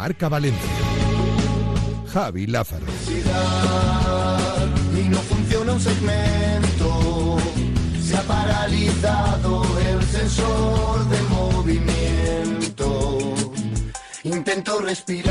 Marca Valencia. Javi Lázaro. Y no funciona un segmento. Se ha paralizado el sensor de movimiento. Intento respirar.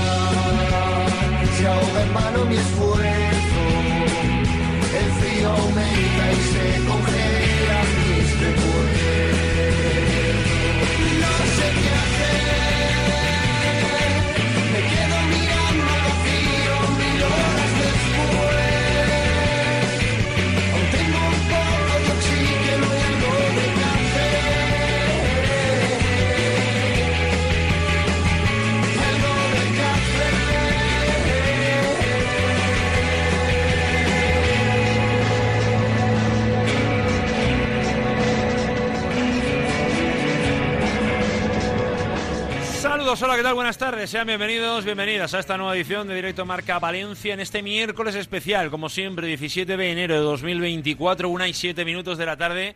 Hola, ¿qué tal? Buenas tardes, sean bienvenidos, bienvenidas a esta nueva edición de Directo Marca Valencia en este miércoles especial, como siempre, 17 de enero de 2024, una y siete minutos de la tarde.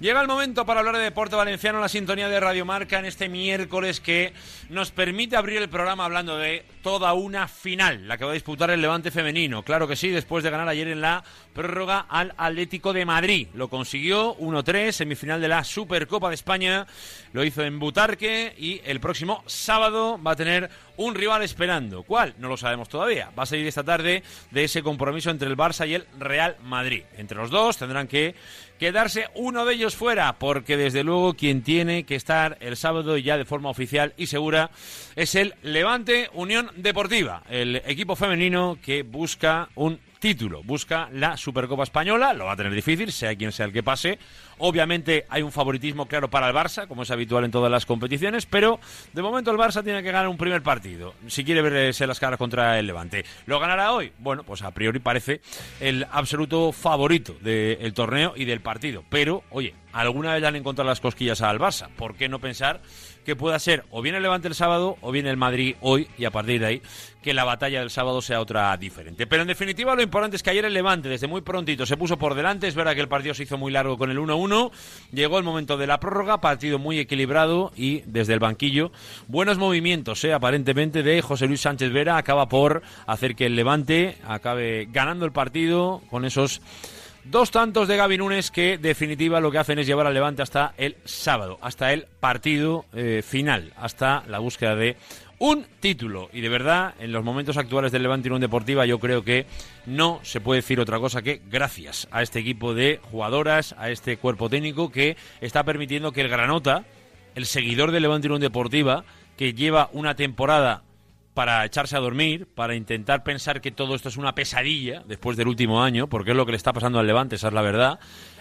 Llega el momento para hablar de deporte valenciano en la sintonía de Radio Marca en este miércoles que nos permite abrir el programa hablando de toda una final, la que va a disputar el Levante femenino. Claro que sí, después de ganar ayer en la prórroga al Atlético de Madrid. Lo consiguió 1-3, semifinal de la Supercopa de España. Lo hizo en Butarque y el próximo sábado va a tener un rival esperando. ¿Cuál? No lo sabemos todavía. Va a salir esta tarde de ese compromiso entre el Barça y el Real Madrid. Entre los dos tendrán que quedarse uno de ellos fuera, porque desde luego quien tiene que estar el sábado ya de forma oficial y segura es el Levante Unión Deportiva, el equipo femenino que busca un título, busca la Supercopa Española, lo va a tener difícil, sea quien sea el que pase. Obviamente hay un favoritismo claro para el Barça, como es habitual en todas las competiciones, pero de momento el Barça tiene que ganar un primer partido, si quiere verse las caras contra el Levante. ¿Lo ganará hoy? Bueno, pues a priori parece el absoluto favorito del torneo y del partido, pero oye, alguna vez le han encontrado las cosquillas al Barça, ¿por qué no pensar que pueda ser o bien el Levante el sábado o bien el Madrid hoy y a partir de ahí que la batalla del sábado sea otra diferente. Pero en definitiva lo importante es que ayer el Levante desde muy prontito se puso por delante, es verdad que el partido se hizo muy largo con el 1-1, llegó el momento de la prórroga, partido muy equilibrado y desde el banquillo buenos movimientos, ¿eh? aparentemente de José Luis Sánchez Vera acaba por hacer que el Levante acabe ganando el partido con esos Dos tantos de Gaby Núñez que, definitiva, lo que hacen es llevar al Levante hasta el sábado, hasta el partido eh, final, hasta la búsqueda de un título. Y de verdad, en los momentos actuales del Levante Unión Deportiva, yo creo que no se puede decir otra cosa que gracias a este equipo de jugadoras, a este cuerpo técnico que está permitiendo que el Granota, el seguidor del Levante Unión Deportiva, que lleva una temporada para echarse a dormir, para intentar pensar que todo esto es una pesadilla después del último año, porque es lo que le está pasando al Levante, esa es la verdad,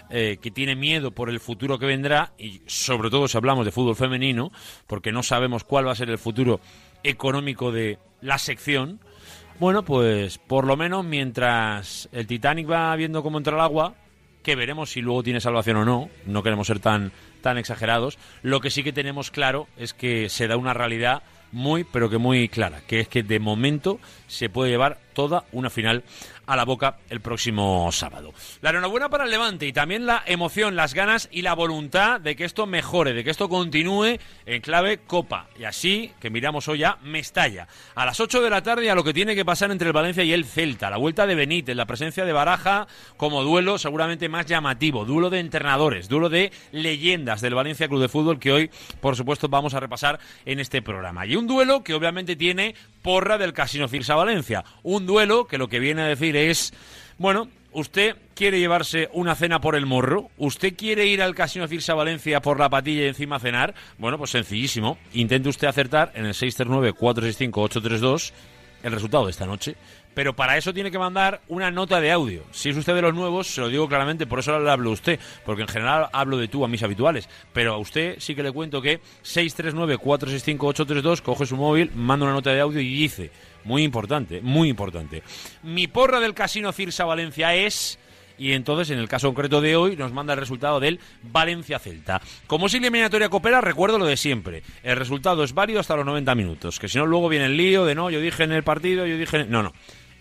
eh, que tiene miedo por el futuro que vendrá y sobre todo si hablamos de fútbol femenino, porque no sabemos cuál va a ser el futuro económico de la sección. Bueno, pues por lo menos mientras el Titanic va viendo cómo entra el agua, que veremos si luego tiene salvación o no, no queremos ser tan, tan exagerados, lo que sí que tenemos claro es que se da una realidad muy, pero que muy clara, que es que de momento se puede llevar toda una final a la boca el próximo sábado. La enhorabuena para el Levante y también la emoción, las ganas y la voluntad de que esto mejore, de que esto continúe en clave Copa. Y así que miramos hoy a Mestalla. A las 8 de la tarde a lo que tiene que pasar entre el Valencia y el Celta. La vuelta de Benítez, la presencia de Baraja como duelo seguramente más llamativo. Duelo de entrenadores, duelo de leyendas del Valencia Club de Fútbol que hoy, por supuesto, vamos a repasar en este programa. Y un duelo que obviamente tiene porra del Casino Cirsa Valencia. Un duelo que lo que viene a decir es, bueno, usted quiere llevarse una cena por el morro, usted quiere ir al Casino Cirsa Valencia por la patilla y encima cenar, bueno, pues sencillísimo. Intente usted acertar en el 639-465-832 el resultado de esta noche. Pero para eso tiene que mandar una nota de audio. Si es usted de los nuevos, se lo digo claramente, por eso le hablo a usted, porque en general hablo de tú a mis habituales. Pero a usted sí que le cuento que 639-465-832, coge su móvil, manda una nota de audio y dice, muy importante, muy importante, mi porra del Casino Cirsa Valencia es y entonces en el caso concreto de hoy nos manda el resultado del Valencia Celta. Como si la eliminatoria coopera, recuerdo lo de siempre. El resultado es válido hasta los 90 minutos, que si no luego viene el lío de no, yo dije en el partido, yo dije... en-". No, no.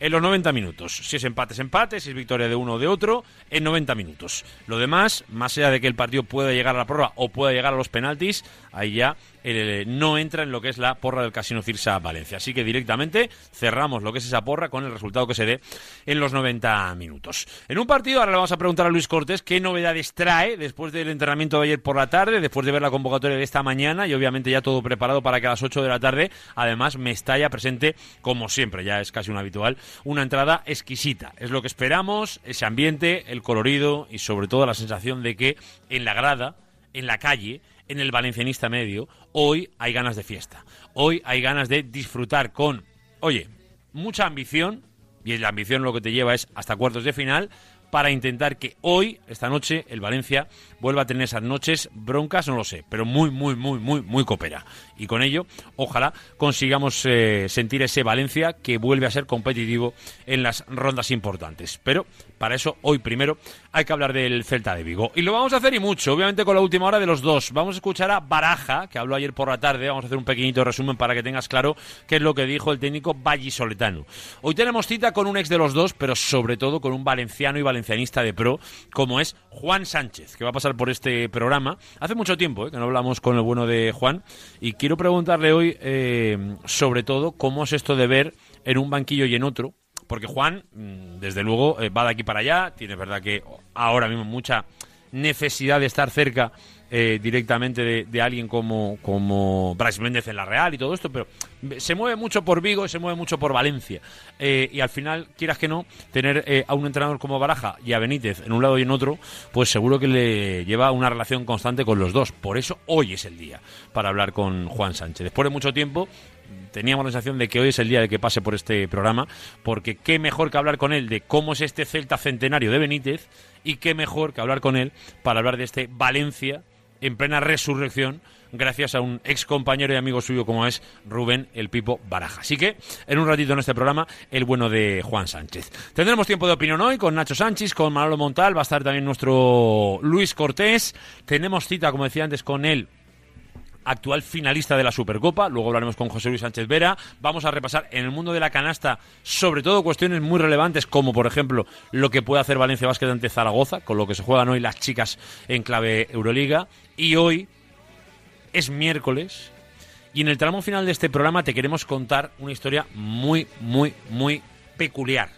En los 90 minutos. Si es empate, es empate. Si es victoria de uno o de otro, en 90 minutos. Lo demás, más allá de que el partido pueda llegar a la prórroga o pueda llegar a los penaltis, ahí ya eh, no entra en lo que es la porra del Casino Cirsa Valencia. Así que directamente cerramos lo que es esa porra con el resultado que se dé en los 90 minutos. En un partido, ahora le vamos a preguntar a Luis Cortés qué novedades trae después del entrenamiento de ayer por la tarde, después de ver la convocatoria de esta mañana y obviamente ya todo preparado para que a las 8 de la tarde, además, Mestalla presente, como siempre, ya es casi un habitual, una entrada exquisita. Es lo que esperamos, ese ambiente, el colorido y sobre todo la sensación de que en la grada, en la calle, en el valencianista medio, hoy hay ganas de fiesta. Hoy hay ganas de disfrutar con, oye, mucha ambición, y la ambición lo que te lleva es hasta cuartos de final, para intentar que hoy, esta noche, el Valencia vuelva a tener esas noches broncas, no lo sé, pero muy, muy, muy, muy, muy coopera. Y con ello, ojalá consigamos eh, sentir ese Valencia que vuelve a ser competitivo en las rondas importantes. Pero para eso, hoy primero, hay que hablar del Celta de Vigo. Y lo vamos a hacer y mucho, obviamente con la última hora de los dos. Vamos a escuchar a Baraja, que habló ayer por la tarde. Vamos a hacer un pequeñito resumen para que tengas claro qué es lo que dijo el técnico vallisoletano. Hoy tenemos cita con un ex de los dos, pero sobre todo con un valenciano y valencianista de pro, como es Juan Sánchez, que va a pasar por este programa. Hace mucho tiempo eh, que no hablamos con el bueno de Juan. Y quiero preguntarle hoy, eh, sobre todo, cómo es esto de ver en un banquillo y en otro porque Juan, mm, desde luego, eh, va de aquí para allá, tiene verdad que ahora mismo mucha necesidad de estar cerca eh, directamente de, alguien como, como Bryce Méndez en la Real y todo esto, pero se mueve mucho por Vigo y se mueve mucho por Valencia. Eh, y al final, quieras que no, tener a un entrenador como Baraja y a Benítez en un lado y en otro, pues seguro que le lleva una relación constante con los dos. Por eso hoy es el día para hablar con Juan Sánchez. Después de mucho tiempo, teníamos la sensación de que hoy es el día de que pase por este programa, porque qué mejor que hablar con él de cómo es este Celta centenario de Benítez y qué mejor que hablar con él para hablar de este Valencia en plena resurrección gracias a un ex compañero y amigo suyo como es Rubén el Pipo Baraja. Así que en un ratito en este programa el bueno de Juan Sánchez. Tendremos tiempo de opinión hoy con Nacho Sánchez, con Manolo Montal, va a estar también nuestro Luis Cortés. Tenemos cita, como decía antes, con él actual finalista de la Supercopa. Luego hablaremos con José Luis Sánchez Vera. Vamos a repasar en el mundo de la canasta, sobre todo cuestiones muy relevantes, como por ejemplo lo que puede hacer Valencia Básquet ante Zaragoza, con lo que se juegan hoy las chicas en clave Euroliga. Y hoy es miércoles. Y en el tramo final de este programa te queremos contar una historia muy, muy, muy peculiar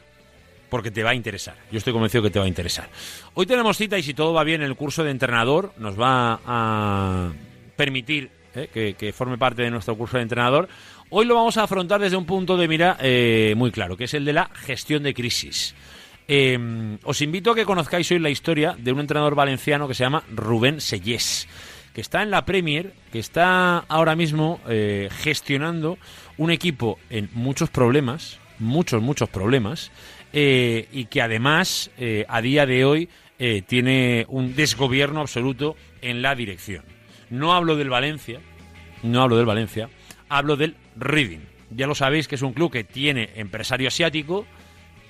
porque te va a interesar. Yo estoy convencido que te va a interesar. Hoy tenemos cita y si todo va bien, el curso de entrenador nos va a permitir eh, que, forme parte de nuestro curso de entrenador. Hoy lo vamos a afrontar desde un punto de mira eh, muy claro, que es el de la gestión de crisis. Eh, os invito a que conozcáis hoy la historia de un entrenador valenciano que se llama Rubén Sellés, que está en la Premier, que está ahora mismo gestionando un equipo en muchos problemas, muchos, muchos problemas, y que además a día de hoy tiene un desgobierno absoluto en la dirección. No hablo del Valencia, no hablo del Valencia, hablo del Reading. Ya lo sabéis que es un club que tiene empresario asiático,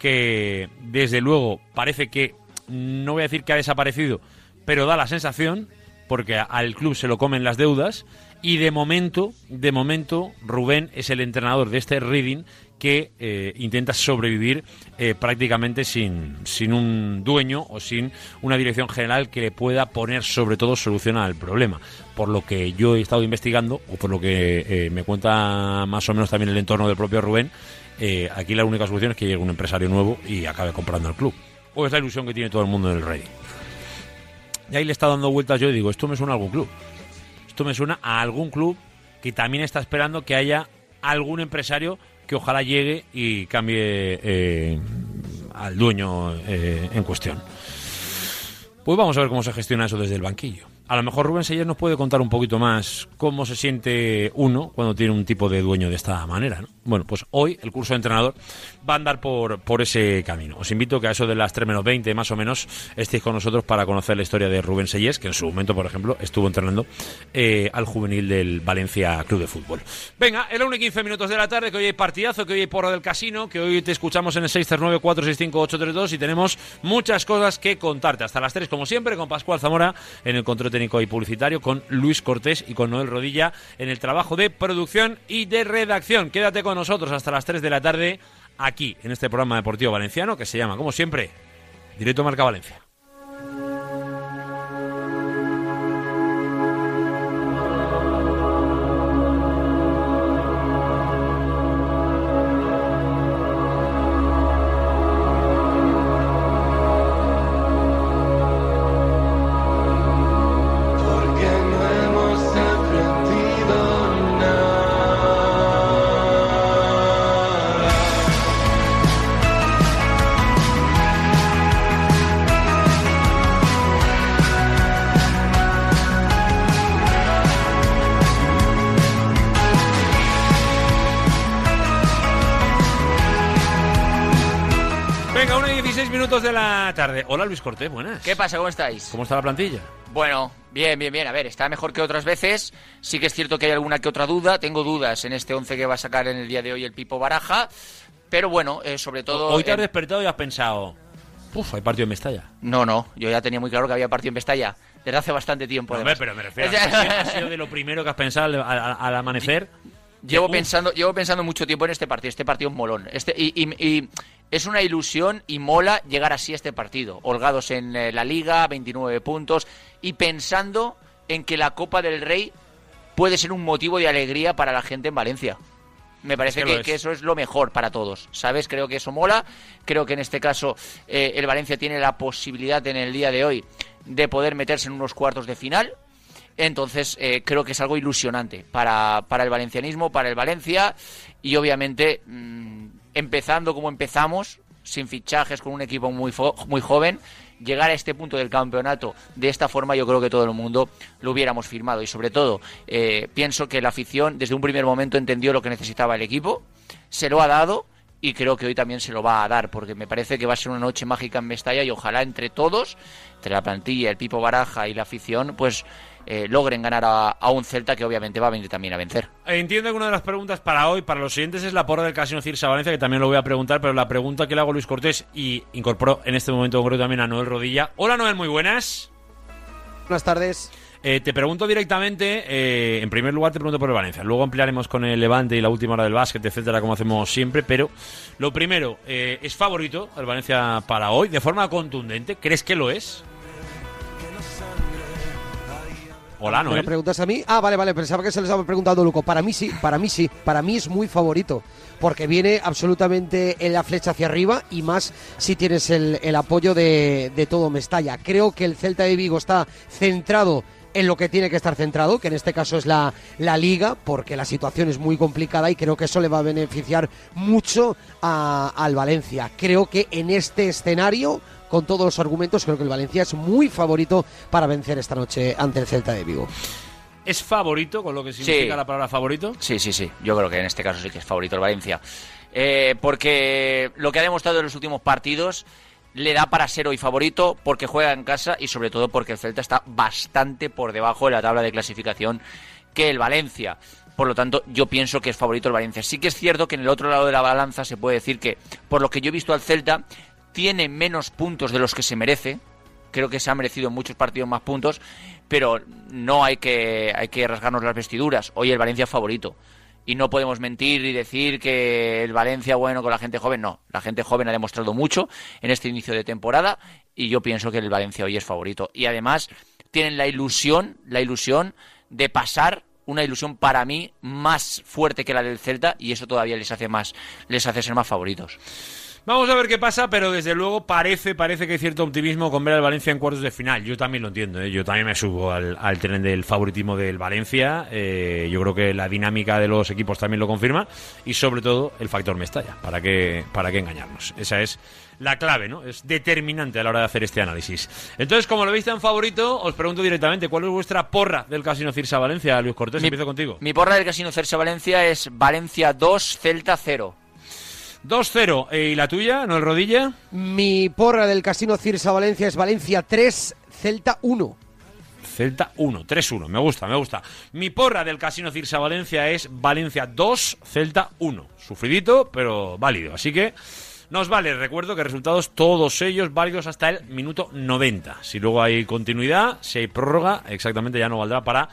que desde luego parece que, no voy a decir que ha desaparecido, pero da la sensación, porque al club se lo comen las deudas, y de momento, de momento, Rubén es el entrenador de este Reading que eh, intenta sobrevivir eh, prácticamente sin, sin un dueño o sin una dirección general que le pueda poner sobre todo solución al problema. Por lo que yo he estado investigando, o por lo que eh, me cuenta más o menos también el entorno del propio Rubén, aquí la única solución es que llegue un empresario nuevo y acabe comprando el club. O es la ilusión que tiene todo el mundo en el Reading. Y ahí le está dando vueltas yo y digo, esto me suena a algún club. Esto me suena a algún club que también está esperando que haya algún empresario que ojalá llegue y cambie eh, al dueño eh, en cuestión. Pues vamos a ver cómo se gestiona eso desde el banquillo. A lo mejor Rubén Sellers nos puede contar un poquito más cómo se siente uno cuando tiene un tipo de dueño de esta manera. ¿no? Bueno, pues hoy el curso de entrenador va a andar por, por ese camino. Os invito que a eso de las 3 menos 20 más o menos estéis con nosotros para conocer la historia de Rubén Sellés, que en su momento, por ejemplo, estuvo entrenando eh, al juvenil del Valencia Club de Fútbol. Venga, era 1 y 15 minutos de la tarde, que hoy hay partidazo, que hoy hay porra del casino, que hoy te escuchamos en el 639-465-832 y tenemos muchas cosas que contarte. Hasta las 3, como siempre, con Pascual Zamora en el control técnico y publicitario, con Luis Cortés y con Noel Rodilla en el trabajo de producción y de redacción. Quédate con nosotros hasta las 3 de la tarde aquí, en este programa deportivo valenciano que se llama, como siempre, Directo Marca Valencia. La tarde. Hola Luis Cortés, buenas. ¿Qué pasa? ¿Cómo estáis? ¿Cómo está la plantilla? Bueno, bien, bien, bien. A ver, está mejor que otras veces. Sí que es cierto que hay alguna que otra duda. Tengo dudas en este 11 que va a sacar en el día de hoy el Pipo Baraja. Pero bueno, eh, sobre todo... Hoy te has en- despertado y has pensado, uf, hay partido en Mestalla. No, no. Yo ya tenía muy claro que había partido en Vestalla. Desde hace bastante tiempo. Hombre, además. pero me refiero, ¿ha sido, ha sido de lo primero que has pensado al, al- al amanecer? Llevo pensando, llevo pensando mucho tiempo en este partido. Este partido es molón. Este, y, y- y es una ilusión y mola llegar así a este partido. Holgados en eh, la liga, 29 puntos. Y pensando en que la Copa del Rey puede ser un motivo de alegría para la gente en Valencia. Me parece Es que que, lo es. que eso es lo mejor para todos, ¿sabes? Creo que eso mola. Creo que en este caso eh, el Valencia tiene la posibilidad en el día de hoy de poder meterse en unos cuartos de final. Entonces, eh, creo que es algo ilusionante para, para el valencianismo, para el Valencia y obviamente mm, empezando como empezamos, sin fichajes, con un equipo muy, muy joven, llegar a este punto del campeonato de esta forma yo creo que todo el mundo lo hubiéramos firmado. Y sobre todo eh, pienso que la afición desde un primer momento entendió lo que necesitaba el equipo, se lo ha dado y creo que hoy también se lo va a dar, porque me parece que va a ser una noche mágica en Mestalla y ojalá entre todos, entre la plantilla, el Pipo Baraja y la afición, pues eh, logren ganar a, a un Celta que obviamente va a venir también a vencer. Entiendo que una de las preguntas para hoy, para los siguientes, es la porra del Casino Cirsa Valencia, que también lo voy a preguntar, pero la pregunta que le hago a Luis Cortés y incorporo en este momento concreto también a Noel Rodilla. Hola Noel, muy buenas. Buenas tardes. Eh, te pregunto directamente, eh, en primer lugar te pregunto por el Valencia, luego ampliaremos con el Levante y la última hora del básquet, etcétera, como hacemos siempre, pero lo primero, eh, ¿es favorito el Valencia para hoy de forma contundente? ¿Crees que lo es? ¿Me lo preguntas a mí? Ah, vale, vale, pensaba que se les estaba preguntando Luco. Para mí sí, para mí sí, para mí es muy favorito, porque viene absolutamente en la flecha hacia arriba y más si tienes el, el apoyo de, de todo Mestalla. Creo que el Celta de Vigo está centrado en lo que tiene que estar centrado, que en este caso es la, la liga, porque la situación es muy complicada y creo que eso le va a beneficiar mucho a- al Valencia. Creo que en este escenario, con todos los argumentos, creo que el Valencia es muy favorito para vencer esta noche ante el Celta de Vigo. ¿Es favorito, con lo que significa Sí. la palabra favorito? Sí, sí, sí. Yo creo que en este caso sí que es favorito el Valencia. Eh, porque lo que ha demostrado en los últimos partidos le da para ser hoy favorito porque juega en casa y sobre todo porque el Celta está bastante por debajo de la tabla de clasificación que el Valencia. Por lo tanto, yo pienso que es favorito el Valencia. Sí que es cierto que en el otro lado de la balanza se puede decir que, por lo que yo he visto al Celta, tiene menos puntos de los que se merece. Creo que se ha merecido en muchos partidos más puntos, pero no hay que, hay que rasgarnos las vestiduras. Hoy el Valencia es favorito. Y no podemos mentir y decir que el Valencia, bueno, con la gente joven, no. La gente joven ha demostrado mucho en este inicio de temporada y yo pienso que el Valencia hoy es favorito. Y además tienen la ilusión, la ilusión de pasar una ilusión para mí más fuerte que la del Celta y eso todavía les hace más, les hace ser más favoritos. Vamos a ver qué pasa, pero desde luego parece, parece que hay cierto optimismo con ver al Valencia en cuartos de final. Yo también lo entiendo, ¿eh? yo también me subo al, al tren del favoritismo del Valencia. Eh, yo creo que la dinámica de los equipos también lo confirma y sobre todo el factor Mestalla. ¿Para qué, para qué engañarnos? Esa es la clave, ¿no? Es determinante a la hora de hacer este análisis. Entonces, como lo veis tan favorito, os pregunto directamente, ¿cuál es vuestra porra del Casino Cirsa Valencia? Luis Cortés, Mi- empiezo contigo. Mi porra del Casino Cersa Valencia es Valencia 2, Celta 0. 2-0. Eh, ¿Y la tuya, Noel Rodilla? Mi porra del Casino Cirsa Valencia es Valencia 3, Celta 1. Celta 1, 3-1, me gusta, me gusta. Mi porra del Casino Cirsa Valencia es Valencia 2, Celta 1. Sufridito, pero válido. Así que nos vale. Recuerdo que resultados todos ellos válidos hasta el minuto 90. Si luego hay continuidad, si hay prórroga, exactamente ya no valdrá para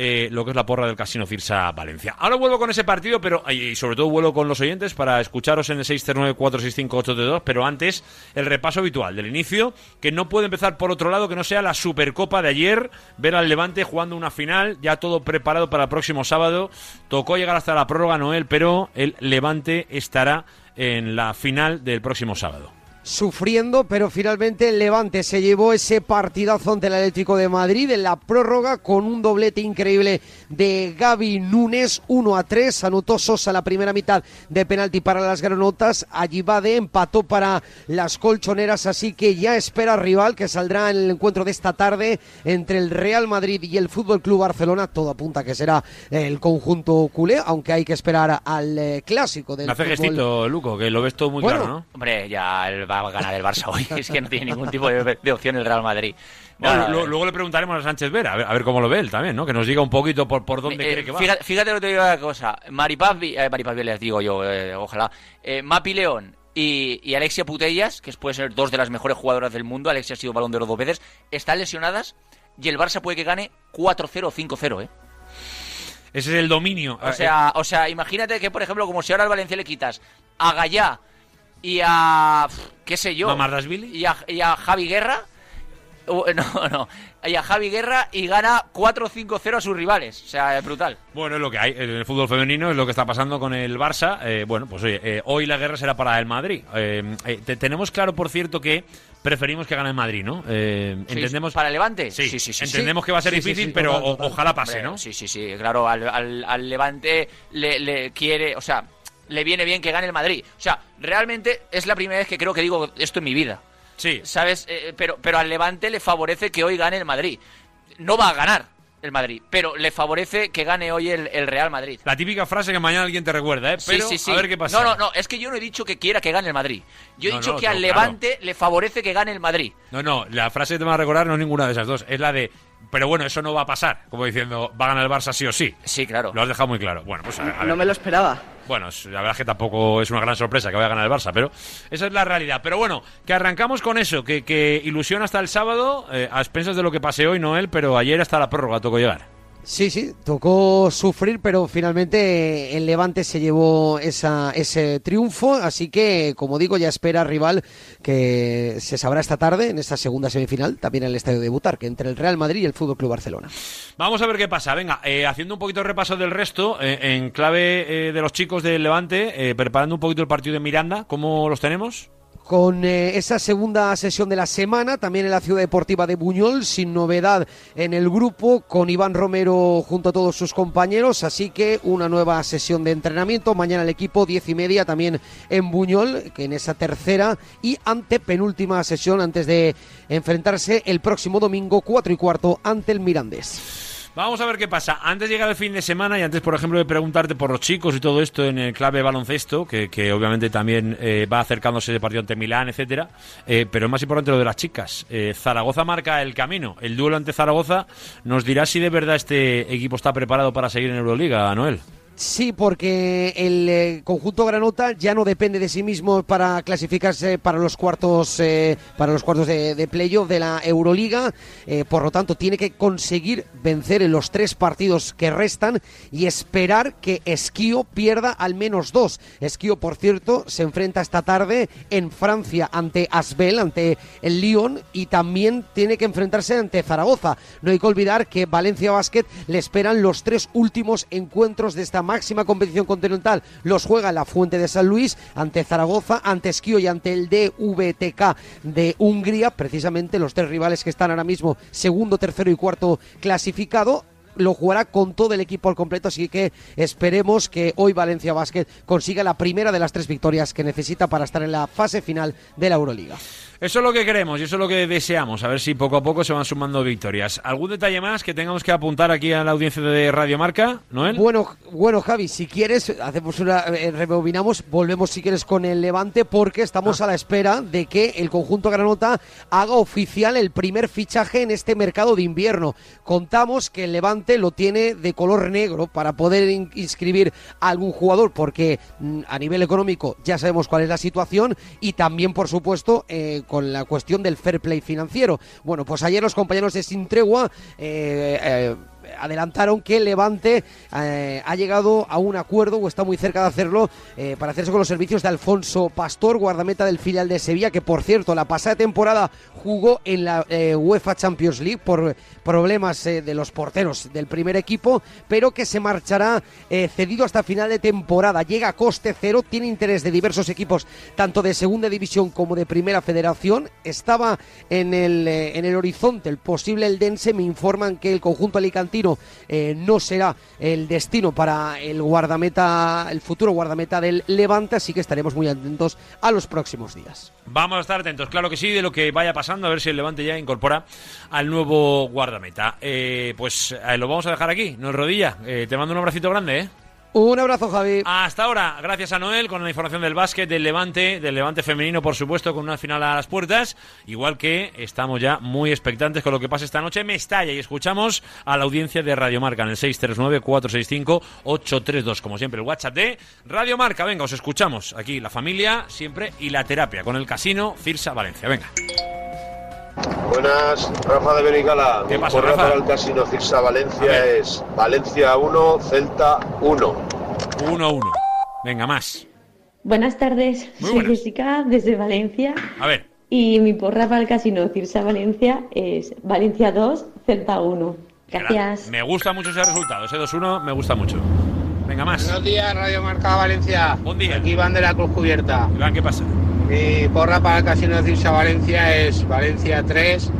eh, lo que es la porra del Casino Cirsa Valencia. Ahora vuelvo con ese partido, pero y sobre todo vuelvo con los oyentes para escucharos en el 639-465-832, pero antes el repaso habitual del inicio, que no puede empezar por otro lado que no sea la Supercopa de ayer, ver al Levante jugando una final, ya todo preparado para el próximo sábado. Tocó llegar hasta la prórroga, Noel, pero el Levante estará en la final del próximo sábado. Sufriendo, pero finalmente el Levante se llevó ese partidazo ante el Atlético de Madrid en la prórroga con un doblete increíble de Gaby Núñez, 1 a 3. Anotó Sosa la primera mitad de penalti para las granotas. Allibade empató para las colchoneras, así que ya espera rival que saldrá en el encuentro de esta tarde entre el Real Madrid y el Fútbol Club Barcelona. Todo apunta que será el conjunto culé, aunque hay que esperar al eh, clásico del Me hace fútbol. gestito, Luco, que lo ves todo muy Bueno, claro, ¿no? Hombre, ya el va a ganar el Barça hoy. Es que no tiene ningún tipo de, de opción el Real Madrid. Bueno, lo- luego le preguntaremos a Sánchez Vera, a ver, a ver cómo lo ve él también, ¿no? Que nos diga un poquito por, por dónde Eh, cree que va. Fíjate, fíjate lo que te digo una cosa. Maripaz, eh, Maripaz Vélez, digo yo, eh, ojalá. Eh, Mapi León y, y Alexia Putellas, que pueden ser dos de las mejores jugadoras del mundo, Alexia ha sido balón de oro dos veces, están lesionadas y el Barça puede que gane 4-0 o 5-0, ¿eh? Ese es el dominio. O sea, o sea, imagínate que, por ejemplo, como si ahora al Valencia le quitas a Gallá y a. qué sé yo. Y a, y a Javi Guerra. no, no. Y a Javi Guerra y gana 4-5-0 a sus rivales. O sea, es brutal. Bueno, es lo que hay. En el fútbol femenino es lo que está pasando con el Barça. Eh, bueno, pues oye, eh, hoy la guerra será para el Madrid. Eh, te- tenemos claro, por cierto, que preferimos que gane el Madrid, ¿no? Eh, Sí, entendemos. ¿Para Levante? Sí, sí, sí. sí. entendemos que va a ser difícil, pero total, o- total. ojalá pase, Hombre, ¿no? Sí, sí, sí, claro, al, al- al Levante le, le quiere, o sea, le viene bien que gane el Madrid. O sea, realmente es la primera vez que creo que digo esto en mi vida. Sí. ¿Sabes? Eh, pero, pero al Levante le favorece que hoy gane el Madrid. No va a ganar el Madrid, pero le favorece que gane hoy el, el Real Madrid. La típica frase que mañana alguien te recuerda, ¿eh? Pero sí, sí, sí. a ver qué pasa. No, no, no, es que yo no he dicho que quiera que gane el Madrid. Yo he No, dicho no, que al claro. Levante le favorece que gane el Madrid. No, no, la frase que te va a recordar no es ninguna de esas dos. Es la de, pero bueno, eso no va a pasar. Como diciendo, va a ganar el Barça sí o sí. Sí, claro. Lo has dejado muy claro. Bueno, pues a, a ver. No me lo esperaba. Bueno, la verdad es que tampoco es una gran sorpresa que vaya a ganar el Barça, pero esa es la realidad. Pero bueno, que arrancamos con eso, que, que ilusión hasta el sábado, eh, a expensas de lo que pase hoy, Noel, pero ayer hasta la prórroga tocó llegar. Sí, sí, tocó sufrir, pero finalmente el Levante se llevó esa, ese triunfo, así que, como digo, ya espera rival que se sabrá esta tarde en esta segunda semifinal, también en el estadio de Butar, que entre el Real Madrid y el Fútbol Club Barcelona. Vamos a ver qué pasa. Venga, eh, haciendo un poquito de repaso del resto, eh, en clave eh, de los chicos del Levante, eh, preparando un poquito el partido de Miranda, ¿cómo los tenemos? Con eh, esa segunda sesión de la semana, también en la Ciudad Deportiva de Buñol, sin novedad en el grupo, con Iván Romero junto a todos sus compañeros, así que una nueva sesión de entrenamiento, mañana el equipo, diez y media, también en Buñol, que en esa tercera y ante penúltima sesión antes de enfrentarse el próximo domingo, cuatro y cuarto, ante el Mirandés. Vamos a ver qué pasa. Antes de llegar el fin de semana y antes, por ejemplo, de preguntarte por los chicos y todo esto en el clave baloncesto, que, que obviamente también eh, va acercándose el partido ante Milán, etcétera, eh, pero es más importante lo de las chicas. Eh, Zaragoza marca el camino. El duelo ante Zaragoza nos dirá si de verdad este equipo está preparado para seguir en Euroliga, Noel. Sí, porque el eh, conjunto granota ya no depende de sí mismo para clasificarse para los cuartos eh, para los cuartos de, de playoff de la Euroliga. Eh, por lo tanto, tiene que conseguir vencer en los tres partidos que restan y esperar que Esquío pierda al menos dos. Esquío, por cierto, se enfrenta esta tarde en Francia ante Asbel, ante el Lyon, y también tiene que enfrentarse ante Zaragoza. No hay que olvidar que Valencia Basket le esperan los tres últimos encuentros de esta máxima competición continental. Los juega en la Fuente de San Luis ante Zaragoza, ante Esquío y ante el DVTK de Hungría, precisamente los tres rivales que están ahora mismo segundo, tercero y cuarto clasificado lo jugará con todo el equipo al completo, así que esperemos que hoy Valencia Basket consiga la primera de las tres victorias que necesita para estar en la fase final de la Euroliga. Eso es lo que queremos y eso es lo que deseamos. A ver si poco a poco se van sumando victorias. ¿Algún detalle más que tengamos que apuntar aquí a la audiencia de Radio Marca, Noel? Bueno, bueno, Javi, si quieres, hacemos una, eh, rebobinamos, volvemos si quieres con el Levante, porque estamos a la espera de que el conjunto granota haga oficial el primer fichaje en este mercado de invierno. Contamos que el Levante lo tiene de color negro para poder in- inscribir a algún jugador, porque mm, a nivel económico ya sabemos cuál es la situación y también, por supuesto, eh, con la cuestión del fair play financiero. Bueno, pues ayer los compañeros de Sin Tregua eh, eh, adelantaron que Levante eh, ha llegado a un acuerdo o está muy cerca de hacerlo eh, para hacerse con los servicios de Alfonso Pastor, guardameta del filial de Sevilla, que por cierto la pasada temporada jugó en la eh, UEFA Champions League por problemas de los porteros del primer equipo, pero que se marchará cedido hasta final de temporada. Llega a coste cero, tiene interés de diversos equipos, tanto de segunda división como de primera federación. Estaba en el, en el horizonte el posible Eldense, me informan que el conjunto alicantino eh, no será el destino para el guardameta, el futuro guardameta del Levante, así que estaremos muy atentos a los próximos días. Vamos a estar atentos, claro que sí, de lo que vaya pasando, a ver si el Levante ya incorpora al nuevo guardameta. Eh, pues eh, lo vamos a dejar aquí, no es rodilla. Te mando un abracito grande, ¿eh? Un abrazo, Javi. Hasta ahora, gracias a Noel con la información del básquet, del Levante, del Levante femenino, por supuesto, con una final a las puertas. Igual que estamos ya muy expectantes con lo que pasa esta noche en Mestalla y escuchamos a la audiencia de Radio Marca en el 639-465-832. Como siempre, el WhatsApp de Radio Marca. Venga, os escuchamos aquí, la familia siempre y la terapia con el casino Cirsa Valencia. Venga. Buenas, Rafa de Benicala. ¿Qué Mi pasa, porra Rafa? para el Casino Cirsa A Valencia es Valencia 1, Celta 1. 1-1. Venga, más. Buenas tardes, Muy soy buenas. Jessica desde Valencia A ver. y mi porra para el casino Cirsa Valencia es Valencia 2, Celta 1. Gracias. Me gusta mucho ese resultado. Ese 2-1 me gusta mucho. Venga, más. Buenos días, Radio Marca Valencia. Buen día. Aquí van de la Cruz Cubierta. Iván, ¿qué pasa? Mi porra para el Casino Cirsa Valencia es Valencia 3,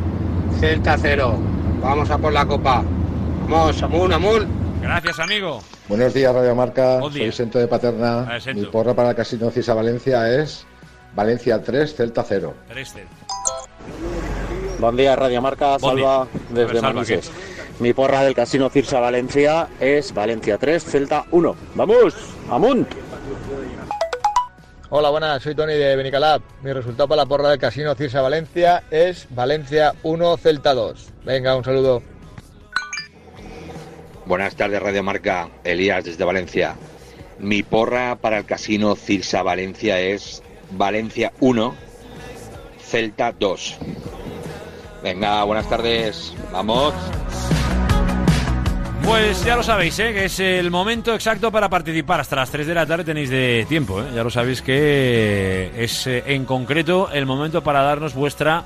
Celta 0. Vamos a por la copa. Vamos, Amun, Amun. Gracias, amigo. Buenos días, Radio Marca. Buen día. Soy Sento de Paterna. Ver. Mi porra para el Casino Cisa Valencia es Valencia 3, Celta 0. 3 Buen día, Radio Marca, Bon Salva dia. A ver, desde Salva, Manises. Mi porra del Casino Cirsa Valencia es Valencia 3, Celta 1. ¡Vamos! ¡Amunt! Hola, buenas, soy Tony de Benicalab. Mi resultado para la porra del Casino Cirsa Valencia es Valencia 1, Celta 2. Venga, un saludo. Buenas tardes, Radio Marca. Elías desde Valencia. Mi porra para el casino Cirsa Valencia es Valencia 1, Celta 2. Venga, buenas tardes. Vamos. Pues ya lo sabéis, ¿eh? que es el momento exacto para participar. Hasta las 3 de la tarde tenéis de tiempo. ¿eh? Ya lo sabéis que es eh, en concreto el momento para darnos vuestra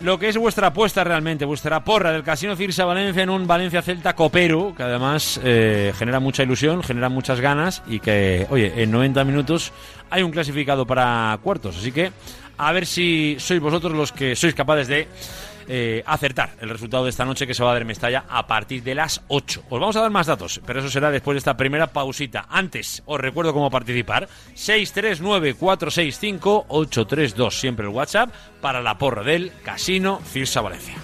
lo que es vuestra apuesta realmente, vuestra porra del Casino Cirsa Valencia en un Valencia Celta copero, que además eh, genera mucha ilusión, genera muchas ganas y que, oye, en 90 minutos hay un clasificado para cuartos. Así que a ver si sois vosotros los que sois capaces de eh, acertar el resultado de esta noche que se va a dar en Mestalla a partir de las 8. Os vamos a dar más datos, pero eso será después de esta primera pausita. Antes, os recuerdo cómo participar. 639-465-832, siempre el WhatsApp, para la porra del Casino Cirsa Valencia.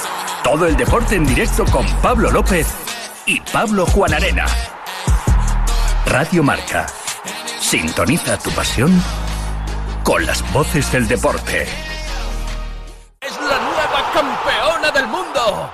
Todo el deporte en directo con Pablo López y Pablo Juan Arena. Radio Marca. Sintoniza tu pasión con las voces del deporte.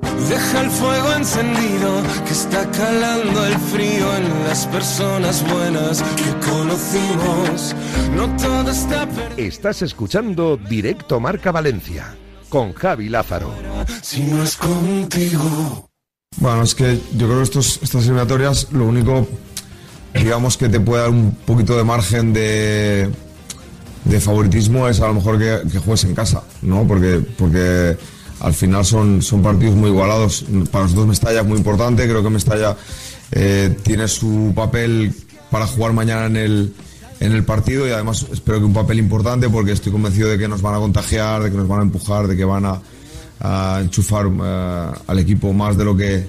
Deja el fuego encendido que está calando el frío en las personas buenas que conocimos. No todo está perdido Estás escuchando Directo Marca Valencia con Javi Lázaro. si no es contigo. Bueno, es que yo creo que estos, estas eliminatorias lo único, digamos, que te puede dar un poquito de margen de, de favoritismo es a lo mejor que, que juegues en casa, ¿no? Porque, porque al final son, son partidos muy igualados. Para nosotros Mestalla es muy importante, creo que Mestalla eh, tiene su papel para jugar mañana en el, en el partido y además espero que un papel importante porque estoy convencido de que nos van a contagiar, de que nos van a empujar, de que van a, enchufar eh, al equipo más de lo que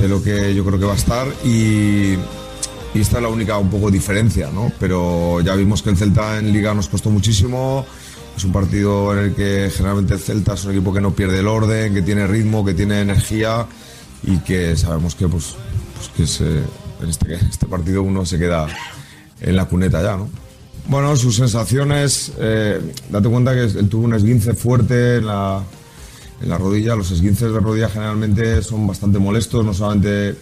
de lo que yo creo que va a estar y, y esta es la única un poco diferencia, ¿no? Pero ya vimos que el Celta en Liga nos costó muchísimo. Es un partido en el que generalmente el Celta es un equipo que no pierde el orden, que tiene ritmo, que tiene energía y que sabemos que pues, pues que se- en este, este partido uno se queda en la cuneta ya, ¿no? Bueno, sus sensaciones, eh, date cuenta que tuvo un esguince fuerte en la, rodilla. Los esguinces de rodilla generalmente son bastante molestos, no solamente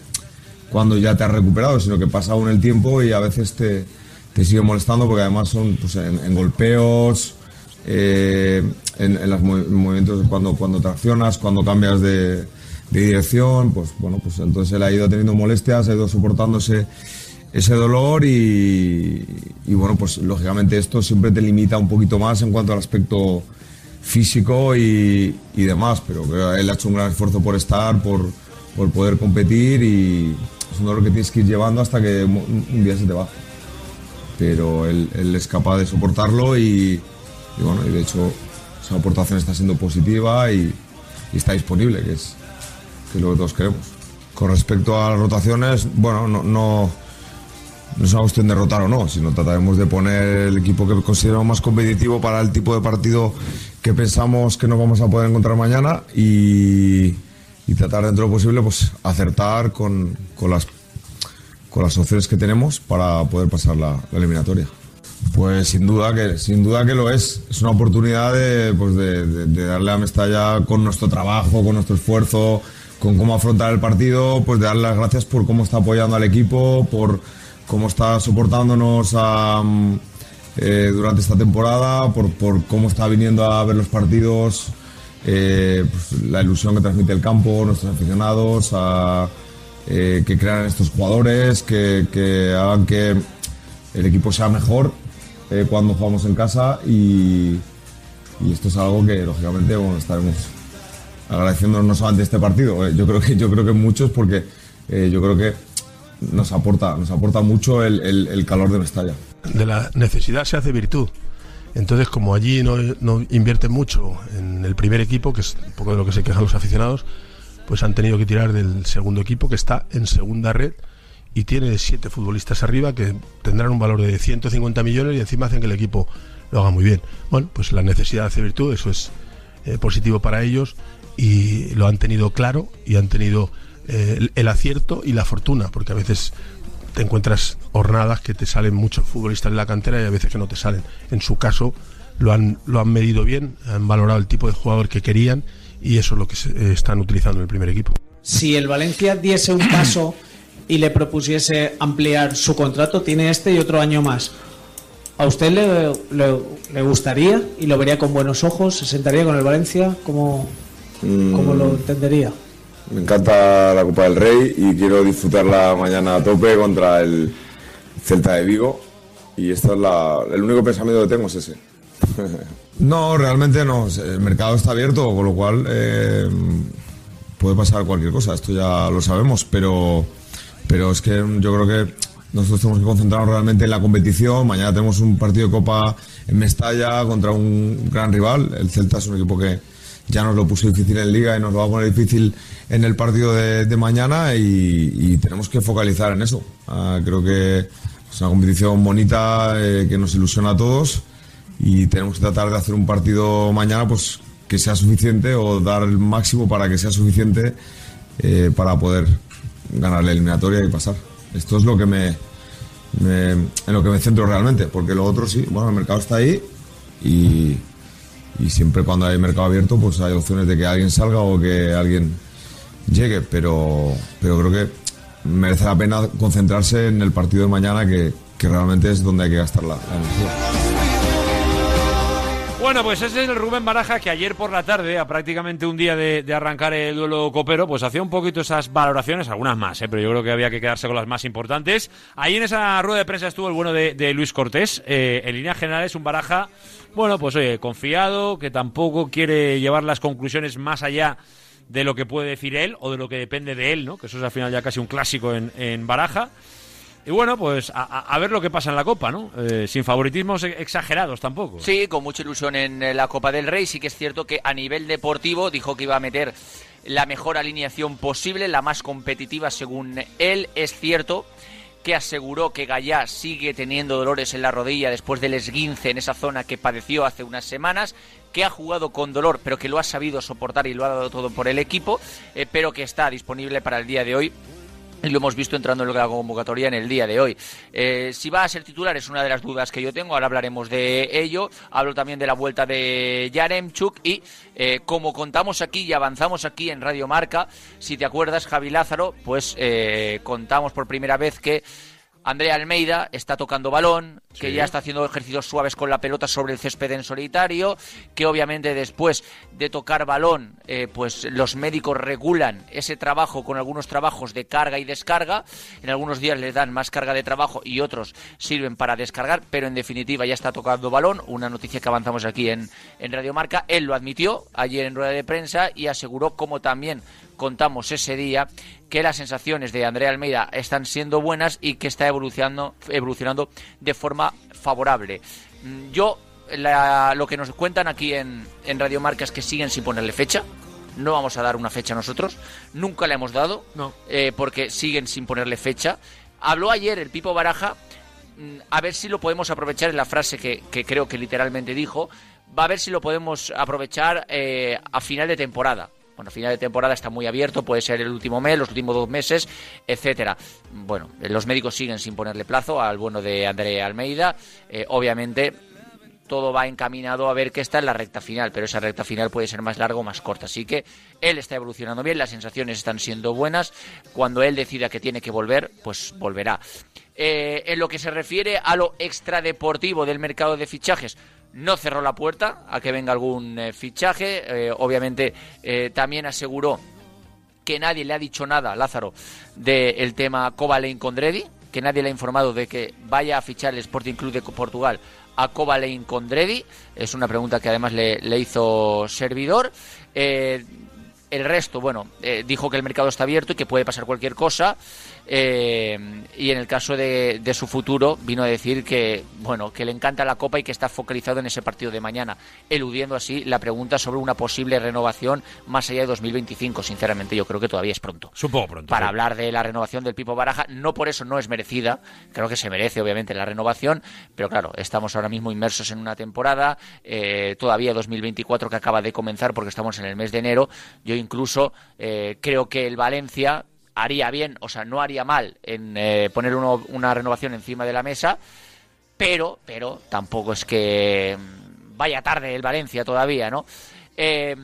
cuando ya te has recuperado, sino que pasa aún el tiempo y a veces te, te sigue molestando porque además son pues, en golpeos, eh, en, los movi- movimientos cuando, cuando traccionas, cuando cambias de, dirección, pues bueno, pues entonces él ha ido teniendo molestias, ha ido soportándose ese dolor y, bueno, pues lógicamente esto siempre te limita un poquito más en cuanto al aspecto físico y, y demás, pero él ha hecho un gran esfuerzo por estar, por, por poder competir y es un dolor que tienes que ir llevando hasta que un, día se te va. Pero él es capaz de soportarlo y, y bueno, y de hecho esa aportación está siendo positiva y, está disponible, que es, que es lo que todos queremos. Con respecto a las rotaciones, bueno, no, no, es una cuestión de rotar o no, sino trataremos de poner el equipo que consideramos más competitivo para el tipo de partido que pensamos que nos vamos a poder encontrar mañana y, tratar dentro de lo posible pues acertar con, con las con las opciones que tenemos para poder pasar la eliminatoria. Pues sin duda que sin duda que lo es. Es una oportunidad de, pues de, darle a Mestalla con nuestro trabajo, con nuestro esfuerzo, con cómo afrontar el partido, pues de darle las gracias por cómo está apoyando al equipo, por cómo está soportándonos eh, durante esta temporada, por, por cómo está viniendo a ver los partidos, eh, pues, la ilusión que transmite el campo, nuestros aficionados, a, eh, que crean estos jugadores, que, que hagan que el equipo sea mejor eh, cuando jugamos en casa y, y esto es algo que lógicamente bueno, estaremos agradeciéndonos no solamente este partido, eh, yo creo que yo creo que muchos porque eh, yo creo que nos aporta nos aporta mucho el, el- el calor de Mestalla. de la necesidad se hace virtud. Entonces, como allí no, no invierten mucho en el primer equipo, que es un poco de lo que se quejan los aficionados, pues han tenido que tirar del segundo equipo, que está en segunda red y tiene siete futbolistas arriba que tendrán un valor de 150 millones y encima hacen que el equipo lo haga muy bien. Bueno, pues la necesidad hace virtud, eso es eh, positivo para ellos y lo han tenido claro y han tenido eh, el, acierto y la fortuna, porque a veces te encuentras hornadas que te salen muchos futbolistas de la cantera y a veces que no te salen. En su caso lo han, lo han medido bien, han valorado el tipo de jugador que querían y eso es lo que se- eh, están utilizando en el primer equipo. Si el Valencia diese un paso y le propusiese ampliar su contrato, tiene este y otro año más. ¿A usted le, le- le gustaría y lo vería con buenos ojos? ¿Se sentaría con el Valencia? ¿Cómo, cómo lo entendería? Me encanta la Copa del Rey y quiero disfrutarla mañana a tope contra el Celta de Vigo. Y esto es la, el único pensamiento que tengo es ese. no, realmente no. El mercado está abierto, con lo cual eh, puede pasar cualquier cosa. Esto ya lo sabemos, pero, pero es que yo creo que nosotros tenemos que concentrarnos realmente en la competición. Mañana tenemos un partido de Copa en Mestalla contra un gran rival. El Celta es un equipo que ya nos lo puso difícil en Liga y nos lo va a poner difícil en el partido de, de mañana y, tenemos que focalizar en eso. Ah, creo que es una competición bonita eh, que nos ilusiona a todos y tenemos que tratar de hacer un partido mañana pues que sea suficiente o dar el máximo para que sea suficiente eh, para poder ganar la eliminatoria y pasar. Esto es lo que me, me- en lo que me centro realmente, porque lo otro sí, bueno, el mercado está ahí y, y siempre cuando hay mercado abierto pues hay opciones de que alguien salga o que alguien llegue, pero, pero creo que merece la pena concentrarse en el partido de mañana que, que realmente es donde hay que gastar la, la energía. Bueno, pues ese es el Rubén Baraja que ayer por la tarde, a prácticamente un día de, arrancar el duelo copero, pues hacía un poquito esas valoraciones, algunas más, ¿eh? pero yo creo que había que quedarse con las más importantes. Ahí en esa rueda de prensa estuvo el bueno de, Luis Cortés. Eh, en líneas generales, un Baraja, bueno, pues oye, confiado, que tampoco quiere llevar las conclusiones más allá de lo que puede decir él o de lo que depende de él, ¿no? Que eso es al final ya casi un clásico en Baraja. Y bueno, pues a, ver lo que pasa en la Copa, ¿no? Eh, sin favoritismos e- exagerados tampoco. Sí, con mucha ilusión en eh, la Copa del Rey. Sí que es cierto que a nivel deportivo dijo que iba a meter la mejor alineación posible, la más competitiva según él. Es cierto que aseguró que Gallá sigue teniendo dolores en la rodilla después del esguince en esa zona que padeció hace unas semanas, que ha jugado con dolor, pero que lo ha sabido soportar y lo ha dado todo por el equipo, eh, pero que está disponible para el día de hoy y lo hemos visto entrando en la convocatoria en el día de hoy. Eh, si va a ser titular es una de las dudas que yo tengo, ahora hablaremos de ello. Hablo también de la vuelta de Yaremchuk y eh, como contamos aquí y avanzamos aquí en Radio Marca, si te acuerdas Javi Lázaro, pues eh, contamos por primera vez que Andrea Almeida está tocando balón, que Sí. ya está haciendo ejercicios suaves con la pelota sobre el césped en solitario, que obviamente después de tocar balón, eh, pues los médicos regulan ese trabajo con algunos trabajos de carga y descarga. En algunos días les dan más carga de trabajo y otros sirven para descargar, pero en definitiva ya está tocando balón. Una noticia que avanzamos aquí en, en Radio Marca. Él lo admitió ayer en rueda de prensa y aseguró, como también contamos ese día, que las sensaciones de Andrea Almeida están siendo buenas y que está evolucionando, evolucionando de forma favorable. Mm, Yo, la- lo que nos cuentan aquí en, en Radio Marca es que siguen sin ponerle fecha. No vamos a dar una fecha nosotros. Nunca le hemos dado. eh, porque siguen sin ponerle fecha. Habló ayer el Pipo Baraja. mm, A ver si lo podemos aprovechar en la frase que, que creo que literalmente dijo. Va a ver si lo podemos aprovechar eh, a final de temporada. Bueno, final de temporada está muy abierto, puede ser el último mes, los últimos dos meses, etcétera. Bueno, eh, los médicos siguen sin ponerle plazo al bueno de André Almeida. Eh, obviamente, todo va encaminado a ver que está en la recta final, pero esa recta final puede ser más larga o más corta. Así que él está evolucionando bien, las sensaciones están siendo buenas. Cuando él decida que tiene que volver, pues volverá. Eh, en lo que se refiere a lo extradeportivo del mercado de fichajes, no cerró la puerta a que venga algún eh, fichaje. Eh, obviamente eh, también aseguró que nadie le ha dicho nada, Lázaro, del tema Kovalein Condredi, que nadie le ha informado de que vaya a fichar el Sporting Club de Portugal a Kovalein Condredi. Es una pregunta que además le, hizo servidor. El resto, bueno, dijo que el mercado está abierto y que puede pasar cualquier cosa. Eh, y en el caso de, de su futuro, vino a decir que, bueno, que le encanta la Copa y que está focalizado en ese partido de mañana, eludiendo así la pregunta sobre una posible renovación más allá de 2025. Sinceramente, yo creo que todavía es pronto. Supongo pronto. Para sí. hablar de la renovación del Pipo Baraja, no por eso no es merecida, creo que se merece obviamente la renovación, pero claro, estamos ahora mismo inmersos en una temporada, eh, todavía 2024 que acaba de comenzar porque estamos en el mes de enero, yo incluso eh, creo que el Valencia haría bien, o sea, no haría mal en eh, poner uno- una renovación encima de la mesa, pero, pero tampoco es que mm, vaya tarde el Valencia todavía, ¿no? Eh,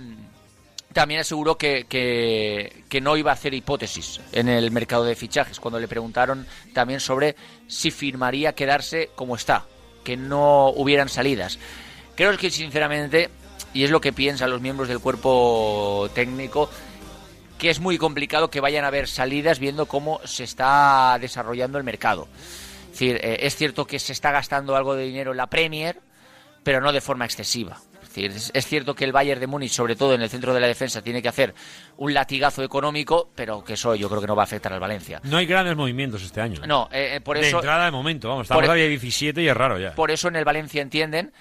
también aseguró que, que, que no iba a hacer hipótesis en el mercado de fichajes cuando le preguntaron también sobre si firmaría quedarse como está, que no hubieran salidas. Creo que sinceramente, y es lo que piensan los miembros del cuerpo técnico, que es muy complicado que vayan a haber salidas viendo cómo se está desarrollando el mercado. Es decir, eh, es cierto que se está gastando algo de dinero en la Premier, pero no de forma excesiva. Es decir, es, es cierto que el Bayern de Múnich, sobre todo en el centro de la defensa, tiene que hacer un latigazo económico, pero que eso yo creo que no va a afectar al Valencia. No hay grandes movimientos este año. No, eh, eh, por de eso entrada de momento, vamos. Estamos por- todavía 17 y es raro ya. por eso en el Valencia entienden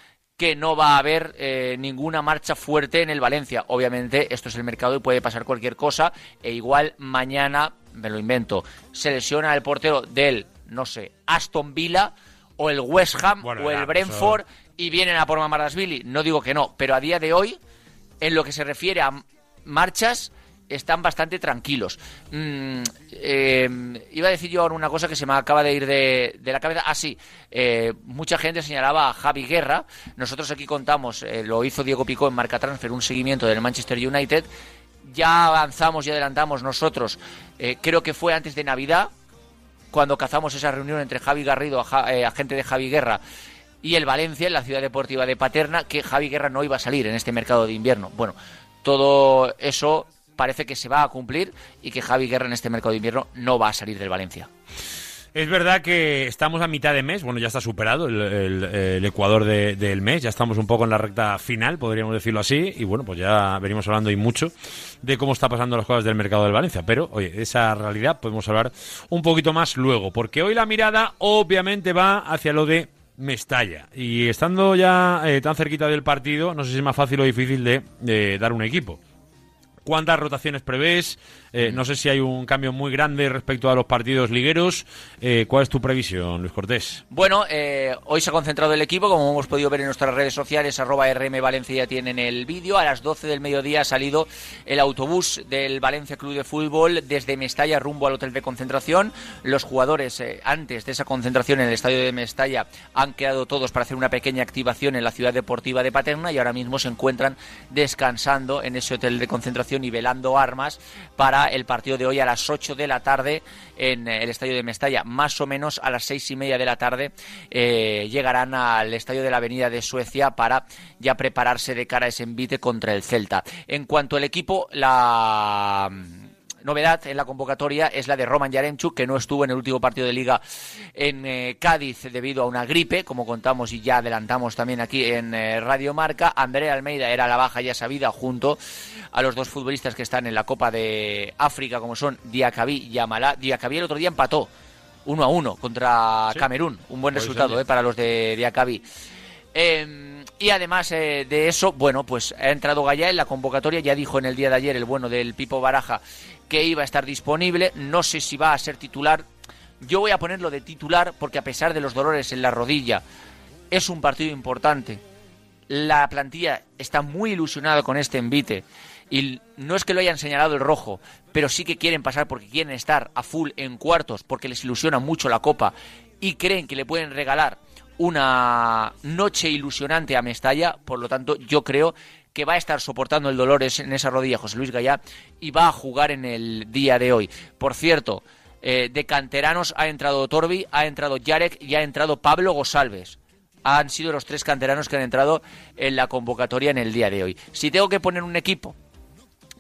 que no va a haber eh, ninguna marcha fuerte en el Valencia. Obviamente, esto es el mercado y puede pasar cualquier cosa. E igual mañana, me lo invento, se lesiona el portero del, no sé, Aston Villa o el West Ham Bueno, o el Brentford y vienen a por Mamardasvili. No digo que no, pero a día de hoy, en lo que se refiere a marchas, están bastante tranquilos. Mm, eh, iba a decir yo ahora una cosa que se me acaba de ir de, de la cabeza. Ah, sí, eh, mucha gente señalaba a Javi Guerra. Nosotros aquí contamos, eh, lo hizo Diego Picó en Marca Transfer, un seguimiento del Manchester United. Ya avanzamos y adelantamos nosotros, eh, creo que fue antes de Navidad, cuando cazamos esa reunión entre Javi Garrido, agente de Javi Guerra, y el Valencia, en la ciudad deportiva de Paterna, que Javi Guerra no iba a salir en este mercado de invierno. Bueno, todo eso parece que se va a cumplir y que Javi Guerra en este mercado de invierno no va a salir del Valencia. Es verdad que estamos a mitad de mes, bueno, ya está superado el, Ecuador de- del mes, ya estamos un poco en la recta final, podríamos decirlo así, y bueno, pues ya venimos hablando y mucho de cómo está pasando las cosas del mercado del Valencia, pero oye, esa realidad podemos hablar un poquito más luego, porque hoy la mirada obviamente va hacia lo de Mestalla, y estando ya eh, tan cerquita del partido, no sé si es más fácil o difícil de, de dar un equipo. ¿Cuántas rotaciones prevés? Eh, no sé si hay un cambio muy grande respecto a los partidos ligueros. Eh, ¿Cuál es tu previsión, Luis Cortés? Bueno, eh, hoy se ha concentrado el equipo, como hemos podido ver en nuestras redes sociales, arroba RM Valencia ya tienen el vídeo. A las 12 del mediodía ha salido el autobús del Valencia Club de Fútbol desde Mestalla rumbo al hotel de concentración. Los jugadores, antes de esa concentración en el estadio de Mestalla, han quedado todos para hacer una pequeña activación en la ciudad deportiva de Paterna y ahora mismo se encuentran descansando en ese hotel de concentración preparación y velando armas para el partido de hoy a las 8 de la tarde en el estadio de Mestalla. Más o menos a las seis y media de la tarde eh, llegarán al estadio de la Avenida de Suecia para ya prepararse de cara a ese envite contra el Celta. En cuanto al equipo, la novedad en la convocatoria es la de Roman Yaremchuk, que no estuvo en el último partido de liga en eh, Cádiz debido a una gripe, como contamos y ya adelantamos también aquí en eh, Radio Marca. Andrea Almeida era la baja ya sabida junto a los dos futbolistas que están en la Copa de África, como son Diacabí y Amalá. Diacabí el otro día empató uno a uno contra Camerún, un buen Pues resultado eh, para los de Diacabí. Eh, y además eh, de eso, bueno, pues ha entrado Gallá en la convocatoria. Ya dijo en el día de ayer el bueno del Pipo Baraja que iba a estar disponible. No sé si va a ser titular. Yo voy a ponerlo de titular porque a pesar de los dolores en la rodilla, es un partido importante. La plantilla está muy ilusionada con este envite. Y no es que lo hayan señalado el rojo, pero sí que quieren pasar porque quieren estar a full en cuartos, porque les ilusiona mucho la copa y creen que le pueden regalar una noche ilusionante a Mestalla. Por lo tanto, yo creo que va a estar soportando el dolor en esa rodilla José Luis Gallá y va a jugar en el día de hoy. Por cierto, eh, de canteranos ha entrado Torbi, ha entrado Yarek y ha entrado Pablo Gosalves. Han sido los tres canteranos que han entrado en la convocatoria en el día de hoy. Si tengo que poner un equipo,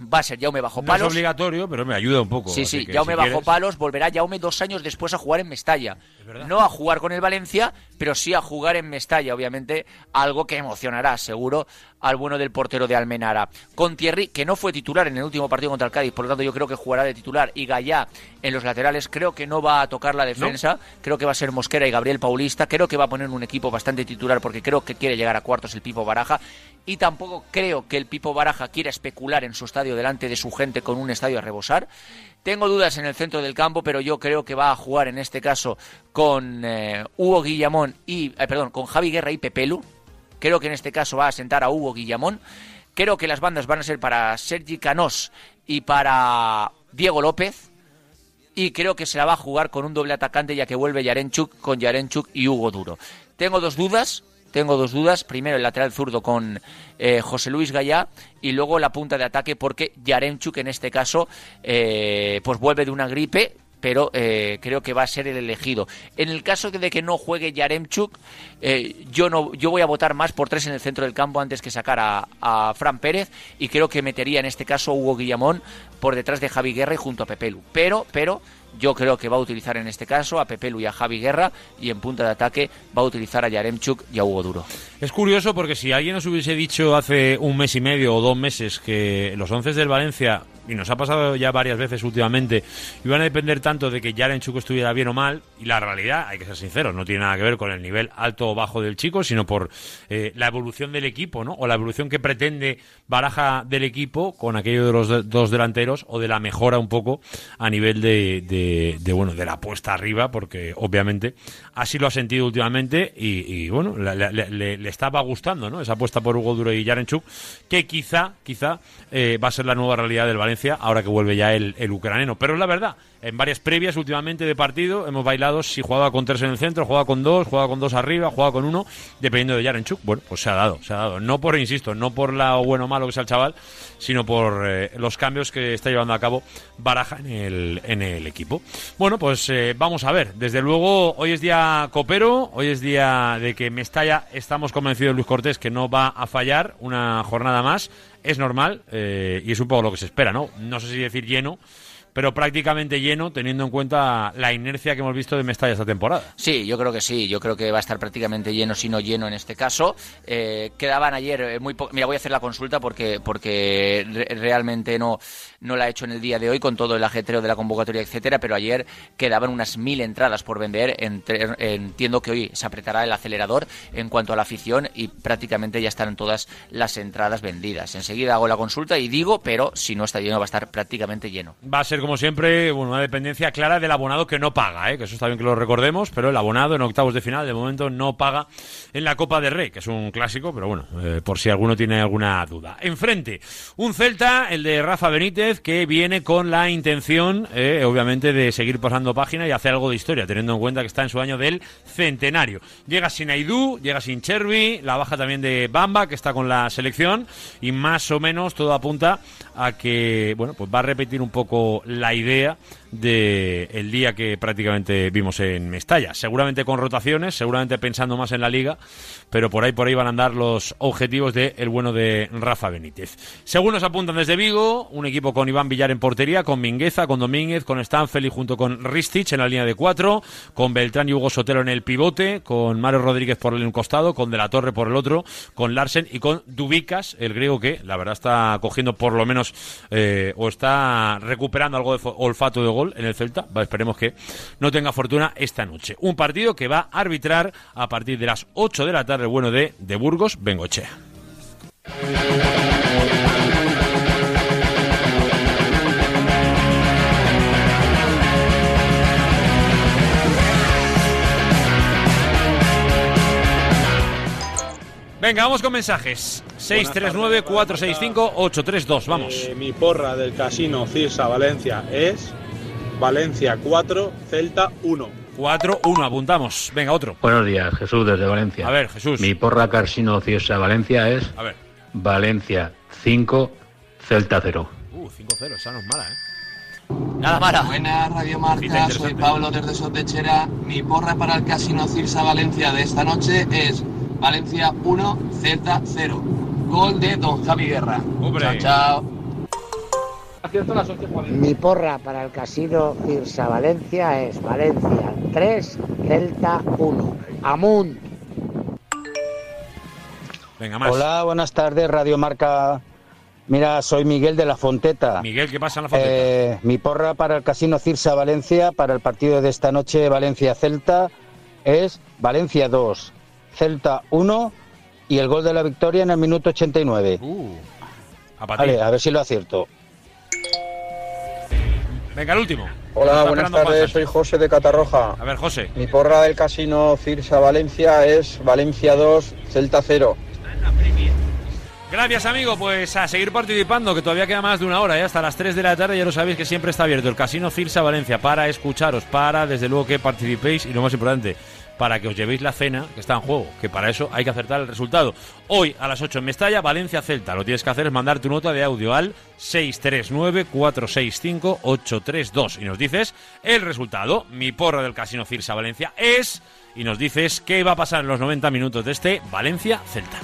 va a ser Jaume Bajo No es Palos. obligatorio, pero me ayuda un poco. Sí, sí, Jaume si Bajo quieres- Palos volverá Jaume dos años después a jugar en Mestalla. No a jugar con el Valencia, pero sí a jugar en Mestalla, obviamente, algo que emocionará seguro al bueno del portero de Almenara. Con Thierry, que no fue titular en el último partido contra el Cádiz, por lo tanto yo creo que jugará de titular, y Gallá en los laterales, creo que no va a tocar la defensa, creo que va a ser Mosquera y Gabriel Paulista, creo que va a poner un equipo bastante titular porque creo que quiere llegar a cuartos el Pipo Baraja, y tampoco creo que el Pipo Baraja quiera especular en su estadio delante de su gente con un estadio a rebosar. Tengo dudas en el centro del campo, pero yo creo que va a jugar en este caso con eh, Hugo Guillamón y, eh, perdón, con Javi Guerra y Pepelu. Creo que en este caso va a sentar a Hugo Guillamón. Creo que las bandas van a ser para Sergi Canós y para Diego López. Y creo que se la va a jugar con un doble atacante ya que vuelve Yarenchuk con Yarenchuk y Hugo Duro. Tengo dos dudas. Tengo dos dudas. Primero el lateral zurdo con eh, José Luis Gallá y luego la punta de ataque porque Yarenchuk en este caso eh, pues vuelve de una gripe pero eh, creo que va a ser el elegido. En el caso de que no juegue Yaremchuk, eh, yo no, yo voy a votar más por tres en el centro del campo antes que sacar a, Fran Pérez y creo que metería en este caso Hugo Guillamón por detrás de Javi Guerra y junto a Pepelu. Pero, pero yo creo que va a utilizar en este caso a Pepelu y a Javi Guerra y en punta de ataque va a utilizar a Yaremchuk y a Hugo Duro. Es curioso porque si alguien nos hubiese dicho hace un mes y medio o dos meses que los once del Valencia, y nos ha pasado ya varias veces últimamente, iban a depender tanto de que Yarenchuk estuviera bien o mal, y la realidad, hay que ser sinceros, no tiene nada que ver con el nivel alto o bajo del chico, sino por eh, la evolución del equipo, ¿no? O la evolución que pretende Baraja del equipo con aquello de los dos delanteros o de la mejora un poco a nivel de, de, bueno, de la puesta arriba, porque obviamente así lo ha sentido últimamente y, bueno, le estaba gustando, ¿no? Esa apuesta por Hugo Duro y Yarenchuk, que quizá, quizá eh, va a ser la nueva realidad del Valencia ahora que vuelve ya el, el ucraniano. Pero es la verdad, en varias previas últimamente de partido hemos bailado si jugaba con tres en el centro, jugaba con dos, jugaba con dos arriba, jugaba con uno, dependiendo de Yarenchuk. Bueno, pues se ha dado, se ha dado. No por, insisto, no por la bueno o malo que sea el chaval, sino por eh, los cambios que está llevando a cabo Baraja en el, en el equipo. Bueno, pues eh, vamos a ver. Desde luego, hoy es día copero, hoy es día de que Mestalla, estamos convencidos, Luis Cortés, que no va a fallar una jornada más. Es normal eh, y es un poco lo que se espera, ¿no? No sé si decir lleno, pero prácticamente lleno, teniendo en cuenta la inercia que hemos visto de Mestalla esta temporada. Sí, yo creo que sí, yo creo que va a estar prácticamente lleno, si no lleno en este caso. Eh, quedaban ayer eh, muy Mira, voy a hacer la consulta porque porque re- realmente no, no la he hecho en el día de hoy con todo el ajetreo de la convocatoria, etcétera, pero ayer quedaban unas mil entradas por vender. Entre- entiendo que hoy se apretará el acelerador en cuanto a la afición y prácticamente ya estarán todas las entradas vendidas. Enseguida hago la consulta y digo, pero si no está lleno va a estar prácticamente lleno. Va a ser como como siempre, bueno, una dependencia clara del abonado que no paga, ¿eh? que eso está bien que lo recordemos, pero el abonado en octavos de final de momento no paga en la Copa del Rey, que es un clásico, pero bueno, eh, por si alguno tiene alguna duda. Enfrente, un Celta, el de Rafa Benítez, que viene con la intención, eh, obviamente, de seguir pasando página y hacer algo de historia, teniendo en cuenta que está en su año del centenario. Llega sin Aidú, llega sin Chervi, la baja también de Bamba, que está con la selección, y más o menos todo apunta a que, bueno, pues va a repetir un poco la idea del el día que prácticamente vimos en Mestalla. Seguramente con rotaciones, seguramente pensando más en la liga, pero por ahí por ahí van a andar los objetivos de el bueno de Rafa Benítez. Según nos apuntan desde Vigo, un equipo con Iván Villar en portería, con Mingueza, con Domínguez, con Stanfeld y junto con Ristich en la línea de cuatro, con Beltrán y Hugo Sotelo en el pivote, con Mario Rodríguez por el un costado, con De la Torre por el otro, con Larsen y con Dubicas, el griego que la verdad está cogiendo por lo menos eh, o está recuperando algo de olfato de gol en el Celta. Va, esperemos que no tenga fortuna esta noche. Un partido que va a arbitrar a partir de las 8 de la tarde, el bueno de, de Burgos, Bengochea. Venga, vamos con mensajes. 639-465-832. Vamos. Eh, mi porra del casino Cirsa Valencia es Valencia 4, Celta 1. 4-1, apuntamos. Venga, otro. Buenos días, Jesús desde Valencia. A ver, Jesús. Mi porra Casino Cirsa Valencia es A ver. Valencia 5, Celta 0. Uh, 5-0, esa no es mala, ¿eh? Nada mala. Buenas, Radio Marca, soy. Pablo desde Sotechera. Mi porra para el Casino Cirsa Valencia de esta noche es Valencia 1, Celta 0. Gol de Don Javi Guerra. Chao, chao. Mi porra para el casino Cirsa Valencia es Valencia 3, Celta 1. Amunt. Venga, más. Hola, buenas tardes, Radio Marca. Mira, soy Miguel de la Fonteta. Miguel, ¿qué pasa en la Fonteta? Eh, mi porra para el Casino Cirsa Valencia, para el partido de esta noche Valencia-Celta, es Valencia 2, Celta 1 y el gol de la victoria en el minuto 89. Uh, a vale, a ver si lo acierto. Venga, el último. Hola, buenas tardes, soy José de Catarroja. A ver, José. Mi porra del casino Cirsa Valencia es Valencia 2, Celta 0. Gracias, amigo. Pues a seguir participando, que todavía queda más de una hora, ¿eh? hasta las 3 de la tarde. Ya lo sabéis que siempre está abierto el Casino Cirsa Valencia para escucharos, para desde luego que participéis y lo más importante, para que os llevéis la cena que está en juego, que para eso hay que acertar el resultado. Hoy a las 8 en Mestalla, Valencia Celta. Lo tienes que hacer es mandar tu nota de audio al 639-465-832 y nos dices el resultado. Mi porra del Casino Cirsa Valencia es y nos dices qué va a pasar en los 90 minutos de este Valencia Celta.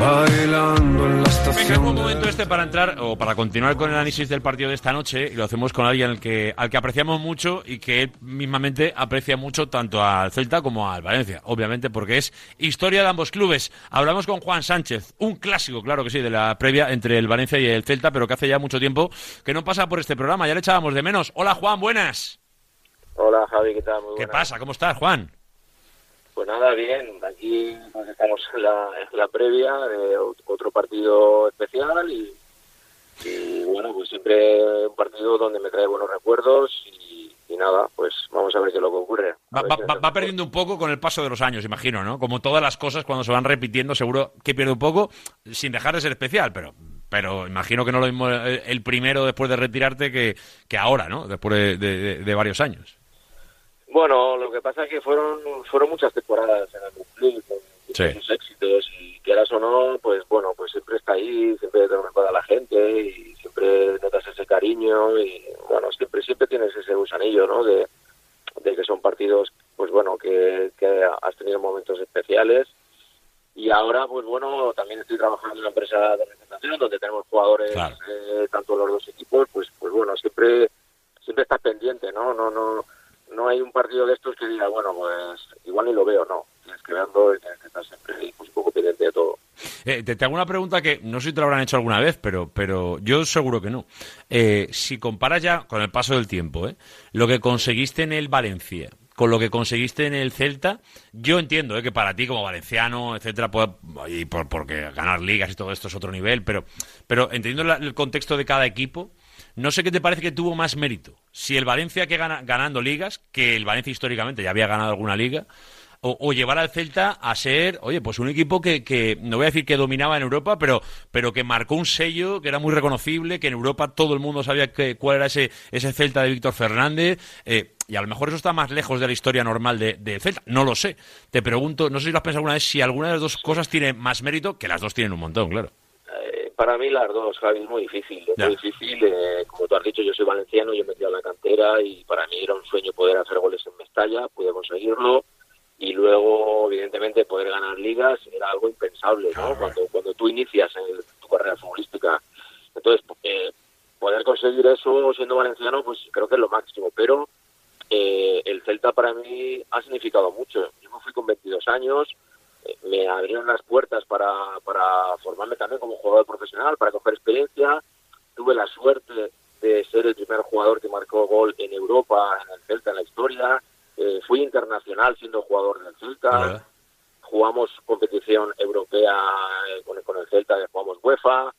Bailando en la Venga, es estación. buen momento este para entrar o para continuar con el análisis del partido de esta noche y lo hacemos con alguien al que, al que apreciamos mucho y que él mismamente aprecia mucho tanto al Celta como al Valencia, obviamente porque es historia de ambos clubes. Hablamos con Juan Sánchez, un clásico, claro que sí, de la previa entre el Valencia y el Celta, pero que hace ya mucho tiempo que no pasa por este programa, ya le echábamos de menos. Hola Juan, buenas. Hola Javi, ¿qué tal? Muy ¿Qué buenas. pasa? ¿Cómo estás, Juan? Pues nada, bien. Aquí pues, estamos en la, en la previa de ot- otro partido especial y, y, bueno, pues siempre un partido donde me trae buenos recuerdos y, y nada, pues vamos a ver qué es lo que ocurre. Va, va- qué va- va perdiendo un poco con el paso de los años, imagino, ¿no? Como todas las cosas cuando se van repitiendo, seguro que pierde un poco, sin dejar de ser especial, pero pero imagino que no lo mismo el, el primero después de retirarte que, que ahora, ¿no? Después de, de- de varios años. Bueno, lo que pasa es que fueron fueron muchas temporadas en el club con Sí. muchos éxitos y quieras o no, pues bueno, pues siempre está ahí, siempre te recuerda a la gente y siempre notas ese cariño y bueno, siempre siempre tienes ese gusanillo, ¿no? De, de que son partidos, pues bueno, que, que has tenido momentos especiales y ahora, pues bueno, también estoy trabajando en una empresa de representación donde tenemos jugadores, eh, tanto los dos equipos, pues pues bueno, siempre siempre estás pendiente, ¿no? No, no, no hay un partido de estos que diga, bueno, pues igual ni lo veo, no. Tienes que verlo y tienes que estar siempre pues, un poco pendiente de todo. Eh, te, te hago una pregunta que no sé si te lo habrán hecho alguna vez, pero, pero yo seguro que no. Eh, si comparas ya con el paso del tiempo, ¿eh? lo que conseguiste en el Valencia con lo que conseguiste en el Celta, yo entiendo ¿eh? que para ti como valenciano, etcétera, puede- y por, porque ganar ligas y todo esto es otro nivel, pero, pero entendiendo la- el contexto de cada equipo, no sé qué te parece que tuvo más mérito. Si el Valencia que gana, ganando ligas, que el Valencia históricamente ya había ganado alguna liga, o, o llevar al Celta a ser, oye, pues un equipo que, que no voy a decir que dominaba en Europa, pero, pero que marcó un sello que era muy reconocible, que en Europa todo el mundo sabía que, cuál era ese, ese Celta de Víctor Fernández. eh, y a lo mejor eso está más lejos de la historia normal de, de Celta. No lo sé. Te pregunto, no sé si lo has pensado alguna vez, si alguna de las dos cosas tiene más mérito, que las dos tienen un montón, claro. Para mí las dos, Javi, es muy difícil. Es Ya. muy difícil. eh, como tú has dicho, yo soy valenciano, yo me he en la cantera y para mí era un sueño poder hacer goles en Mestalla, pude conseguirlo. Y luego, evidentemente, poder ganar ligas era algo impensable, ¿no? Cuando, cuando tú inicias en tu carrera futbolística. Entonces, eh, poder conseguir eso siendo valenciano, pues creo que es lo máximo. Pero eh, el Celta para mí ha significado mucho. Yo me fui con 22 años, me abrieron las puertas para, para formarme también como jugador profesional, para coger experiencia. Tuve la suerte de ser el primer jugador que marcó gol en Europa, en el Celta, en la historia. Eh, fui internacional siendo jugador del Celta. Jugamos competición europea eh, con, con el Celta, jugamos UEFA.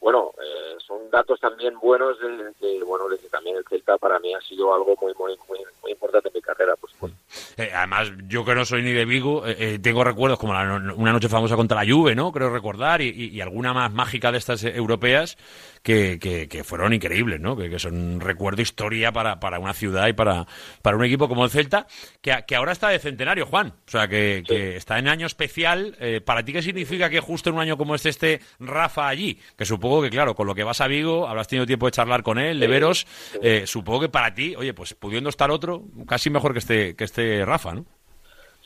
Bueno, eh, son datos también buenos de, bueno, de que también el Celta para mí ha sido algo muy, muy, muy, muy importante en mi carrera, por supuesto. Eh, además, yo que no soy ni de Vigo, eh, eh, tengo recuerdos como la una noche famosa contra la Juve, ¿no? Creo recordar, y alguna más mágica de estas eh, europeas que, que- que fueron increíbles, ¿no? Que, que son recuerdo, historia para, para una ciudad y para, para un equipo como el Celta, que, que ahora está de centenario, Juan. O sea, que, que está en año especial. Eh, ¿Para ti qué significa que justo en un año como este esté Rafa allí? Que supongo que, claro, con lo que vas a Vigo, habrás tenido tiempo de charlar con él, de veros. eh, supongo que para ti, oye, pues pudiendo estar otro, casi mejor que esté, que esté Rafa, ¿no?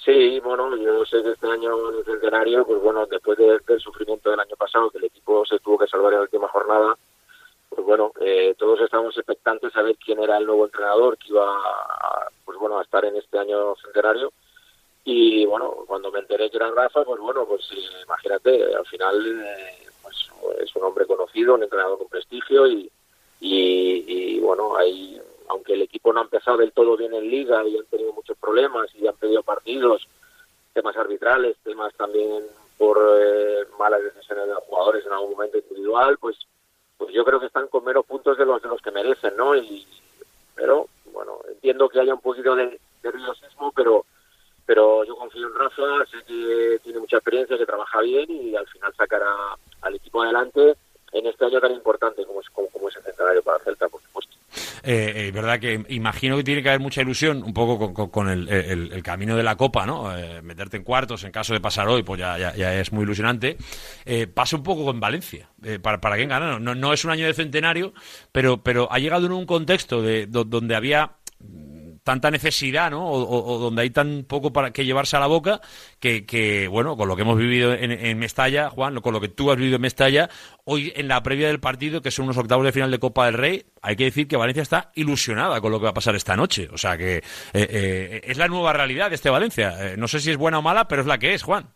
Sí, bueno, yo sé que este año en el centenario, pues bueno, después de- del sufrimiento del año pasado, que el equipo se tuvo que salvar en la última jornada, pues bueno, eh, todos estábamos expectantes a ver quién era el nuevo entrenador que iba a, pues bueno, a estar en este año centenario. Y bueno, cuando me enteré que era Rafa, pues bueno, pues eh, imagínate, al final eh, pues, es un hombre conocido, un entrenador con prestigio y, bueno, ahí, aunque el equipo no ha empezado del todo bien en liga y han tenido muchos problemas y han perdido partidos, temas arbitrales, temas también por eh, malas decisiones de los jugadores en algún momento individual, pues pues yo creo que están con menos puntos de los de los que merecen, ¿no? Y pero bueno, entiendo que haya un poquito de nerviosismo, pero pero yo confío en Rafa, sé que tiene mucha experiencia, que trabaja bien y al final sacará al equipo adelante en este año tan importante como es como, como es el centenario para Celta, por supuesto. Eh, eh, verdad que imagino que tiene que haber mucha ilusión un poco con, con- el, el- camino de la Copa, ¿no? Eh, meterte en cuartos, en caso de pasar hoy, pues ya, ya, es muy ilusionante. Eh, pasa un poco con Valencia, para, para quien gana. No, no es un año de centenario, pero, pero ha llegado en un contexto de, do- donde había tanta necesidad, ¿no? O, donde hay tan poco para que llevarse a la boca, que, que, bueno, con lo que hemos vivido en, en Mestalla, Juan, con lo que tú has vivido en Mestalla, hoy en la previa del partido, que son unos octavos de final de Copa del Rey, hay que decir que Valencia está ilusionada con lo que va a pasar esta noche. O sea que eh, eh, es la nueva realidad de este Valencia. Eh, no sé si es buena o mala, pero es la que es, Juan.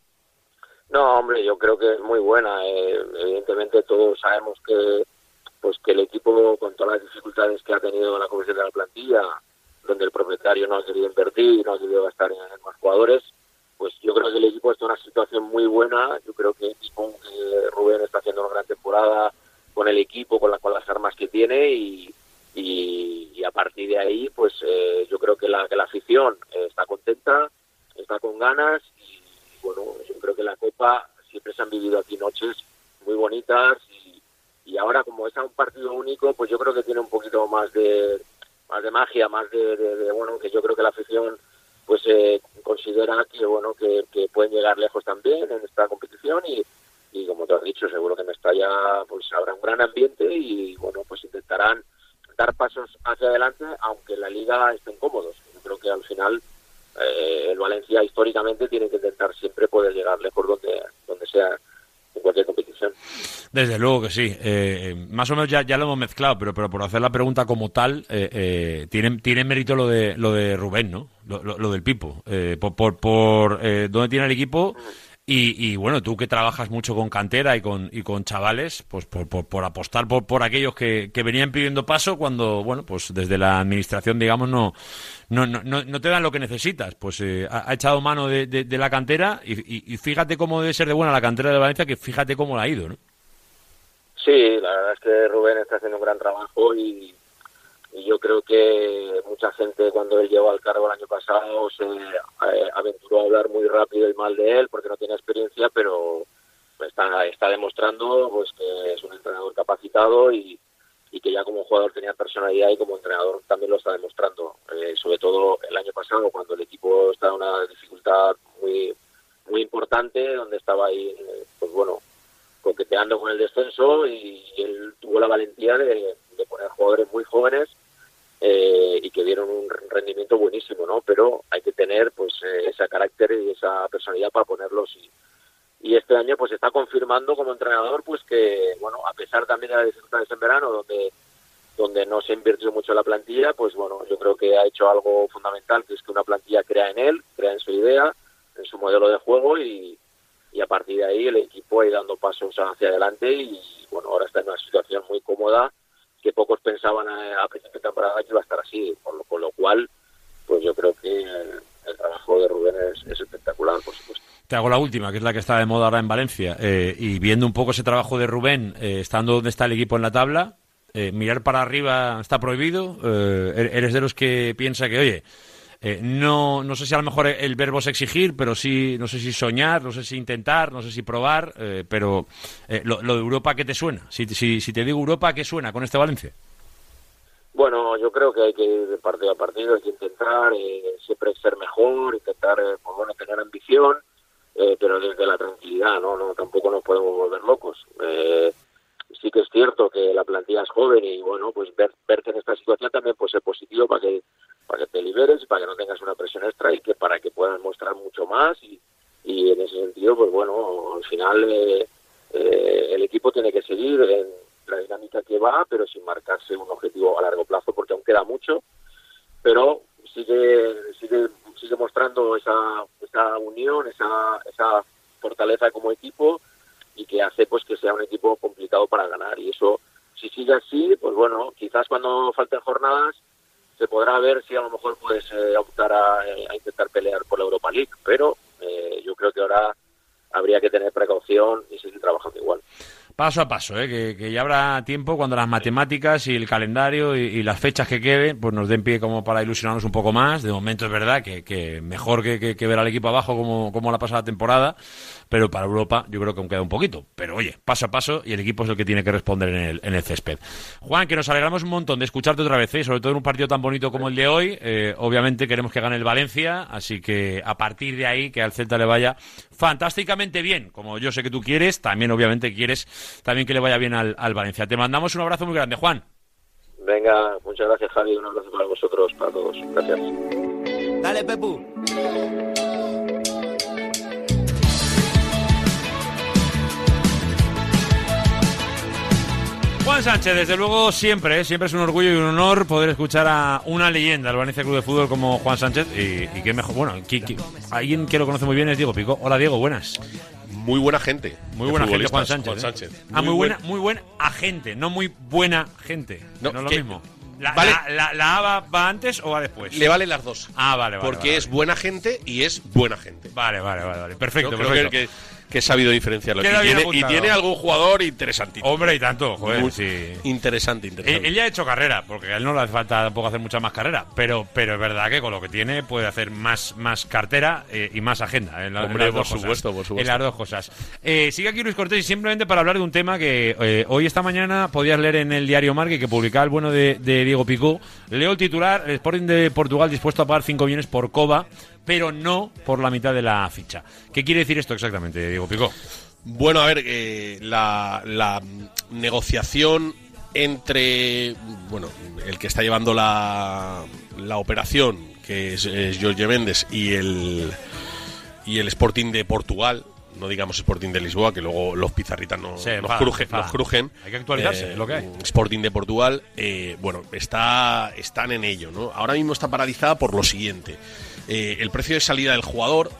No, hombre, yo creo que es muy buena. eh, evidentemente todos sabemos que pues que el equipo con todas las dificultades que ha tenido la comisión de la plantilla, donde el propietario no ha querido invertir no ha querido gastar en, en más jugadores, pues yo creo que el equipo está en una situación muy buena. Yo creo que que Rubén está haciendo una gran temporada con el equipo, con, la, con las armas que tiene y, y, y a partir de ahí, pues eh, yo creo que la, que la afición eh, está contenta, está con ganas y bueno, yo creo que la Copa siempre se han vivido aquí noches muy bonitas y, y ahora como es a un partido único, pues yo creo que tiene un poquito más de más de magia, más de, bueno, que yo creo que la afición pues eh, considera que bueno que, pueden llegar lejos también en esta competición y, y como te has dicho, seguro que en Mestalla pues habrá un gran ambiente y bueno, pues intentarán dar pasos hacia adelante aunque la liga estén cómodos. Yo creo que al final eh, el Valencia históricamente tiene que intentar siempre poder llegar lejos donde, donde sea en cualquier competición. Desde luego que sí. Eh, eh, más o menos ya, lo hemos mezclado, pero, pero por hacer la pregunta como tal, eh, eh, tiene, tiene mérito lo de, lo de Rubén, ¿no? Lo, del Pipo. Eh, por por, por, eh, dónde tiene el equipo Y, bueno, tú que trabajas mucho con cantera y con, y con chavales, pues por, por, apostar por, por aquellos que, que, venían pidiendo paso cuando, bueno, pues desde la administración, digamos, no, no, no, no te dan lo que necesitas. Pues eh, ha, ha, echado mano de, de, la cantera y, y, fíjate cómo debe ser de buena la cantera de Valencia, que fíjate cómo la ha ido, ¿no? Sí, la verdad es que Rubén está haciendo un gran trabajo y, yo creo que mucha gente cuando él llegó al cargo el año pasado se eh, aventuró a hablar muy rápido y mal de él porque no tiene experiencia, pero está, está demostrando pues que es un entrenador capacitado y, y que ya como jugador tenía personalidad y como entrenador también lo está demostrando. Eh, sobre todo el año pasado cuando el equipo estaba en una dificultad muy muy importante, donde estaba ahí, pues bueno, coqueteando con el descenso y él tuvo la valentía de, de poner jugadores muy jóvenes eh, y que dieron un rendimiento buenísimo, ¿no? Pero hay que tener pues eh, ese carácter y esa personalidad para ponerlos y, y este año pues está confirmando como entrenador pues que bueno a pesar también de las dificultades en verano donde donde no se invirtió mucho la plantilla pues bueno yo creo que ha hecho algo fundamental que es que una plantilla crea en él crea en su idea en su modelo de juego y, y a partir de ahí el equipo ha ido dando pasos hacia adelante y bueno ahora está en una situación muy cómoda que pocos pensaban a, a de temporada que iba a estar así, por lo, con lo cual, pues yo creo que el, trabajo de Rubén es, es, espectacular, por supuesto. Te hago la última, que es la que está de moda ahora en Valencia, eh, y viendo un poco ese trabajo de Rubén, eh, estando donde está el equipo en la tabla, eh, mirar para arriba está prohibido, eh, eres de los que piensa que, oye, eh, no, no sé si a lo mejor el verbo es exigir, pero sí, no sé si soñar, no sé si intentar, no sé si probar, eh, pero eh, lo, lo, de Europa, ¿qué te suena? Si, si, si, te digo Europa, ¿qué suena con este Valencia? Bueno, yo creo que hay que ir de partido a partido, hay que intentar eh, siempre ser mejor, intentar, bueno, tener ambición, pero desde la tranquilidad, ¿no? no Tampoco nos podemos volver locos. Sí que es cierto que la plantilla es joven y, bueno, pues ver, verte en esta situación también puede ser positivo para que para que te liberes, para que no tengas una presión extra y que para que puedas mostrar mucho más y, en ese sentido, pues bueno, al final eh, eh, el equipo tiene que seguir en la dinámica que va, pero sin marcarse un objetivo a largo plazo porque aún queda mucho, pero sigue sigue sigue mostrando esa esa unión, esa esa fortaleza como equipo y que hace pues que sea un equipo complicado para ganar y eso si sigue así, pues bueno, quizás cuando falten jornadas se podrá ver si a lo mejor puedes eh, optar a, a, intentar pelear por la Europa League, pero eh, yo creo que ahora habría que tener precaución y seguir trabajando igual. Paso a paso, ¿eh? que, que, ya habrá tiempo cuando las matemáticas y el calendario y, las fechas que queden pues nos den pie como para ilusionarnos un poco más. De momento es verdad que, que mejor que, ver al equipo abajo como, como la pasada temporada, pero para Europa yo creo que aún queda un poquito. Pero oye, paso a paso y el equipo es el que tiene que responder en el, en el césped. Juan, que nos alegramos un montón de escucharte otra vez, ¿eh? sobre todo en un partido tan bonito como el de hoy. Eh, obviamente queremos que gane el Valencia, así que a partir de ahí que al Celta le vaya fantásticamente bien, como yo sé que tú quieres, también obviamente quieres también que le vaya bien al, al Valencia. Te mandamos un abrazo muy grande, Juan. Venga, muchas gracias Javi, un abrazo para vosotros, para todos. Gracias. Dale, Pepu. Juan Sánchez, desde luego siempre, ¿eh? siempre es un orgullo y un honor poder escuchar a una leyenda del Valencia Club de Fútbol como Juan Sánchez y, y qué mejor, bueno, alguien que lo conoce muy bien es Diego Pico. Hola Diego, buenas. Muy buena gente. Muy buena gente Juan Sánchez. Juan Sánchez. ¿eh? Ah, muy, buena, muy buen agente, no muy buena gente. No, no es lo mismo. La, vale. la, la, la, A va, va, antes o va después? Le valen las dos. Ah, vale, vale. Porque vale, es buena gente y es buena gente. Vale, vale, vale. vale. Perfecto, Yo perfecto. Creo que, que he sabido diferenciarlo. Y tiene, y tiene, algún jugador interesantito. Hombre, y tanto, joder. Muy sí. Interesante, interesante. Él, ya ha hecho carrera, porque a él no le hace falta tampoco hacer mucha más carrera. Pero, pero es verdad que con lo que tiene puede hacer más, más cartera eh, y más agenda. En la, Hombre, en las por dos supuesto, cosas, por supuesto. En las dos cosas. Eh, sigue aquí Luis Cortés y simplemente para hablar de un tema que eh, hoy, esta mañana, podías leer en el diario Marque que publicaba el bueno de, de Diego Picó. Leo el titular: el Sporting de Portugal dispuesto a pagar 5 millones por Coba, pero no por la mitad de la ficha. ¿Qué quiere decir esto exactamente, Diego Picó? Bueno, a ver, eh, la, la, negociación entre, bueno, el que está llevando la, la operación, que es, es Jorge Méndez, y el, y el Sporting de Portugal, no digamos Sporting de Lisboa, que luego los pizarritas no, sí, nos, va, crujen, nos crujen. Hay que actualizarse, eh, lo que hay. Sporting de Portugal, eh, bueno, está, están en ello, ¿no? Ahora mismo está paralizada por lo siguiente. Eh, el precio de salida del jugador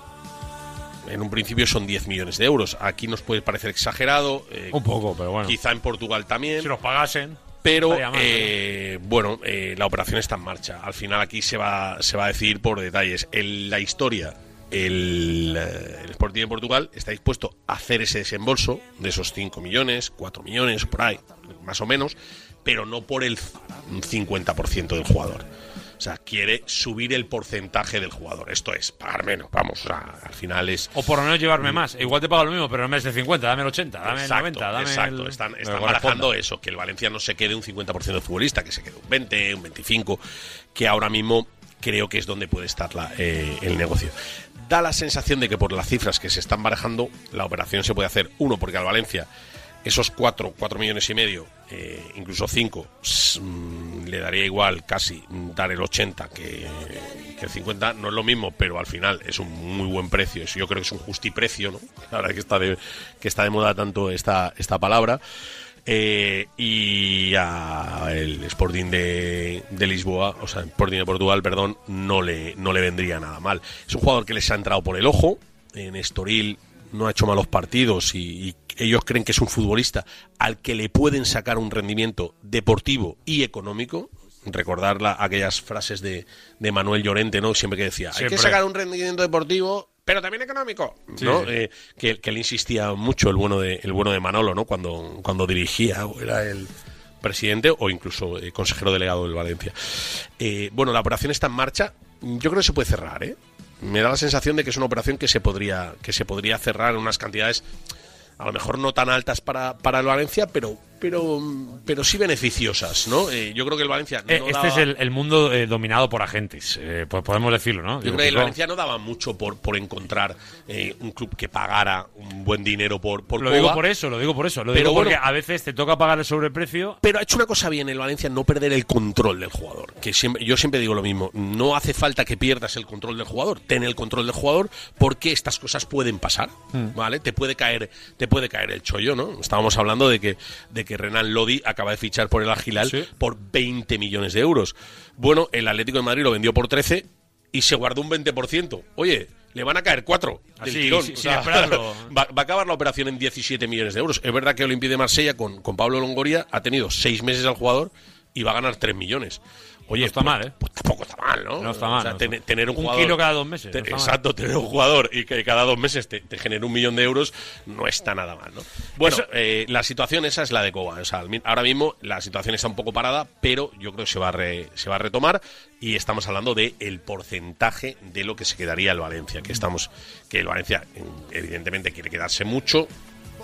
en un principio son 10 millones de euros. Aquí nos puede parecer exagerado. eh, Un poco, pero bueno. Quizá en Portugal también. Si los pagasen. Pero, mal, eh, bueno, eh, la operación está en marcha. Al final aquí se va, se va a decidir por detalles. En la historia, el, eh, el Sporting de Portugal está dispuesto a hacer ese desembolso de esos 5 millones, 4 millones, por ahí, más o menos, pero no por el 50% del jugador. O sea, quiere subir el porcentaje del jugador. Esto es, pagar menos, vamos, o sea, al final es... O por lo menos llevarme más. Igual te pago lo mismo, pero en vez de 50, dame el 80, dame el Exacto, 90, dame exacto. el... Están, están barajando eso, que el Valencia no se quede un 50% de futbolista, que se quede un 20, un 25, que ahora mismo creo que es donde puede estar la- eh, el negocio. Da la sensación de que por las cifras que se están barajando, la operación se puede hacer, uno, porque al Valencia esos 4, 4 millones y medio, eh, incluso 5, le daría igual casi dar el 80 que, el 50, no es lo mismo, pero al final es un muy buen precio. Yo creo que es un justiprecio, ¿no? La verdad que está de, que está de moda tanto esta, esta palabra. Eh, y a el Sporting de, de Lisboa, o sea, Sporting de Portugal, perdón, no le, no le vendría nada mal. Es un jugador que les ha entrado por el ojo. En Estoril no ha hecho malos partidos y ellos creen que es un futbolista al que le pueden sacar un rendimiento deportivo y económico. Recordar la- aquellas frases de, de Manuel Llorente, ¿no? Siempre que decía, hay que sacar un rendimiento deportivo, pero también económico, Sí, ¿no? sí. Eh, que, que le insistía mucho el bueno de, el bueno de Manolo, ¿no? Cuando, cuando dirigía o era el presidente o incluso eh, consejero delegado del Valencia. Eh, bueno, la operación está en marcha. Yo creo que se puede cerrar, ¿eh? Me da la sensación de que es una operación que se podría, que se podría cerrar en unas cantidades a lo mejor no tan altas para, para el Valencia, pero, pero, pero sí beneficiosas, ¿no? Eh, yo creo que el Valencia no Eh, este daba- es el, el mundo eh, dominado por agentes, eh, pues podemos decirlo, ¿no? yo Digo, creo que el Valencia no daba mucho por, por encontrar un club que pagara un buen dinero por, por Lo digo por eso, lo digo por eso. Lo Pero digo porque bueno. a veces te toca pagar el sobreprecio. Pero ha hecho una cosa bien el Valencia, no perder el control del jugador. Que siempre, yo siempre digo lo mismo, no hace falta que pierdas el control del jugador, ten el control del jugador porque estas cosas pueden pasar, Hmm. ¿vale? Te puede caer, te puede caer el chollo, ¿no? Estábamos hablando de que, de que Renan Lodi acaba de fichar por el Agilal por 20 millones de euros. Bueno, el Atlético de Madrid lo vendió por 13 y se guardó un 20%. Oye, le van a caer 4 del Así, tirón. O sea, va, va a acabar la operación en 17 millones de euros. Es verdad que Olympique de Marsella con, con Pablo Longoria ha tenido 6 meses al jugador y va a ganar 3 millones. Oye, No está pues- mal, ¿eh? Pues tampoco está mal, ¿no? No está mal, O sea, no ten- está- tener un Un jugador. kilo cada dos meses, no mal. exacto, tener un jugador y que cada dos meses te, te genere un millón de euros no está nada mal, ¿no? Bueno, Eso- eh, la situación esa es la de Coba. O sea, ahora mismo la situación está un poco parada, pero yo creo que se va a, re- se va a retomar y estamos hablando de el porcentaje de lo que se quedaría el Valencia, que estamos que el Valencia evidentemente quiere quedarse mucho.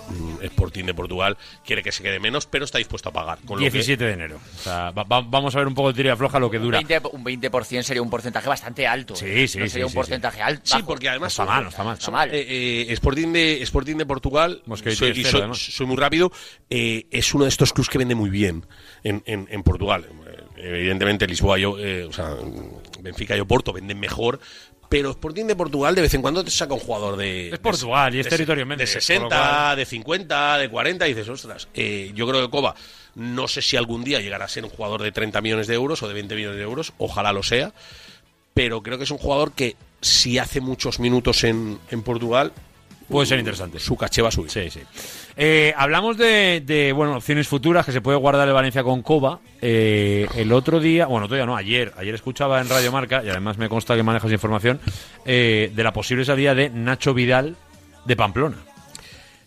Mm, Sporting de Portugal quiere que se quede menos, pero está dispuesto a pagar. Con lo que- 17 de enero. O sea, va- va- vamos a ver un poco de tira y afloja lo que Un dura. 20, un 20% sería un porcentaje bastante alto. Sí, ¿eh? sí, No sí, sería un sí, porcentaje alto. Sí, porque además está mal, está mal. Está mal. Eh, eh, Sporting de Sporting de Portugal soy, y soy, muy rápido eh, es uno de estos clubs que vende muy bien en, en- en Portugal evidentemente Lisboa yo eh, o sea Benfica y Oporto venden mejor pero Sporting de Portugal de vez en cuando te saca un jugador de Es Portugal y es de- territorio de Méndez, 60 por lo cual- de 50 de 40 y dices ostras eh, yo creo que Coba no sé si algún día llegará a ser un jugador de 30 millones de euros o de 20 millones de euros ojalá lo sea pero creo que es un jugador que si hace muchos minutos en, en Portugal Puede ser interesante. su caché va a subir. Sí, sí. Eh, hablamos de, de, bueno, opciones futuras que se puede guardar el Valencia con Coba. Eh, el otro día, bueno, todavía no, ayer, ayer escuchaba en Radio Marca, y además me consta que manejas información, eh, de la posible salida de Nacho Vidal de Pamplona.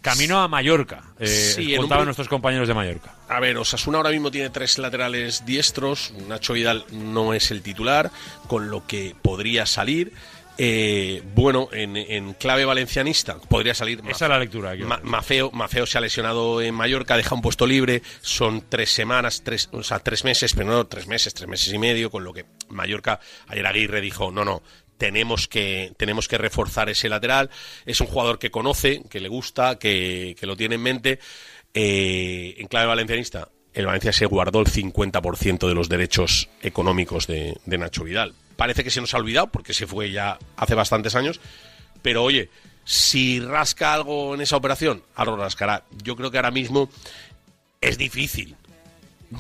Camino a Mallorca. Eh, Sí, un contaban pri- nuestros compañeros de Mallorca. A ver, Osasuna ahora mismo tiene tres laterales diestros. Nacho Vidal no es el titular, con lo que podría salir. Eh, bueno, en, en clave valencianista podría salir. Esa es la lectura. Ma- Mafeo, Mafeo se ha lesionado en Mallorca, deja un puesto libre, son tres semanas, tres, o sea, tres meses, pero no tres meses, tres meses y medio, con lo que Mallorca, ayer Aguirre dijo, no, no, tenemos que, tenemos que reforzar ese lateral. Es un jugador que conoce, que le gusta, que, que lo tiene en mente. Eh, en clave valencianista, el Valencia se guardó el 50% de los derechos económicos de, de Nacho Vidal. Parece que se nos ha olvidado, porque se fue ya hace bastantes años, pero oye, si rasca algo en esa operación, algo rascará. Yo creo que ahora mismo es difícil.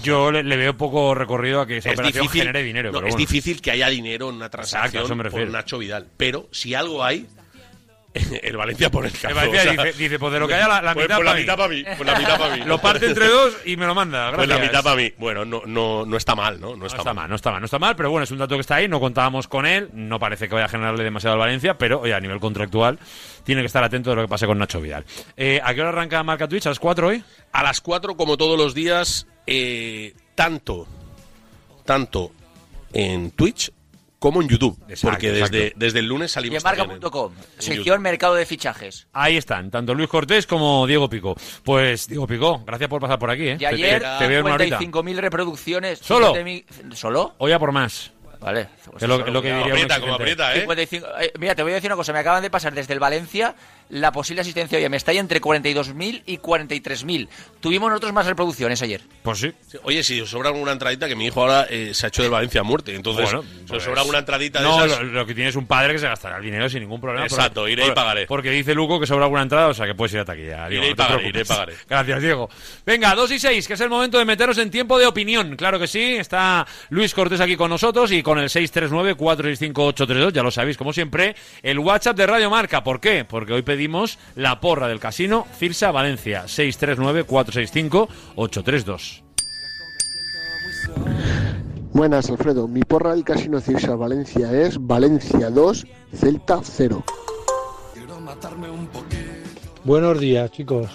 Yo le, le veo poco recorrido a que esa Es operación difícil, genere dinero. no, pero es bueno. difícil que haya dinero en una transacción me por. Nacho Vidal. Pero si algo hay, el Valencia por el El Valencia dice, dice, pues de lo que haya la, la pues, mitad pues la para mitad para mí, pues la mitad para mí. Lo parte entre dos y me lo manda. Pues la gracias. mitad para mí. Bueno, no, no, no está mal, ¿no? No No está, está mal, no está mal, no está mal, pero bueno, es un dato que está ahí, no contábamos con él, no parece que vaya a generarle demasiado al Valencia, pero oye, a nivel contractual tiene que estar atento de lo que pase con Nacho Vidal. Eh, ¿A qué hora arranca Marca Twitch? ¿A las 4 hoy? A las 4, como todos los días, eh, tanto, tanto en Twitch como en YouTube. porque desde, exacto. desde el lunes salimos en también en- marca.com, en sección YouTube. mercado de fichajes. Ahí están, tanto Luis Cortés como Diego Pico. Pues, Diego Pico, gracias por pasar por aquí, ¿eh? Y Te- ayer, te, te veo en una horita. 55.000 reproducciones. ¿Solo? 50.000 ¿Solo? Hoy a por más. Vale. Es lo, es lo que diría un exigente. 55 eh, mira, te voy a decir una cosa. Me acaban de pasar desde el Valencia la posible asistencia hoy. Me está ahí entre 42.000 y 43.000. Tuvimos nosotros más reproducciones ayer. Pues sí. Oye, si os sobra alguna entradita, que mi hijo ahora eh, se ha hecho del Valencia a muerte. Entonces, Bueno, si pues- os sobra alguna entradita de No, esas... lo, lo que tiene es un padre que se gastará el dinero sin ningún problema. Exacto, iré y pagaré. Porque dice Luco que sobra alguna entrada, o sea que puedes ir hasta aquí ya. Diego, Iré y pagaré, preocupes. iré y pagaré. Gracias, Diego. Venga, 2 y 6, que es el momento de meteros en tiempo de opinión. Claro que sí, está Luis Cortés aquí con nosotros y con el 639-465-832, ya lo sabéis, como siempre, el WhatsApp de Radio Marca. ¿Por qué? Porque hoy pedimos la porra del casino Cirsa Valencia, 639-465-832. Buenas, Alfredo. Mi porra del Casino Cirsa Valencia es Valencia 2, Celta 0. Buenos días, chicos.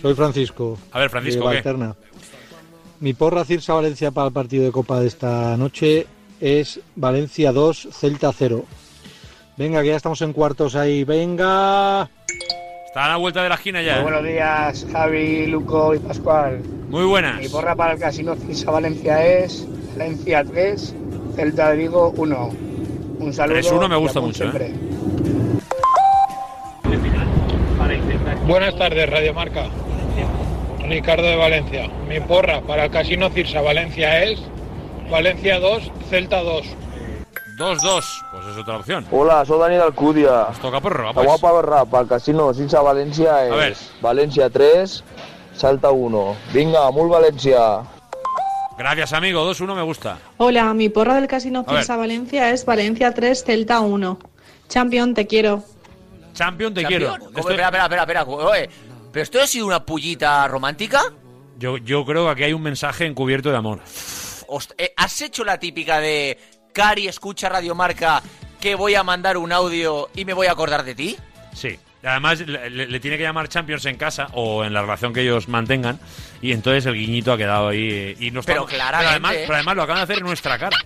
Soy Francisco. A ver, Francisco, de. Mi porra Cirsa Valencia para el partido de Copa de esta noche es Valencia 2, Celta 0. Venga, que ya estamos en cuartos ahí. Venga. Está a la vuelta de la esquina ya. Muy ¿eh? buenos días, Javi, Luco y Pascual. Muy buenas. Mi porra para el Casino Cisa Valencia es Valencia 3, Celta de Vigo 1. Un saludo. 3-1 me gusta mucho, ¿eh? siempre. Buenas tardes, Radio Marca. Ricardo de Valencia. Mi porra para el Casino Cirsa Valencia es Valencia 2, Celta 2. 2-2, es otra opción. Hola, soy Dani d'Alcúdia. Nos toca porra, La pues. guapa el casino Cinsa Valencia A ver. es Valencia 3, Salta 1. Venga, muy Valencia. Gracias, amigo. 2-1 me gusta. Hola, mi porra del Casino A ver. Cirsa Valencia es Valencia 3, Celta 1. Champion, te quiero. Champion, te ¿Champion? quiero. ¿Cómo? Espera, espera, espera, espera. Oye, ¿pero esto ha sido una pullita romántica? Yo, yo creo que aquí hay un mensaje encubierto de amor. Host- eh, ¿Has hecho la típica de Cari escucha Radio Marca que voy a mandar un audio y me voy a acordar de ti? Sí. Además, le, tiene que llamar Champions en casa o en la relación que ellos mantengan. Y entonces el guiñito ha quedado ahí. Y no Pero estamos- claramente, además, pero además lo acaban de hacer en nuestra cara.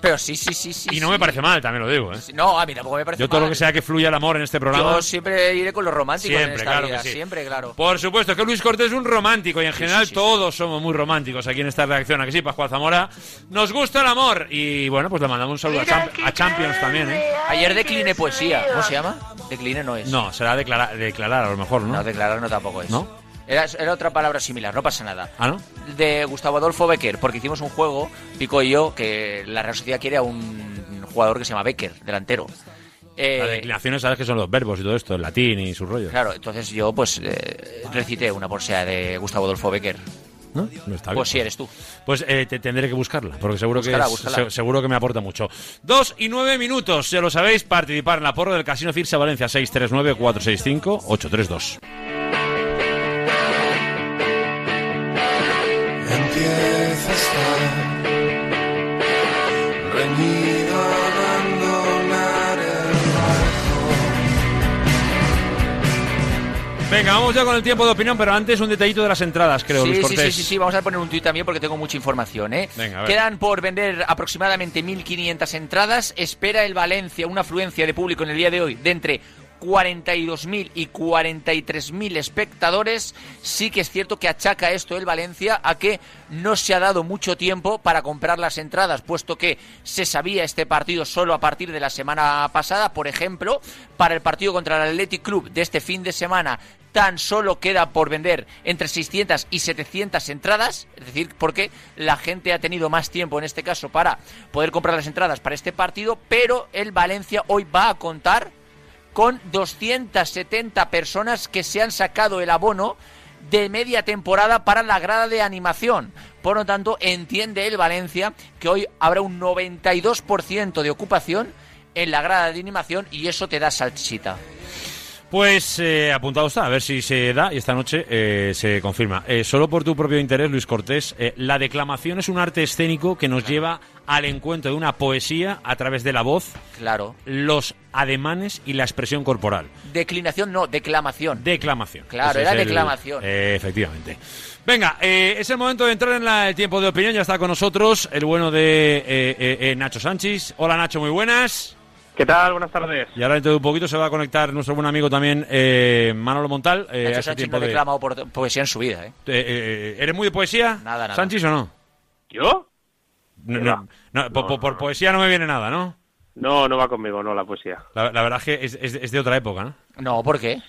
Pero sí, sí, sí, sí. y no sí. me parece mal, también lo digo. ¿eh? No, a mí tampoco me parece Yo todo mal. lo que sea que fluya el amor en este programa. Yo siempre iré con los románticos en Siempre, esta claro vida, que sí. siempre, claro. Por supuesto, que Luis Cortés es un romántico y en general todos somos muy románticos aquí en esta reacción. ¿A que sí, Pascual Zamora? Nos gusta el amor y bueno, pues le mandamos un saludo a, Champ- a Champions también, ¿eh? Ayer decliné poesía, ¿cómo se llama? Decliné no es. No, será declarar, declarar a lo mejor, ¿no? No, declarar no tampoco es. ¿No? Era, era otra palabra similar, no pasa nada. ¿Ah, no? De Gustavo Adolfo Becker, porque hicimos un juego, Pico y yo, que la Real Sociedad quiere a un jugador que se llama Becker, delantero. Eh, Las declinaciones, sabes que son los verbos y todo esto, el latín y su rollo. Claro, entonces yo pues eh, recité una poesía de Gustavo Adolfo Becker. ¿No? No está bien. Pues sí, eres tú. Pues eh, te tendré que buscarla, porque seguro Búscala, que es- búscala. se- seguro que me aporta mucho. Dos y nueve minutos, ya lo sabéis, participar en la porra del Casino Cirsa Valencia 639-465-832. Venga, vamos ya con el tiempo de opinión, pero antes un detallito de las entradas, creo, sí, Luis sí, Cortés. sí, sí, sí, vamos a poner un tuit también porque tengo mucha información, ¿eh? Venga, a ver. Quedan por vender aproximadamente 1.500 entradas. Espera el Valencia una afluencia de público en el día de hoy de entre 42.000 y 43.000 espectadores. Sí que es cierto que achaca esto el Valencia a que no se ha dado mucho tiempo para comprar las entradas, puesto que se sabía este partido solo a partir de la semana pasada. Por ejemplo, para el partido contra el Athletic Club de este fin de semana tan solo queda por vender entre 600 y 700 entradas, es decir, porque la gente ha tenido más tiempo en este caso para poder comprar las entradas para este partido, pero el Valencia hoy va a contar con 270 personas que se han sacado el abono de media temporada para la grada de animación. Por lo tanto, entiende el Valencia que hoy habrá un 92% de ocupación en la grada de animación y eso te da salchita. Pues eh, apuntado está, a ver si se da y esta noche eh, se confirma. Eh, solo por tu propio interés, Luis Cortés, eh, la declamación es un arte escénico que nos lleva al encuentro de una poesía a través de la voz, Claro. los ademanes y la expresión corporal. Declinación no, declamación. Declamación. Claro, Ese era el- declamación. Efectivamente. Venga, eh, es el momento de entrar en la- el tiempo de opinión. Ya está con nosotros el bueno de Nacho Sánchez. Hola Nacho, muy buenas. ¿Qué tal? Buenas tardes. Y ahora dentro de un poquito se va a conectar nuestro buen amigo también eh, Manolo Montal. eh, Nacho Sánchez tiempo no ha de- declamado por poesía en su vida, ¿eh? Eh, eh, ¿Eres muy de poesía? Nada, nada. ¿Sánchez o no? ¿Yo? No, no, no, por, por- por poesía no me viene nada, ¿no? No, no va conmigo, no, la poesía. La, la verdad es que es, es- es de otra época, ¿no? No, ¿por qué?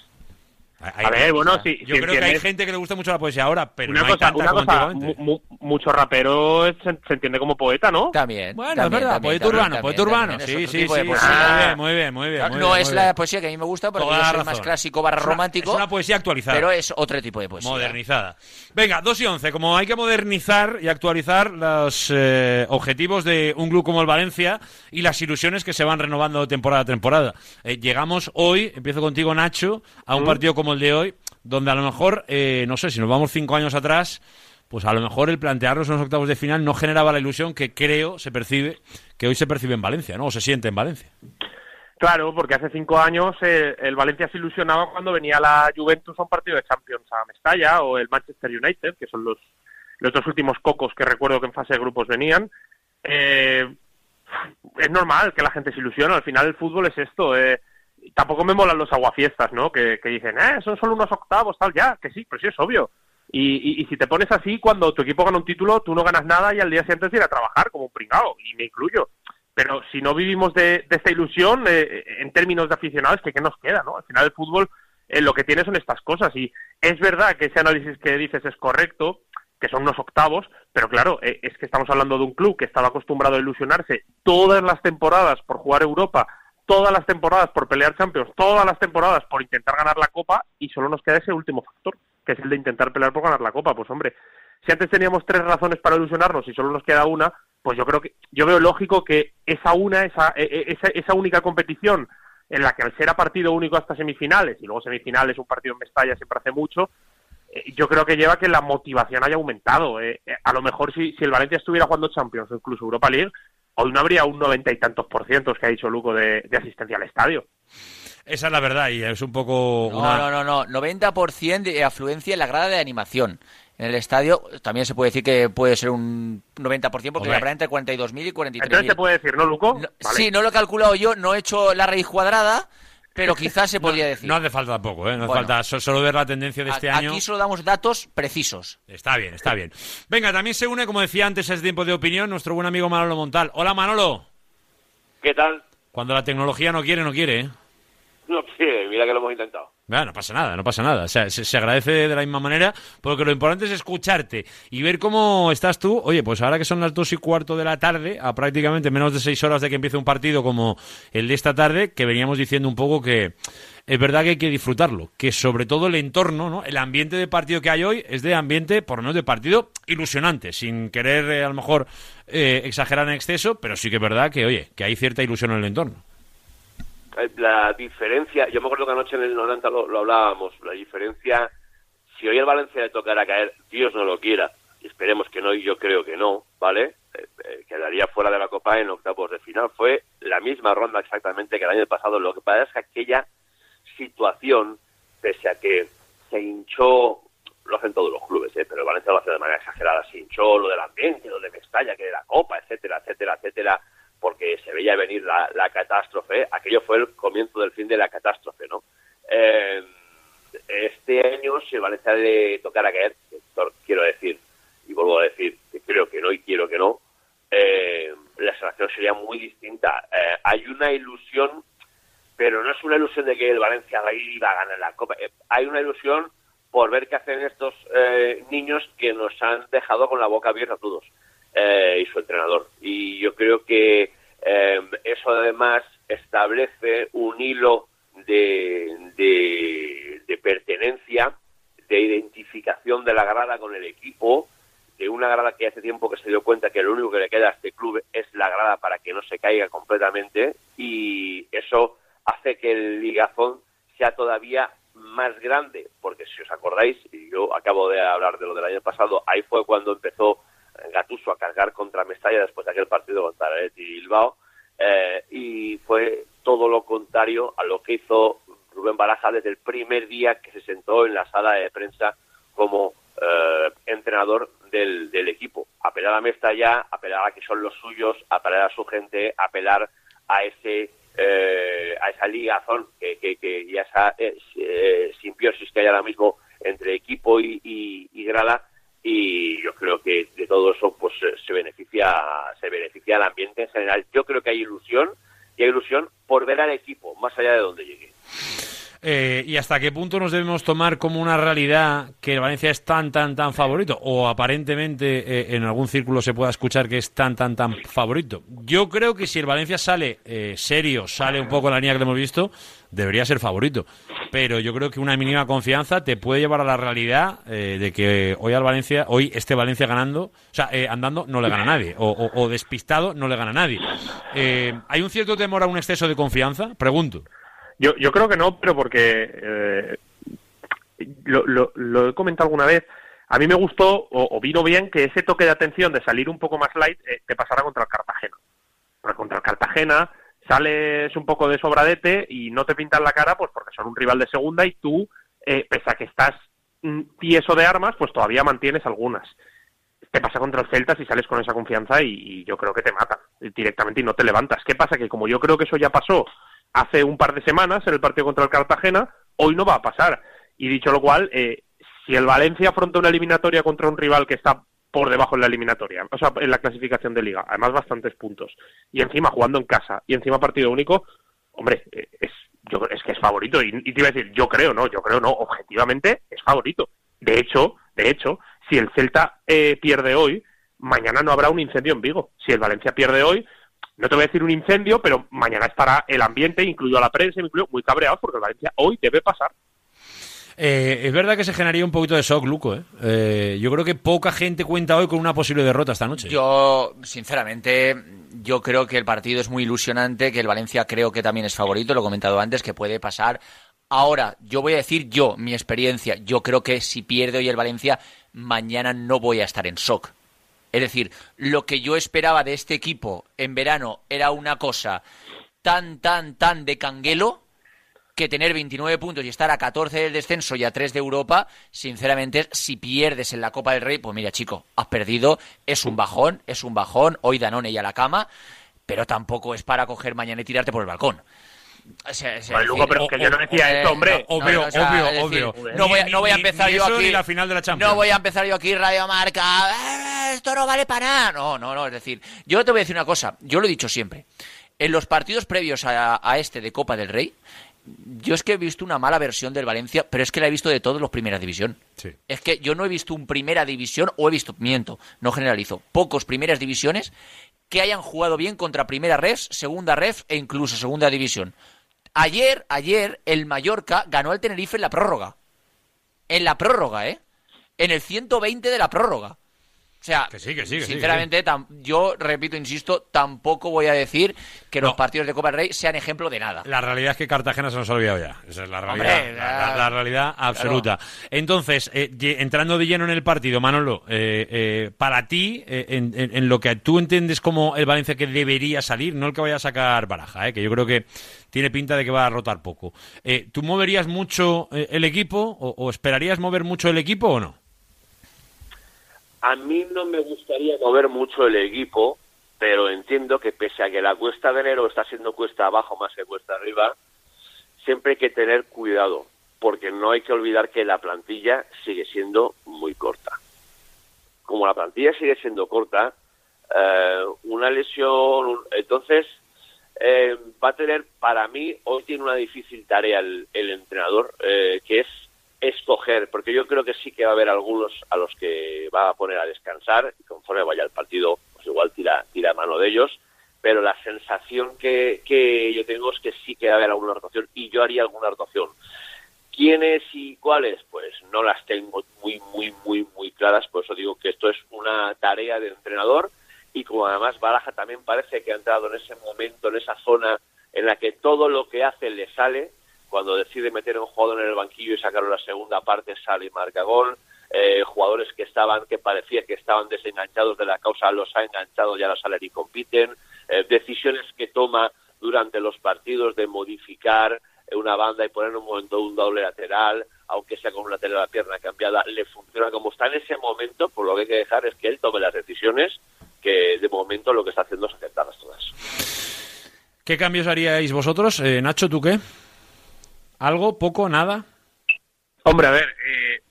Hay- A ver, bueno, sí, Yo si creo que hay gente que le gusta mucho la poesía ahora, pero una no hay cosa, tanta una cosa antiguamente. mu- mu- mucho rapero se, se entiende como poeta, ¿no? También. Bueno, también, es verdad, también, poeta también, urbano, también, poeta urbano. Sí, sí, sí, poesía. muy bien, muy bien, muy bien. Muy no bien, es la poesía que a mí me gusta porque Toda yo soy más clásico barra Es una- romántico. Es una poesía actualizada. Pero es otro tipo de poesía. Modernizada. Venga, 2 y 11. Como hay que modernizar y actualizar los eh, objetivos de un club como el Valencia y las ilusiones que se van renovando temporada a temporada. Eh, llegamos hoy, empiezo contigo, Nacho, a un Mm. partido como el de hoy, donde a lo mejor, eh, no sé, si nos vamos cinco años atrás, pues a lo mejor el plantearnos en los octavos de final no generaba la ilusión que creo se percibe, que hoy se percibe en Valencia, ¿no? O se siente en Valencia. Claro, porque hace cinco años eh, el Valencia se ilusionaba cuando venía la Juventus a un partido de Champions a Mestalla o el Manchester United, que son los, los dos últimos cocos que recuerdo que en fase de grupos venían. Eh, es normal que la gente se ilusione, al final el fútbol es esto. eh, tampoco me molan los aguafiestas, ¿no? Que, dicen, eh, son solo unos octavos, tal, ya, que sí, pero sí es obvio. Y, y- si te pones así, cuando tu equipo gana un título, tú no ganas nada y al día siguiente ir a trabajar como un pringao, y me incluyo. Pero si no vivimos de, de esta ilusión, eh, en términos de aficionados, que qué nos queda, ¿no? Al final el fútbol eh, lo que tiene son estas cosas. Y es verdad que ese análisis que dices es correcto, que son unos octavos, pero claro, eh, es que estamos hablando de un club que estaba acostumbrado a ilusionarse todas las temporadas por jugar Europa, todas las temporadas por pelear Champions, todas las temporadas por intentar ganar la Copa y solo nos queda ese último factor, que es el de intentar pelear por ganar la Copa. Pues hombre, si antes teníamos tres razones para ilusionarnos y solo nos queda una, pues yo creo que yo veo lógico que esa una, esa, e- e- esa, esa única competición en la que al ser a partido único hasta semifinales y luego semifinales un partido en Mestalla siempre hace mucho, eh, yo creo que lleva a que la motivación haya aumentado. eh. Eh, a lo mejor si, si el Valencia estuviera jugando Champions o incluso Europa League, hoy no habría un noventa y tantos por ciento que ha dicho Luco de, de asistencia al estadio. Esa es la verdad y es un poco No, una... no, no, no. 90% de afluencia en la grada de animación. En el estadio también se puede decir que puede ser un 90% porque Hombre. habrá entre 42.000 y 43.000. Entonces se puede decir, ¿no, Luco? Vale. Sí, no lo he calculado yo, no he hecho la raíz cuadrada, pero quizás se podría decir. No hace falta tampoco, ¿eh? No hace Bueno. falta so- solo ver la tendencia de este A- año. Aquí solo damos datos precisos. Está bien, está bien. Venga, también se une, como decía antes, a este tiempo de opinión, nuestro buen amigo Manolo Montal. Hola, Manolo. ¿Qué tal? Cuando la tecnología no quiere, no quiere, ¿eh? No, sí, mira que lo hemos intentado. Bueno, no pasa nada, no pasa nada. O sea, se, agradece de la misma manera, porque lo importante es escucharte y ver cómo estás tú. Oye, pues ahora que son las dos y cuarto de la tarde, a prácticamente menos de seis horas de que empiece un partido como el de esta tarde, que veníamos diciendo un poco que es verdad que hay que disfrutarlo, que sobre todo el entorno, ¿no? El ambiente de partido que hay hoy es de ambiente, por lo menos de partido, ilusionante, sin querer eh, a lo mejor eh, exagerar en exceso, pero sí que es verdad que, oye, que hay cierta ilusión en el entorno. Eh, La diferencia, yo me acuerdo que anoche en el 90 lo, hablábamos, la diferencia, si hoy el Valencia le tocara caer, Dios no lo quiera, y esperemos que no, y yo creo que no, ¿vale? Eh, eh, quedaría fuera de la Copa en octavos de final. Fue la misma ronda exactamente que el año pasado. Lo que pasa es que aquella situación, pese a que se hinchó, lo hacen todos los clubes, ¿eh? pero el Valencia lo hace de manera exagerada, se hinchó lo del ambiente, lo de Mestalla, que de la Copa, etcétera, etcétera, etcétera, porque se veía venir la, la catástrofe. Aquello fue el comienzo del fin de la catástrofe, ¿no? Eh, este año, si Valencia le tocara caer, quiero decir, y vuelvo a decir que creo que no y quiero que no, eh, la situación sería muy distinta. Eh, hay una ilusión, pero no es una ilusión de que el Valencia va a ir y va a ganar la Copa. Hay una ilusión por ver qué hacen estos niños que nos han dejado con la boca abierta a todos eh, y su entrenador. Y yo creo que eh, eso además establece un hilo de, de pertenencia, de identificación de la grada con el equipo, de una grada que hace tiempo que se dio cuenta que lo único que le queda a este club es la grada para que no se caiga completamente y eso hace que el ligazón sea todavía más grande, porque si os acordáis, y yo acabo de hablar de lo del año pasado, ahí fue cuando empezó Gatuso a cargar contra Mestalla después de aquel partido contra el y Bilbao, eh, y fue todo lo contrario a lo que hizo Rubén Baraja desde el primer día que se sentó en la sala de prensa como eh, entrenador del, equipo. Apelar a Mestalla, apelar a que son los suyos, apelar a su gente, apelar a ese eh, a esa ligazón que, que, que y a esa eh, simbiosis que hay ahora mismo entre equipo y, y, y Grala y yo creo que de todo eso pues se beneficia se beneficia el ambiente en general. Yo creo que hay ilusión y hay ilusión por ver al equipo más allá de donde llegue eh, ¿Y hasta qué punto nos debemos tomar como una realidad que el Valencia es tan, tan, tan favorito? O aparentemente eh, en algún círculo se pueda escuchar que es tan, tan, tan favorito. Yo creo que si el Valencia sale eh, serio, sale un poco en la línea que hemos visto, debería ser favorito. Pero yo creo que una mínima confianza te puede llevar a la realidad eh, de que hoy al Valencia, hoy este Valencia ganando, o sea, eh, andando no le gana a nadie, o, o, o despistado no le gana a nadie. ¿Hay un cierto temor a un exceso de confianza? Pregunto. Yo, yo creo que no, pero porque eh, lo, lo, lo, he comentado alguna vez. A mí me gustó o, vino bien que ese toque de atención de salir un poco más light eh, te pasara contra el Cartagena. Porque contra el Cartagena sales un poco de sobradete y no te pintan la cara, pues porque son un rival de segunda y tú, eh, pese a que estás tieso de armas, pues todavía mantienes algunas. Te pasa contra el Celta si sales con esa confianza y, y yo creo que te matan directamente y no te levantas. ¿Qué pasa? Que como yo creo que eso ya pasó hace un par de semanas en el partido contra el Cartagena, hoy no va a pasar. Y dicho lo cual, eh, si el Valencia afronta una eliminatoria contra un rival que está por debajo en la eliminatoria, o sea, en la clasificación de liga, además bastantes puntos, y encima jugando en casa, y encima partido único, hombre, eh, es, yo, es que es favorito, y, y te iba a decir, yo creo, no, yo creo, no, objetivamente es favorito. De hecho, de hecho, si el Celta eh, pierde hoy, mañana no habrá un incendio en Vigo. Si el Valencia pierde hoy, no te voy a decir un incendio, pero mañana estará el ambiente, incluido a la prensa, incluido muy cabreado, porque el Valencia hoy debe pasar. Eh, es verdad que se generaría un poquito de shock, Luco. ¿eh? Eh, yo creo que poca gente cuenta hoy con una posible derrota esta noche. Yo, sinceramente, yo creo que el partido es muy ilusionante, que el Valencia creo que también es favorito, lo he comentado antes, que puede pasar. Ahora, yo voy a decir yo, mi experiencia, yo creo que si pierde hoy el Valencia, mañana no voy a estar en shock. Es decir, lo que yo esperaba de este equipo en verano era una cosa tan, tan, tan de canguelo que tener 29 puntos y estar a 14 del descenso y a 3 de Europa, sinceramente, si pierdes en la Copa del Rey, pues mira, chico, has perdido, es un bajón, es un bajón, hoy Danone y a la cama, pero tampoco es para coger mañana y tirarte por el balcón. O sea, o sea, bueno, Luco, pero es que yo no decía eso, hombre. No, obvio, o sea, obvio, decir, obvio. No voy, a, no voy a empezar ni yo eso, aquí. La final de la Champions. No voy a empezar yo aquí Radio Marca. "Eh, Esto no vale para nada. No, no, no. Es decir, yo te voy a decir una cosa. Yo lo he dicho siempre. En los partidos previos a, a este de Copa del Rey, yo es que he visto una mala versión del Valencia, pero es que la he visto de todos los Primera División. Sí. Es que yo no he visto un Primera División, o he visto, miento, no generalizo, pocos Primeras Divisiones que hayan jugado bien contra Primera Ref, Segunda Ref e incluso Segunda División. Ayer, ayer, el Mallorca ganó al Tenerife en la prórroga. En la prórroga, ¿eh? En el 120 de la prórroga. O sea, Que sí, que sí, que sí, sinceramente, tam- yo repito, insisto, tampoco voy a decir que los partidos de Copa del Rey sean ejemplo de nada. La realidad es que Cartagena se nos ha olvidado ya. Esa es la realidad. Hombre, la, la- ya- la realidad absoluta. Entonces, eh, entrando de lleno en el partido, Manolo, eh, eh, para ti, eh, en, en- en lo que tú entiendes como el Valencia que debería salir, no el que vaya a sacar baraja, eh, que yo creo que tiene pinta de que va a rotar poco. ¿Tú moverías mucho el equipo o, o esperarías mover mucho el equipo o no? A mí no me gustaría mover mucho el equipo, pero entiendo que pese a que la cuesta de enero está siendo cuesta abajo más que cuesta arriba, siempre hay que tener cuidado, porque no hay que olvidar que la plantilla sigue siendo muy corta. Como la plantilla sigue siendo corta, eh, una lesión, entonces eh, va a tener, para mí, hoy tiene una difícil tarea el, el entrenador, eh, que es escoger, porque yo creo que sí que va a haber algunos a los que va a poner a descansar y conforme vaya el partido, pues igual tira, tira mano de ellos, pero la sensación que, que yo tengo es que sí que va a haber alguna rotación y yo haría alguna rotación. ¿Quiénes y cuáles? Pues no las tengo muy, muy, muy, muy claras, por eso digo que esto es una tarea de entrenador y como además Baraja también parece que ha entrado en ese momento, en esa zona en la que todo lo que hace le sale, cuando decide meter a un jugador en el banquillo y sacarlo en la segunda parte, sale y marca gol. Eh, jugadores que estaban, que parecía que estaban desenganchados de la causa, los ha enganchado y ahora salen y compiten. Eh, decisiones que toma durante los partidos de modificar una banda y poner un momento un doble lateral, aunque sea con una lateral la pierna cambiada, le funciona como está en ese momento, por lo que hay que dejar es que él tome las decisiones que de momento lo que está haciendo es aceptarlas todas. ¿Qué cambios haríais vosotros? Eh, Nacho, ¿tú qué? ¿Algo? ¿Poco? ¿Nada? Hombre, a ver, eh,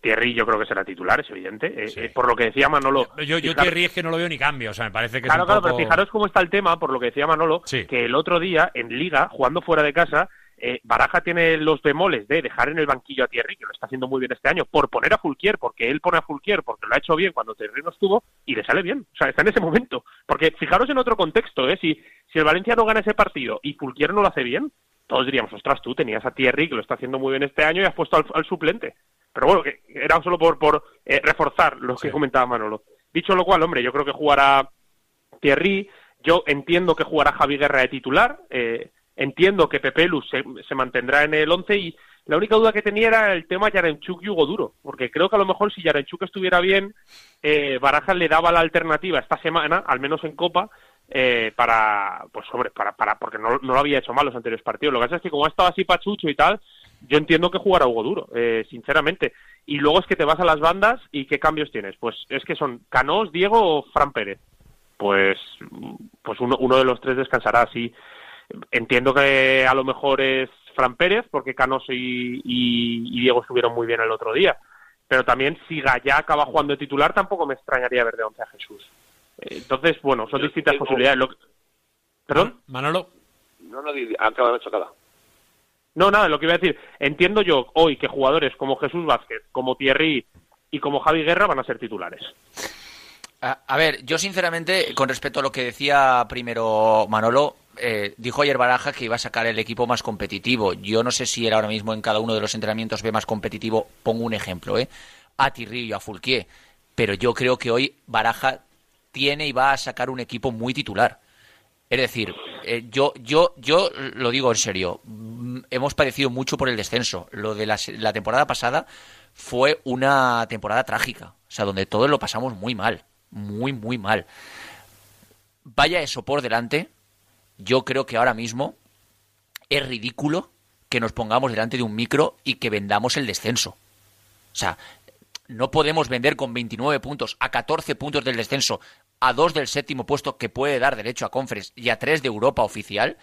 Thierry yo creo que será titular, es evidente. Eh, eh, por lo que decía Manolo... Yo, yo Thierry es que no lo veo ni cambio, o sea, me parece que Claro, es un claro, poco... pero fijaros cómo está el tema, por lo que decía Manolo, que el otro día en Liga, jugando fuera de casa, eh, Baraja tiene los bemoles de dejar en el banquillo a Thierry, que lo está haciendo muy bien este año, por poner a Fulquier, porque él pone a Fulquier, porque lo ha hecho bien cuando Thierry no estuvo, y le sale bien. O sea, está en ese momento. Porque fijaros en otro contexto, ¿eh? Si, si el Valencia no gana ese partido y Fulquier no lo hace bien, todos diríamos, ostras, tú tenías a Thierry, que lo está haciendo muy bien este año, y has puesto al, al suplente. Pero bueno, que era solo por, por eh, reforzar lo que comentaba Manolo. Dicho lo cual, hombre, yo creo que jugará Thierry, yo entiendo que jugará Javi Guerra de titular, eh, entiendo que Pepe Luz se, se mantendrá en el 11 y la única duda que tenía era el tema Yarenchuk y Hugo Duro, porque creo que a lo mejor si Yarenchuk estuviera bien, eh, Barajas le daba la alternativa esta semana, al menos en Copa, eh, para, pues hombre, para, para, porque no, no lo había hecho mal los anteriores partidos. Lo que pasa es que como ha estado así pachucho y tal, yo entiendo que jugará Hugo Duro, eh, sinceramente. Y luego es que te vas a las bandas y ¿qué cambios tienes? Pues es que son Canós, Diego o Fran Pérez. Pues, pues uno, uno de los tres descansará así. Entiendo que a lo mejor es Fran Pérez, porque Canós y, y- y Diego estuvieron muy bien el otro día. Pero también si Gallá acaba jugando de titular, tampoco me extrañaría ver de once a Jesús. Eh, Entonces, bueno, son Yo distintas tengo- posibilidades. Lo que- ¿Perdón? Manolo. No, no, acaba de chocada. No, nada, lo que iba a decir. Entiendo yo hoy que jugadores como Jesús Vázquez, como Thierry y como Javi Guerra van a ser titulares. A, a ver, yo sinceramente, con respecto a lo que decía primero Manolo, eh, dijo ayer Baraja que iba a sacar el equipo más competitivo. Yo no sé si él ahora mismo en cada uno de los entrenamientos ve más competitivo. Pongo un ejemplo, ¿eh? A Tirri y a Fulquier. Pero yo creo que hoy Baraja tiene y va a sacar un equipo muy titular. Es decir, eh, yo, yo, yo lo digo en serio. mm, Hemos padecido mucho por el descenso. Lo de la, la temporada pasada fue una temporada trágica. O sea, donde todos lo pasamos muy mal. Muy, muy mal. Vaya eso por delante. Yo creo que ahora mismo es ridículo que nos pongamos delante de un micro y que vendamos el descenso. O sea, no podemos vender con 29 puntos a 14 puntos del descenso, a dos del séptimo puesto que puede dar derecho a Conference y a tres de Europa oficial,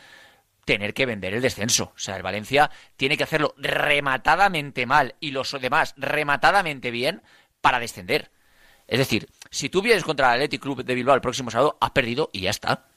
tener que vender el descenso. O sea, el Valencia tiene que hacerlo rematadamente mal y los demás rematadamente bien para descender. Es decir, si tú vienes contra el Athletic Club de Bilbao el próximo sábado, has perdido y ya está.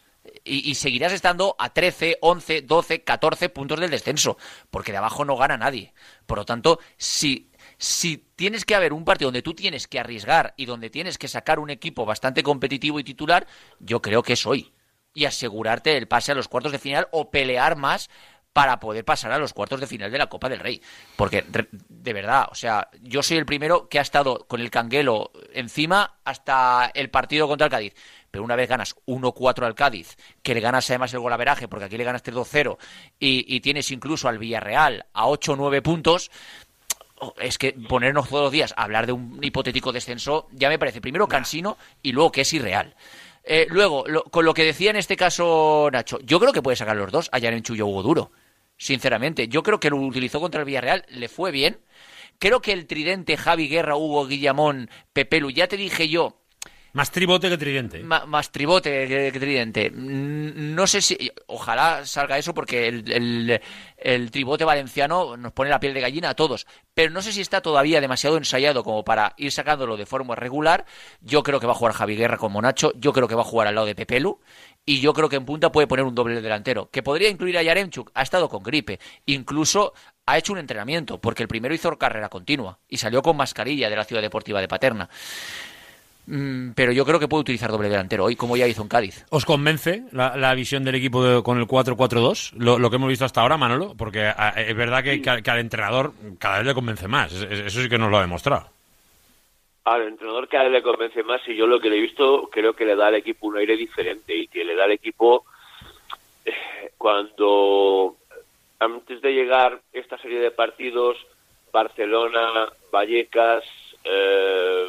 Y, seguirás estando a 13, 11, 12, 14 puntos del descenso, porque de abajo no gana nadie. Por lo tanto, si, si tienes que haber un partido donde tú tienes que arriesgar y donde tienes que sacar un equipo bastante competitivo y titular, yo creo que es hoy. Y asegurarte el pase a los cuartos de final o pelear más para poder pasar a los cuartos de final de la Copa del Rey. Porque, de verdad, o sea, yo soy el primero que ha estado con el canguelo encima hasta el partido contra el Cádiz. Pero una vez ganas 1-4 al Cádiz, que le ganas además el golaveraje, porque aquí le ganaste 2-0, y, y tienes incluso al Villarreal a 8-9 puntos, oh, es que ponernos todos los días a hablar de un hipotético descenso ya me parece primero cansino y luego que es irreal. Eh, luego, lo- con lo que decía en este caso Nacho, yo creo que puede sacar los dos, a Yarenchu y a Hugo Duro. Sinceramente, yo creo que lo utilizó contra el Villarreal, le fue bien. Creo que el tridente Javi Guerra, Hugo Guillamón, Pepelu, ya te dije yo, Más tribote que tridente. Más tribote que, tridente. Mm, No sé si. Ojalá salga eso porque el, el- el tribote valenciano nos pone la piel de gallina a todos. Pero no sé si está todavía demasiado ensayado como para ir sacándolo de forma regular. Yo creo que va a jugar Javi Guerra como Nacho. Yo creo que va a jugar al lado de Pepelu. Y yo creo que en punta puede poner un doble delantero. Que podría incluir a Yaremchuk. Ha estado con gripe. Incluso ha hecho un entrenamiento. Porque el primero hizo carrera continua. Y salió con mascarilla de la Ciudad Deportiva de Paterna. Mm, pero yo creo que puede utilizar doble delantero hoy, como ya hizo en Cádiz. ¿Os convence la, la visión del equipo de- con el 4-4-2? Lo, lo que hemos visto hasta ahora, Manolo, porque a- es verdad que, que al- que al entrenador cada vez le convence más. Es- es- Eso sí que nos lo ha demostrado. Al entrenador cada vez le convence más y yo lo que le he visto creo que le da al equipo un aire diferente y que le da al equipo eh, cuando antes de llegar esta serie de partidos, Barcelona, Vallecas, eh,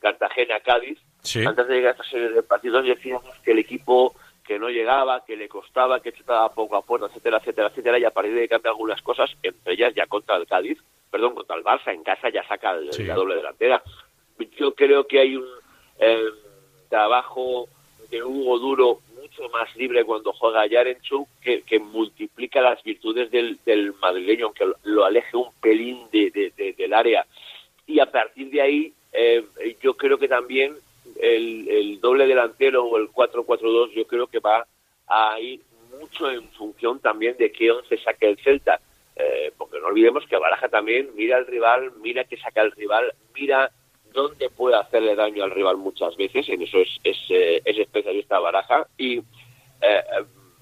Cartagena, Cádiz, Sí. antes de llegar a esta serie de partidos decíamos que el equipo que no llegaba, que le costaba, que chutaba poco a puerta, etcétera, etcétera, etcétera, y a partir de ahí cambia algunas cosas, entre ellas ya contra el Cádiz, perdón, contra el Barça, en casa ya saca el- Sí. la doble delantera. Yo creo que hay un eh, trabajo de Hugo Duro mucho más libre cuando juega a Yarenchuk, que, que multiplica las virtudes del, del madrileño, aunque lo, lo aleje un pelín de, de- de- del área. Y a partir de ahí, eh, yo creo que también el, el doble delantero o el 4-4-2, yo creo que va a ir mucho en función también de qué once saque el Celta. Eh, porque no olvidemos que Baraja también mira al rival, mira qué saca el rival, mira dónde puede hacerle daño al rival muchas veces, en eso es, es, eh, es especialista Baraja. Y eh,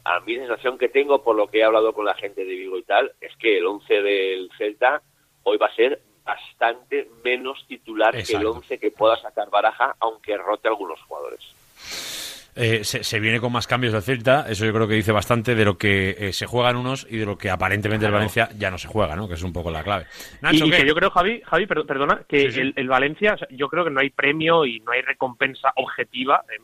a mí la sensación que tengo, por lo que he hablado con la gente de Vigo y tal, es que el 11 del Celta hoy va a ser bastante menos titular que el Exacto. 11 que pueda sacar Baraja, aunque rote algunos jugadores. Eh, se, se viene con más cambios del Celta, eso yo creo que dice bastante de lo que eh, se juegan unos y de lo que aparentemente el Valencia ya no se juega, ¿no? Que es un poco la clave. Nacho, y, que yo creo, Javi, Javi per- perdona, que Sí, sí. El, el Valencia, o sea, yo creo que no hay premio y no hay recompensa objetiva eh,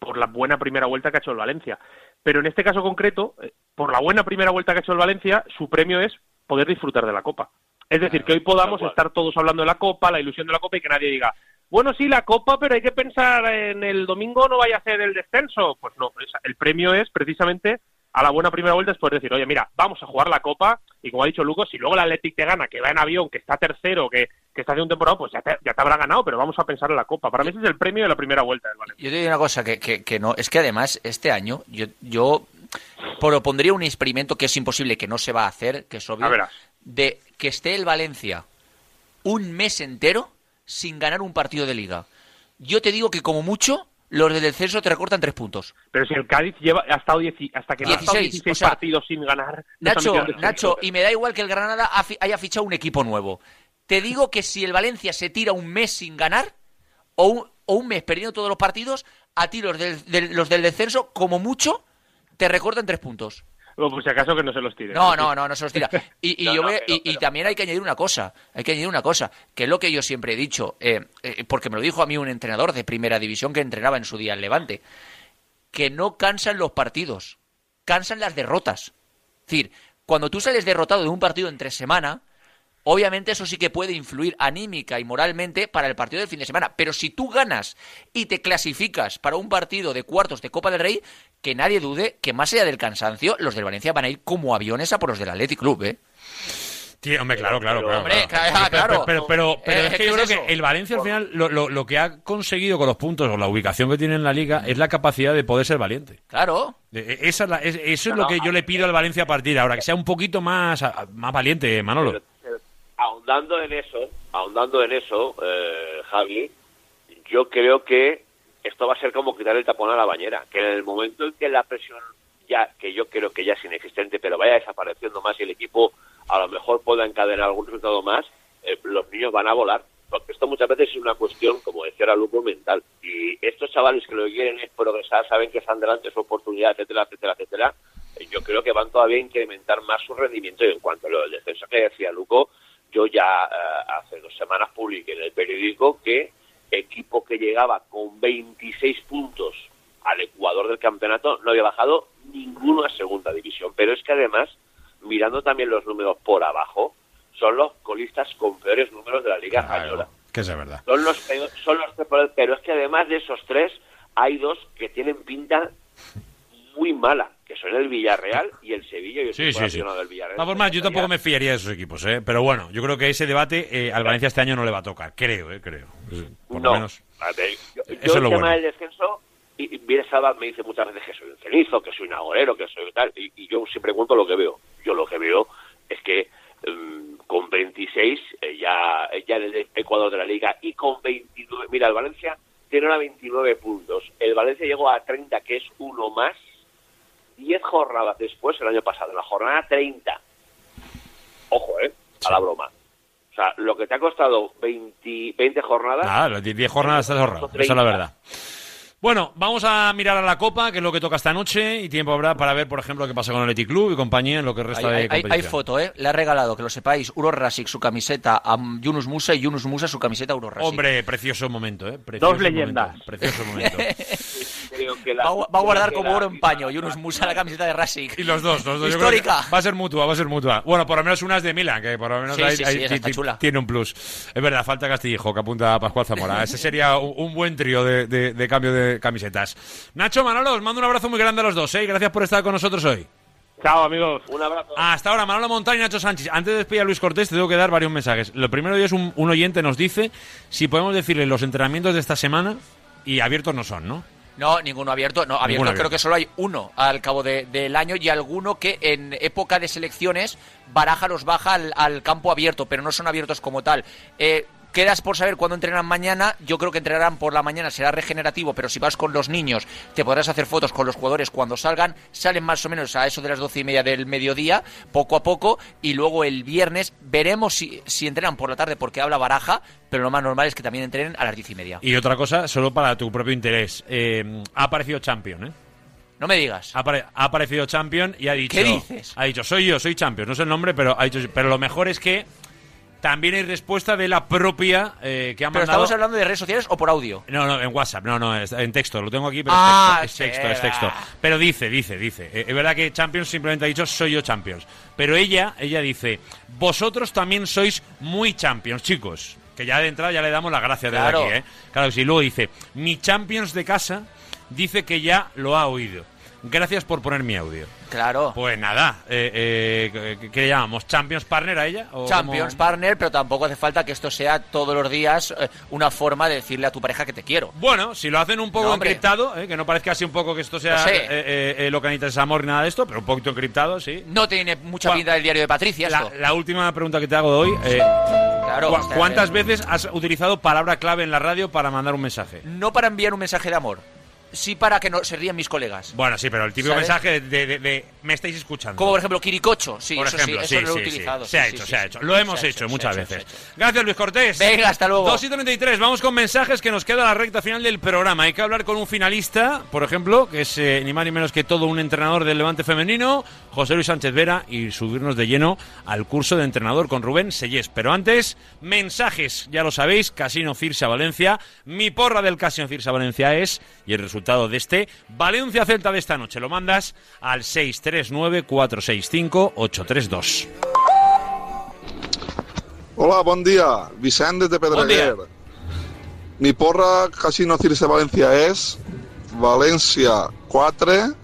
por la buena primera vuelta que ha hecho el Valencia. Pero en este caso concreto, eh, por la buena primera vuelta que ha hecho el Valencia, su premio es poder disfrutar de la Copa. Es decir, que hoy podamos estar todos hablando de la Copa, la ilusión de la Copa y que nadie diga, bueno, sí, la Copa, pero hay que pensar en el domingo no vaya a ser el descenso. Pues no, el premio es precisamente a la buena primera vuelta es poder decir, oye, mira, vamos a jugar la Copa y como ha dicho Luco, si luego el Athletic te gana, que va en avión, que está tercero, que, que está haciendo un temporada, pues ya te, ya te habrá ganado, pero vamos a pensar en la Copa. Para mí ese es el premio de la primera vuelta del Valencia. Yo te digo una cosa que, que, que no, es que además este año yo, yo propondría un experimento que es imposible, que no se va a hacer, que es obvio, A verás. De que esté el Valencia un mes entero sin ganar un partido de liga. Yo te digo que como mucho los del descenso te recortan tres puntos. Pero si el Cádiz lleva, ha estado dieci- hasta que no ha estado 16, 16 o sea, partidos sin ganar. Nacho. Nacho, y me da igual que el Granada haya fichado un equipo nuevo. Te digo que si el Valencia se tira un mes sin ganar, o un, o un mes perdiendo todos los partidos, a ti los del, del- los del descenso, como mucho, te recortan tres puntos. O pues si acaso que no se los tire. No, no, no, no se los tira. Y, y No, yo no, voy- pero- y- y también hay que añadir una cosa, hay que añadir una cosa, que es lo que yo siempre he dicho, eh, eh, porque me lo dijo a mí un entrenador de primera división que entrenaba en su día en Levante, que no cansan los partidos, cansan las derrotas. Es decir, cuando tú sales derrotado de un partido entre semana, obviamente eso sí que puede influir anímica y moralmente para el partido del fin de semana. Pero si tú ganas y te clasificas para un partido de cuartos de Copa del Rey, que nadie dude que más allá del cansancio, los del Valencia van a ir como aviones a por los del Athletic Club, ¿eh? Sí, hombre, claro, claro, claro. Hombre, claro. Pero, pero, pero Eh, es que ¿qué yo es creo eso? que el Valencia al final lo, lo- lo que ha conseguido con los puntos o la ubicación que tiene en la liga es la capacidad de poder ser valiente. Claro. Eh, Esa es la- es- eso es lo que no, yo le pido al Valencia a partir de ahora, que sea un poquito más, más valiente, Manolo. Ahondando en eso, ahondando en eso, eh, Javi, yo creo que esto va a ser como quitar el tapón a la bañera, que en el momento en que la presión ya, que yo creo que ya es inexistente, pero vaya desapareciendo más y el equipo a lo mejor pueda encadenar algún resultado más, eh, los niños van a volar. Porque esto muchas veces es una cuestión, como decía ahora Luco, mental. Y estos chavales que lo que quieren es progresar, saben que están delante de su oportunidad, etcétera, etcétera, etcétera, eh, yo creo que van todavía a incrementar más su rendimiento. Y en cuanto a lo del descenso que decía Luco, yo ya eh, hace dos semanas publiqué en el periódico que equipo que llegaba con 26 puntos al Ecuador del campeonato no había bajado ninguno a segunda división. Pero es que además, mirando también los números por abajo, son los colistas con peores números de la Liga Española. Que es verdad. Son los, son los peores, pero es que además de esos tres, hay dos que tienen pinta muy mala, que son el Villarreal y el Sevilla. Yo soy Sí, sí, sí. aficionado del De Villarreal. todas formas, yo tampoco me fiaría de esos equipos, ¿eh? Pero bueno, yo creo que ese debate eh, al Valencia este año no le va a tocar. Creo, ¿eh? Creo. Por no, lo menos. ver, yo, yo Eso es el lo tema bueno. del descenso, y, y Viera Salva me dice muchas veces que soy un cenizo, que soy un agorero, que soy tal, y, y yo siempre cuento lo que veo. Yo lo que veo es que mm, con 26, eh, ya, ya en el Ecuador de la Liga, y con 29, mira, el Valencia tiene ahora 29 puntos, el Valencia llegó a 30, que es uno más, 10 jornadas después, el año pasado, en la jornada 30. Ojo, ¿eh? A la broma. O sea, lo que te ha costado 20, 20 jornadas, Nada, las 10 jornadas estás ahorrado. Esa es la verdad. Bueno, vamos a mirar a la Copa, que es lo que toca esta noche, y tiempo habrá para ver, por ejemplo, qué pasa con el Athletic Club y compañía en lo que resta Hay, de hay- foto, ¿eh? Le ha regalado, que lo sepáis, Uro Rasic su camiseta a Yunus Musa y Yunus Musa su camiseta a Uro Rasic. Hombre, precioso momento, ¿eh? Precioso Dos leyendas. momento, Precioso momento. va, a- va a guardar como oro en paño Yunus Musa la camiseta de Rasic. Y los dos, los dos. creo que Histórica. Va a ser mutua, va a ser mutua. Bueno, por lo menos una es de Milan, que por lo menos Sí, ahí- sí, ahí sí, ti- chula. tiene un plus. Es verdad, falta Castillejo, que apunta a Pascual Zamora. Ese sería un, un buen trío de, de- de cambio de camisetas. Nacho, Manolo, os mando un abrazo muy grande a los dos, ¿eh? Y Gracias por estar con nosotros hoy. Chao, amigos. Un abrazo. Hasta ahora, Manolo Montaña y Nacho Sánchez. Antes de despedir a Luis Cortés, te tengo que dar varios mensajes. Lo primero de ellos, un, un oyente nos dice si podemos decirle los entrenamientos de esta semana y abiertos no son, ¿no? No, ninguno abierto. No, abierto creo que solo hay uno al cabo de- del año y alguno que en época de selecciones Baraja los baja al, al campo abierto, pero no son abiertos como tal. Eh, Quedas por saber cuándo entrenan mañana. Yo creo que entrenarán por la mañana, será regenerativo, pero si vas con los niños, te podrás hacer fotos con los jugadores cuando salgan. Salen más o menos a eso de las doce y media del mediodía, poco a poco, y luego el viernes veremos si, si entrenan por la tarde porque habla Baraja, pero lo más normal es que también entrenen a las diez y media. Y otra cosa, solo para tu propio interés. Eh, ha aparecido Champion, ¿eh? No me digas. Ha, apare- ha aparecido Champion y ha dicho... ¿Qué dices? Ha dicho, soy yo, soy Champion. No sé el nombre, pero ha dicho... Pero lo mejor es que también hay respuesta de la propia eh, que ha ¿Pero mandado... estamos hablando de redes sociales o por audio? No, no, en WhatsApp, no, no, en texto, lo tengo aquí, pero Ah, es texto, es texto, es texto. Pero dice, dice, dice. Eh, es verdad que Champions simplemente ha dicho soy yo Champions. Pero ella, ella dice, vosotros también sois muy Champions, chicos. Que ya de entrada ya le damos las gracias Claro. desde aquí, ¿eh? Claro que sí. Luego dice, mi Champions de casa dice que ya lo ha oído. Gracias por poner mi audio. Claro. Pues nada, eh, eh, ¿qué- ¿qué le llamamos? ¿Champions Partner a ella? ¿O Champions cómo? Partner, pero tampoco hace falta que esto sea todos los días eh, una forma de decirle a tu pareja que te quiero. Bueno, si lo hacen un poco No, encriptado, eh, que no parezca así un poco que esto sea Lo sé. lo que necesitas es amor ni nada de esto, pero un poquito encriptado, sí. No tiene mucha Cua- pinta del diario de Patricia La, esto. la última pregunta que te hago de hoy, Claro, ¿cu- está ¿cuántas veces has utilizado palabra clave en la radio para mandar un mensaje? No para enviar un mensaje de amor, sí para que no se rían mis colegas. Bueno, sí, pero el típico ¿Sabes? mensaje de, de- de- de, me estáis escuchando. Como por ejemplo Quiricocho, sí, Por eso ejemplo, sí, sí, eso lo he utilizado. Se ha hecho, se ha hecho. Lo hemos hecho, muchas veces. Gracias, Luis Cortés. Venga, hasta luego. 2 y 33, vamos con mensajes que nos queda la recta final del programa. Hay que hablar con un finalista, por ejemplo, que es eh, ni más ni menos que todo un entrenador del Levante femenino, José Luis Sánchez Vera, y subirnos de lleno al curso de entrenador con Rubén Sellés. Pero antes, mensajes, ya lo sabéis, Casino Cirsa Valencia. Mi porra del Casino Cirsa Valencia es, y el resultado de este, Valencia Celta de esta noche. Lo mandas al 639-465-832. Hola, bon dia. Vicent des de Pedreguer. Mi porra Casino Circe València és València 4,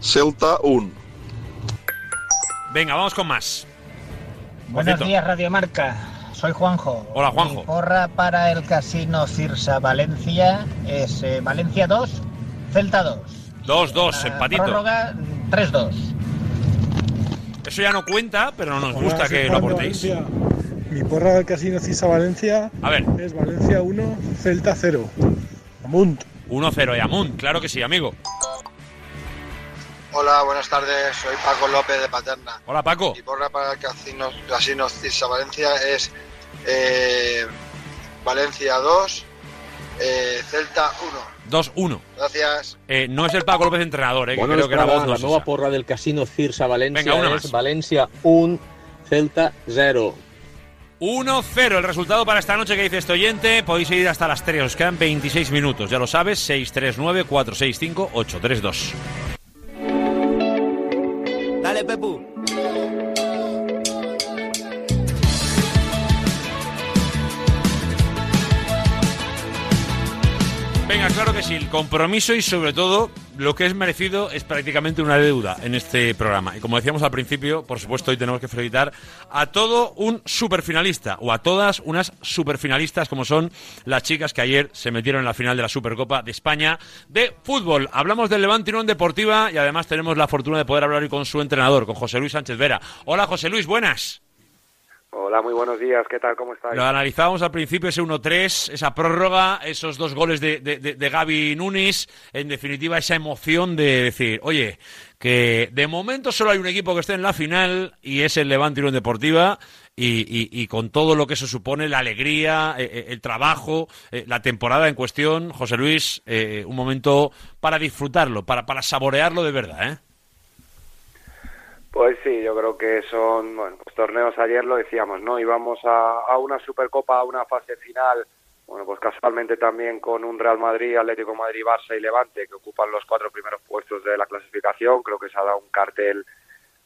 Celta 1. Venga, vamos con más. Buenos días, Radio Marca. Soy Juanjo. Hola, Juanjo. Mi porra para el Casino Cirsa Valencia es eh, Valencia 2, Celta 2. 2-2, La empatito. Prórroga 3-2. Eso ya no cuenta, pero no nos Hola, gusta soy que lo aportéis. Valencia. Mi porra del Casino Cisa Valencia A ver. es Valencia 1, Celta 0. Amunt. 1-0 y Amunt, claro que sí, amigo. Hola, buenas tardes. Soy Paco López de Paterna. Hola, Paco. Mi porra para el Casino, Casino Cirsa Valencia es eh, Valencia 2, eh, Celta 2-1. 1. Gracias. Eh, no es el Paco López entrenador, eh, que creo que vesprada, voz no la es esa. porra del Casino Cirsa València Venga, más. València 1, Celta 0. 1-0 el resultado para esta noche que dice este oyente. Podéis ir hasta las 3, os quedan 26 minutos, ya lo sabes, 639-465-832. Dale, Pepu. Venga, claro que sí, el compromiso y sobre todo lo que es merecido es prácticamente una deuda en este programa. Y como decíamos al principio, por supuesto hoy tenemos que felicitar a todo un superfinalista o a todas unas superfinalistas como son las chicas que ayer se metieron en la final de la Supercopa de España de fútbol. Hablamos del Levante Unión Deportiva y además tenemos la fortuna de poder hablar hoy con su entrenador, con José Luis Sánchez Vera. Hola José Luis, buenas. Hola, muy buenos días. ¿Qué tal? ¿Cómo estáis? Lo analizábamos al principio, ese 1-3, esa prórroga, esos dos goles de, de, de, Gaby Nunes, en definitiva esa emoción de decir, oye, que de momento solo hay un equipo que esté en la final y es el Levante Unión Deportiva y, con todo lo que eso supone, la alegría, eh, eh, el trabajo, eh, la temporada en cuestión, José Luis, un momento para disfrutarlo, para, para saborearlo de verdad, ¿eh? Pues sí, yo creo que son bueno, pues torneos ayer lo decíamos, ¿no? Íbamos a, a una Supercopa, a una fase final, bueno, pues casualmente también con un Real Madrid, Atlético Madrid, Barça y Levante que ocupan los cuatro primeros puestos de la clasificación. Creo que se ha dado un cartel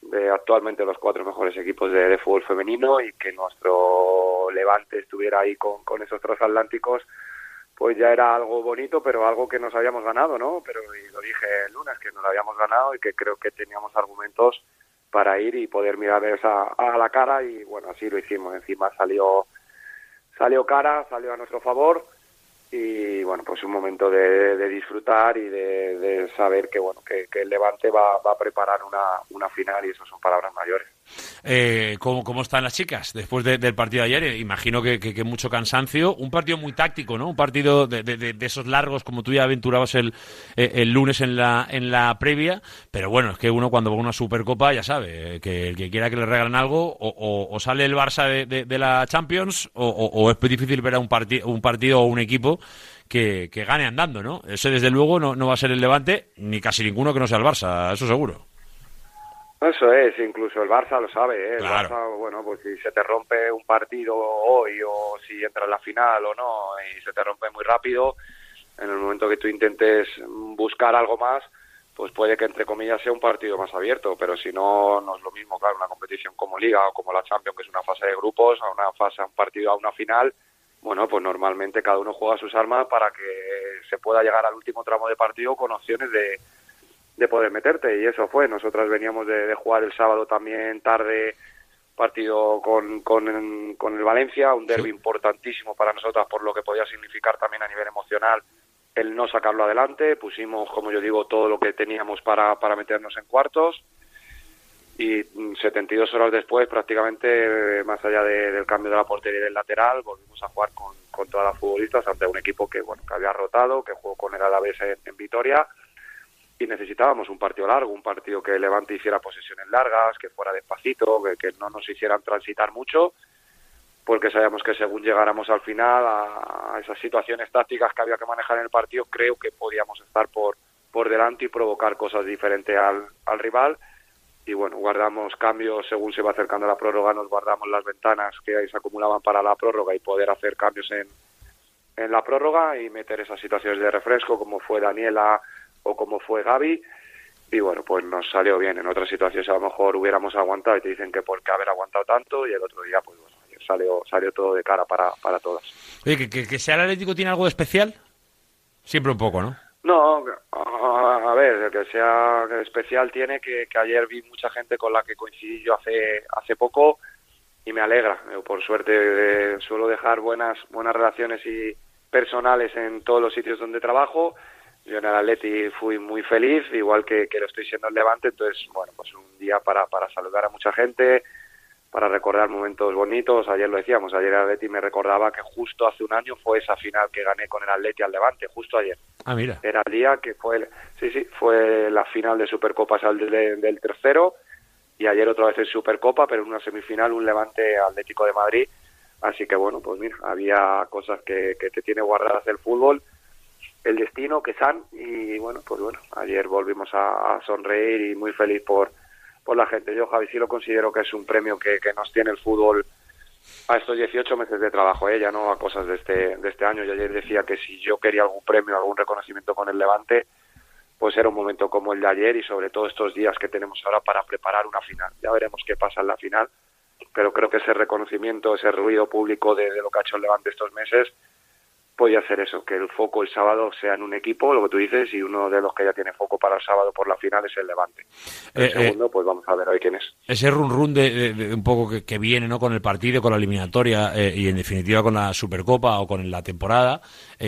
de actualmente los cuatro mejores equipos de, fútbol femenino y que nuestro Levante estuviera ahí con, con esos transatlánticos, pues ya era algo bonito, pero algo que nos habíamos ganado, ¿no? Pero y lo dije el lunes, que nos lo habíamos ganado y que creo que teníamos argumentos para ir y poder mirar esa a la cara y bueno, así lo hicimos. Encima salió salió cara, salió a nuestro favor y bueno, pues un momento de, disfrutar y de, saber que bueno que, el Levante va, va a preparar una, una final y eso son palabras mayores. Eh, ¿cómo, ¿cómo, están las chicas después del partido de ayer? Imagino que, mucho cansancio. Un partido muy táctico, ¿no? Un partido de, de, esos largos, como tú ya aventurabas el, eh, el, lunes en la, en la previa. Pero bueno, es que uno cuando va a una Supercopa ya sabe que el que quiera que le regalen algo, o, o, sale el Barça de, la Champions, o, o, es difícil ver a un, partido un partido o un equipo que, que, gane andando, ¿no? Ese desde luego no, no va a ser el Levante, ni casi ninguno que no sea el Barça, eso seguro. Eso es, incluso el Barça lo sabe, ¿eh? El Barça, bueno, pues si se te rompe un partido hoy o si entra en la final o no y se te rompe muy rápido, en el momento que tú intentes buscar algo más, pues puede que entre comillas sea un partido más abierto, pero si no, no es lo mismo, claro, una competición como Liga o como la Champions, que es una fase de grupos, a una fase, a un partido, a una final, bueno, pues normalmente cada uno juega sus armas para que se pueda llegar al último tramo de partido con opciones de de poder meterte y eso fue. Nosotras veníamos de, jugar el sábado también tarde partido con, con, el Valencia, un derby importantísimo para nosotras por lo que podía significar también a nivel emocional el no sacarlo adelante. Pusimos, como yo digo, todo lo que teníamos para, para meternos en cuartos y 72 horas después, prácticamente más allá del cambio de la portería y del lateral, volvimos a jugar con, con todas las futbolistas ante un equipo que bueno que había rotado, que jugó con el Alavés en, en Vitoria y necesitábamos un partido largo, un partido que Levante hiciera posesiones largas, que fuera despacito, que, no nos hicieran transitar mucho, porque sabíamos que según llegáramos al final a, esas situaciones tácticas que había que manejar en el partido, creo que podíamos estar por, por delante y provocar cosas diferentes al, al rival. Y bueno, guardamos cambios según se va acercando la prórroga, nos guardamos las ventanas que se acumulaban para la prórroga y poder hacer cambios en, en la prórroga y meter esas situaciones de refresco, como fue Daniela o como fue Gaby y bueno, pues nos salió bien. En otras situaciones a lo mejor hubiéramos aguantado y te dicen que por qué haber aguantado tanto y el otro día pues bueno, salió, salió todo de cara para, para todas. Oye, ¿que, que, sea el Atlético tiene algo de especial? Siempre un poco, ¿no? No, a, ver, que sea especial tiene que, que ayer vi mucha gente con la que coincidí yo hace, hace poco y me alegra. Por suerte eh, suelo dejar buenas, buenas relaciones y personales en todos los sitios donde trabajo yo en el Atleti fui muy feliz, igual que, que lo estoy siendo en Levante, entonces, bueno, pues un día para, para saludar a mucha gente, para recordar momentos bonitos. Ayer lo decíamos, ayer el Atleti me recordaba que justo hace un año fue esa final que gané con el Atleti al Levante, justo ayer. Ah, mira. Era el día que fue, sí, sí, fue la final de Supercopas al del tercero y ayer otra vez en Supercopa, pero en una semifinal un Levante Atlético de Madrid. Así que bueno, pues mira, había cosas que, que te tiene guardadas el fútbol el destino que san y bueno pues bueno ayer volvimos a, sonreír y muy feliz por por la gente. Yo Javi sí lo considero que es un premio que, nos tiene el fútbol a estos 18 meses de trabajo ella ¿eh? no a cosas de este de este año. Y ayer decía que si yo quería algún premio algún reconocimiento con el Levante pues era un momento como el de ayer y sobre todo estos días que tenemos ahora para preparar una final. Ya veremos qué pasa en la final pero creo que ese reconocimiento ese ruido público de, de lo que ha hecho el Levante estos meses podía hacer eso, que el foco el sábado sea en un equipo, lo que tú dices, y uno de los que ya tiene foco para el sábado por la final es el Levante. El eh, eh, segundo, pues vamos a ver hoy quién es. Ese run run de, un poco que, viene ¿no? con el partido, con la eliminatoria eh, y en definitiva con la Supercopa o con la temporada,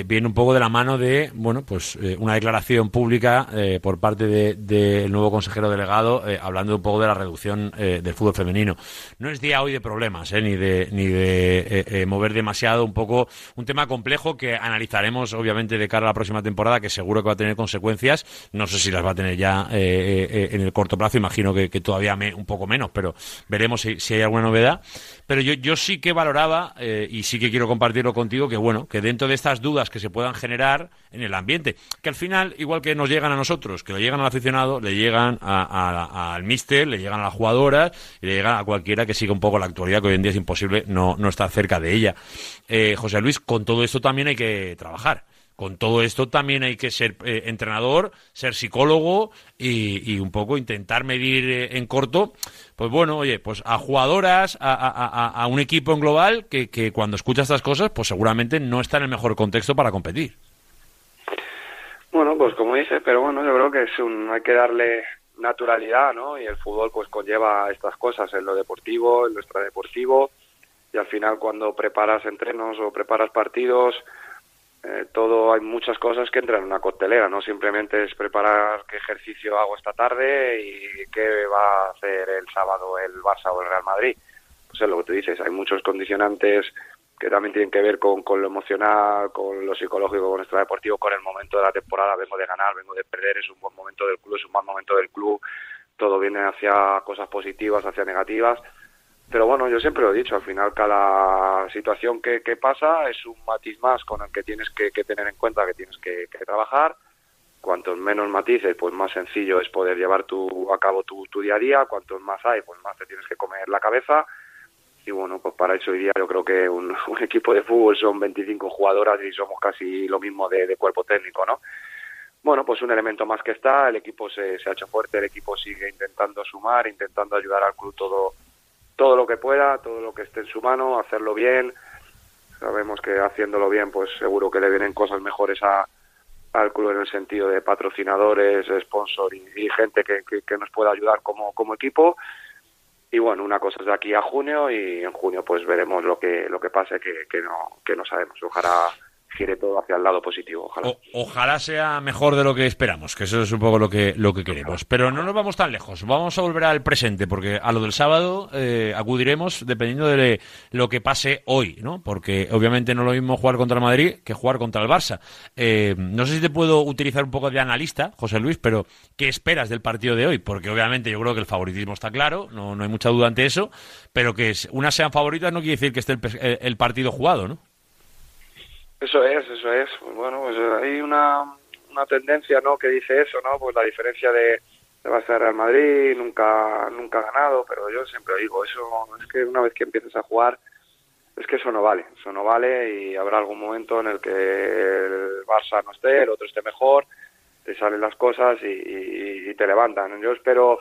viene un poco de la mano de bueno pues una declaración pública por parte del nuevo consejero delegado hablando un poco de la reducción del fútbol femenino. No es día hoy de problemas, ni de, ni de mover demasiado, un poco un tema complejo que que analizaremos, obviamente, de cara a la próxima temporada, que seguro que va a tener consecuencias. No sé si las va a tener ya eh, eh, en el corto plazo, imagino que, todavía me, un poco menos, pero veremos si, hay alguna novedad. Pero yo, yo sí que valoraba, eh, y sí que quiero compartirlo contigo, que bueno, que dentro de estas dudas que se puedan generar en el ambiente, que al final, igual que nos llegan a nosotros, que le llegan al aficionado, le llegan al míster, le llegan a las jugadoras y le llegan a cualquiera que siga un poco la actualidad, que hoy en día es imposible no, no estar cerca de ella. Eh, José Luis, con todo esto también hay que trabajar. Con todo esto también hay que ser eh, entrenador, ser psicólogo y, un poco intentar medir eh, en corto, pues bueno, oye, pues a jugadoras, a, un equipo en global que, que, cuando escucha estas cosas, pues seguramente no está en el mejor contexto para competir. Bueno, pues como dice, pero bueno, yo creo que es un, hay que darle naturalidad, ¿no? Y el fútbol pues conlleva estas cosas en lo deportivo, en lo extradeportivo y al final cuando preparas entrenos o preparas partidos, eh, todo hay muchas cosas que entran en una coctelera, no simplemente es preparar qué ejercicio hago esta tarde y qué va a hacer el sábado el Barça o el Real Madrid. Pues es lo que tú dices, hay muchos condicionantes que también tienen que ver con, con lo emocional, con lo psicológico, con nuestro deportivo, con el momento de la temporada, vengo de ganar, vengo de perder, es un buen momento del club, es un mal momento del club, todo viene hacia cosas positivas, hacia negativas pero bueno, yo siempre lo he dicho, al final cada situación que, pasa es un matiz más con el que tienes que, tener en cuenta que tienes que, trabajar. Cuantos menos matices, pues más sencillo es poder llevar tu, a cabo tu, día a día. Cuantos más hay, pues más te tienes que comer la cabeza. Y bueno, pues para eso hoy día yo creo que un, equipo de fútbol son 25 jugadoras y somos casi lo mismo de, cuerpo técnico, ¿no? Bueno, pues un elemento más que está, el equipo se ha hecho fuerte, el equipo sigue intentando sumar, intentando ayudar al club todo todo lo que pueda, todo lo que esté en su mano, hacerlo bien. Sabemos que haciéndolo bien, pues seguro que le vienen cosas mejores a, al club en el sentido de patrocinadores, sponsor y, gente que, que, nos pueda ayudar como, como equipo. Y bueno, una cosa es de aquí a junio y en junio pues veremos lo que lo que pase que, que no que no sabemos. Ojalá gire todo hacia el lado positivo. Ojalá. ojalá sea mejor de lo que esperamos, que eso es un poco lo que, lo que queremos. Pero no nos vamos tan lejos, vamos a volver al presente, porque a lo del sábado eh, acudiremos dependiendo de lo que pase hoy, ¿no? Porque obviamente no es lo mismo jugar contra el Madrid que jugar contra el Barça. Eh, no sé si te puedo utilizar un poco de analista, José Luis, pero ¿qué esperas del partido de hoy? Porque obviamente yo creo que el favoritismo está claro, no, no hay mucha duda ante eso, pero que unas sean favoritas no quiere decir que esté el, el partido jugado, ¿no? Eso es, eso es. Pues bueno, pues hay una, una tendencia, ¿no? Que dice eso, ¿no? Pues la diferencia de, de Barça Real Madrid nunca nunca ha ganado, pero yo siempre digo, eso es que una vez que empieces a jugar es que eso no vale, eso no vale y habrá algún momento en el que el Barça no esté, el otro esté mejor, te salen las cosas y, y te levantan. Yo espero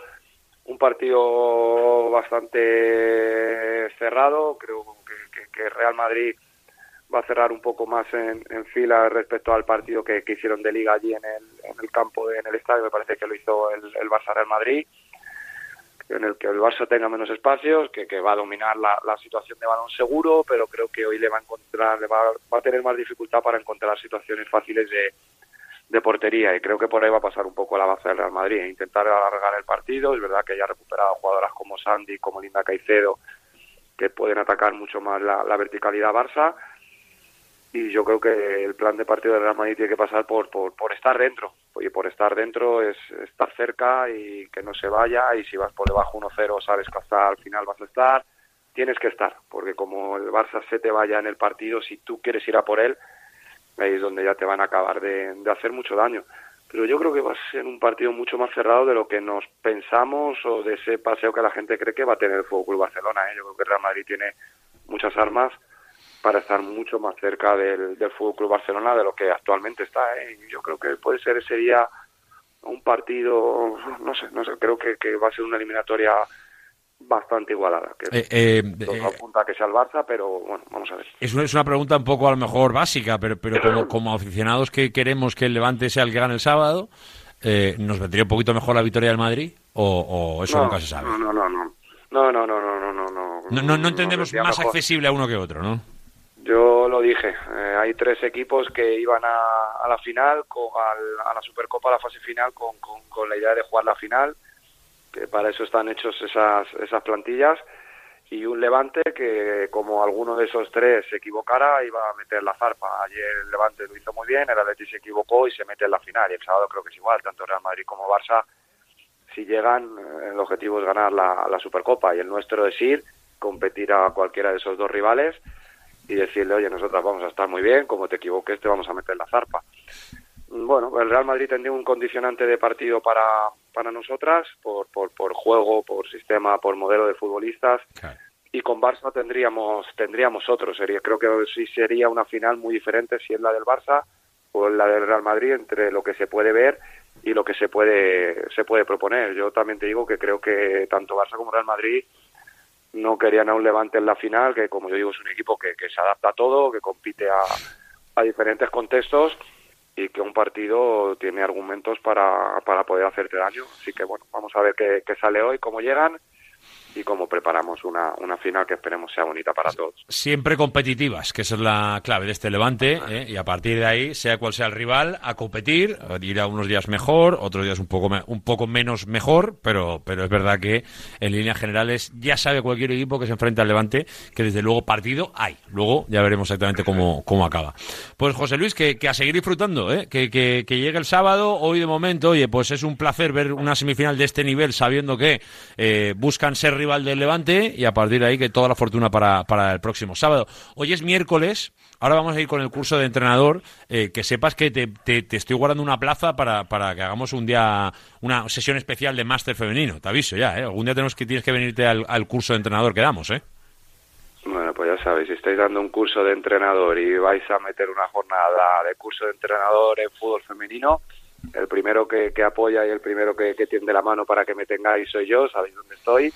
un partido bastante cerrado, creo que, que Real Madrid va a cerrar un poco más en, fila respecto al partido que, hicieron de liga allí en el, en el campo, en el estadio, me parece que lo hizo el, el Barça Real Madrid, en el que el Barça tenga menos espacios, que, que va a dominar la, situación de balón seguro, pero creo que hoy le va a encontrar, le va, va a tener más dificultad para encontrar situaciones fáciles de, de portería. Y creo que por ahí va a pasar un poco la base del Real Madrid, intentar alargar el partido, es verdad que ya ha recuperado jugadoras como Sandy, como Linda Caicedo, que pueden atacar mucho más la verticalidad Barça, y yo creo que el plan de partido del Real Madrid tiene que pasar por, por, estar dentro. Y por estar dentro es estar cerca y que no se vaya. Y si vas por debajo 1-0, sabes que hasta al final vas a estar. Tienes que estar, porque como el Barça se te vaya en el partido, si tú quieres ir a por él, ahí es donde ya te van a acabar de, de hacer mucho daño. Pero yo creo que va a ser un partido mucho más cerrado de lo que nos pensamos o de ese paseo que la gente cree que va a tener el Fútbol Barcelona. ¿eh? Yo creo que Real Madrid tiene muchas armas para estar mucho más cerca del, del Fútbol Club Barcelona de lo que actualmente está. ¿eh? yo creo que puede ser ese día un partido, no sé, no sé, creo que, que va a ser una eliminatoria bastante igualada. Que eh, eh, eh apunta que sea el Barça, pero bueno, vamos a ver. Es una, es una pregunta un poco a lo mejor básica, pero, pero como, como aficionados que queremos que el Levante sea el que gane el sábado, eh, ¿nos vendría un poquito mejor la victoria del Madrid? ¿O, o eso nunca se sabe? No, no, no, no. No, no, no, no, no, no. No, no, no entendemos más accesible a uno que otro, ¿no? Yo lo dije, eh, hay tres equipos que iban a, a la final, a la Supercopa, a la fase final, con, con, la idea de jugar la final, que para eso están hechos esas, esas plantillas. y un Levante que como alguno de esos tres se equivocara iba a meter la zarpa. Ayer el Levante lo hizo muy bien, el Atleti se equivocó y se mete en la final. Y el sábado creo que es igual, tanto Real Madrid como Barça, si llegan, eh, el objetivo es ganar la, la Supercopa y el nuestro es ir, competir a cualquiera de esos dos rivales y decirle, oye, nosotras vamos a estar muy bien, como te equivoques te vamos a meter la zarpa. Bueno, el Real Madrid tendría un condicionante de partido para, para nosotras, por, por, por juego, por sistema, por modelo de futbolistas. Y con Barça tendríamos tendríamos otro. Sería, creo que sí sería una final muy diferente si es la del Barça o la del Real Madrid entre lo que se puede ver y lo que se puede se puede proponer. Yo también te digo que creo que tanto Barça como Real Madrid no querían a un Levante en la final, que como yo digo es un equipo que, que se adapta a todo, que compite a, a diferentes contextos y que un partido tiene argumentos para, para poder hacerte daño. Así que bueno, vamos a ver qué, qué sale hoy, cómo llegan y cómo preparamos una, una final que esperemos sea bonita para todos. Siempre competitivas, que esa es la clave de este Levante, ¿eh? y a partir de ahí, sea cual sea el rival, a competir, ir a unos días mejor, otros días un poco, un poco menos mejor, pero, pero es verdad que en líneas generales ya sabe cualquier equipo que se enfrenta al Levante que desde luego partido hay. Luego ya veremos exactamente cómo, cómo acaba. Pues José Luis, que, que a seguir disfrutando, ¿eh? que, que, que llegue el sábado, hoy de momento, oye, pues es un placer ver una semifinal de este nivel sabiendo que eh, buscan ser rival del Levante y a partir de ahí que toda la fortuna para, para el próximo sábado. Hoy es miércoles, ahora vamos a ir con el curso de entrenador, eh, que sepas que te, te- te estoy guardando una plaza para, para que hagamos un día, una sesión especial de máster femenino, te aviso ya, ¿eh? algún día tenemos que, tienes que venirte al, curso de entrenador que damos, ¿eh? Bueno, pues ya sabéis, si estáis dando un curso de entrenador y vais a meter una jornada de curso de entrenador en fútbol femenino, el primero que, que apoya y el primero que, que tiende la mano para que me tengáis soy yo, sabéis dónde estoy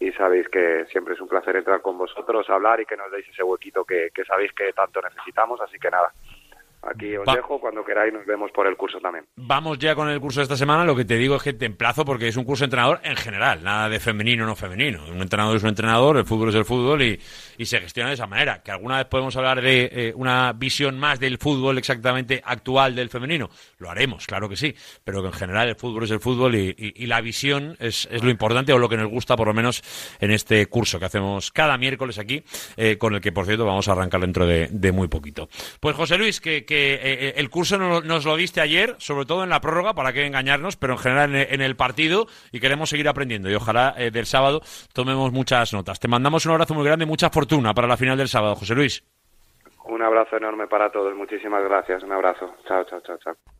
y sabéis que siempre es un placer entrar con vosotros, hablar y que nos deis ese huequito que, que sabéis que tanto necesitamos, así que nada, aquí os Va- dejo, cuando queráis nos vemos por el curso también. Vamos ya con el curso de esta semana. Lo que te digo es que te emplazo porque es un curso de entrenador en general, nada de femenino o no femenino. Un entrenador es un entrenador, el fútbol es el fútbol y, y se gestiona de esa manera. Que alguna vez podemos hablar de eh, una visión más del fútbol exactamente actual del femenino. Lo haremos, claro que sí. Pero que en general el fútbol es el fútbol y, y- y la visión es, es lo importante o lo que nos gusta por lo menos en este curso que hacemos cada miércoles aquí, eh, con el que por cierto vamos a arrancar dentro de, de muy poquito. Pues José Luis, que, que, eh, el curso no- nos lo diste ayer, sobre todo en la prórroga, para que engañarnos, pero en general en, en el partido y queremos seguir aprendiendo y ojalá eh, del sábado tomemos muchas notas. Te mandamos un abrazo muy grande y mucha fortuna para la final del sábado, José Luis. Un abrazo enorme para todos, muchísimas gracias, un abrazo, chao, chao, chao, chao.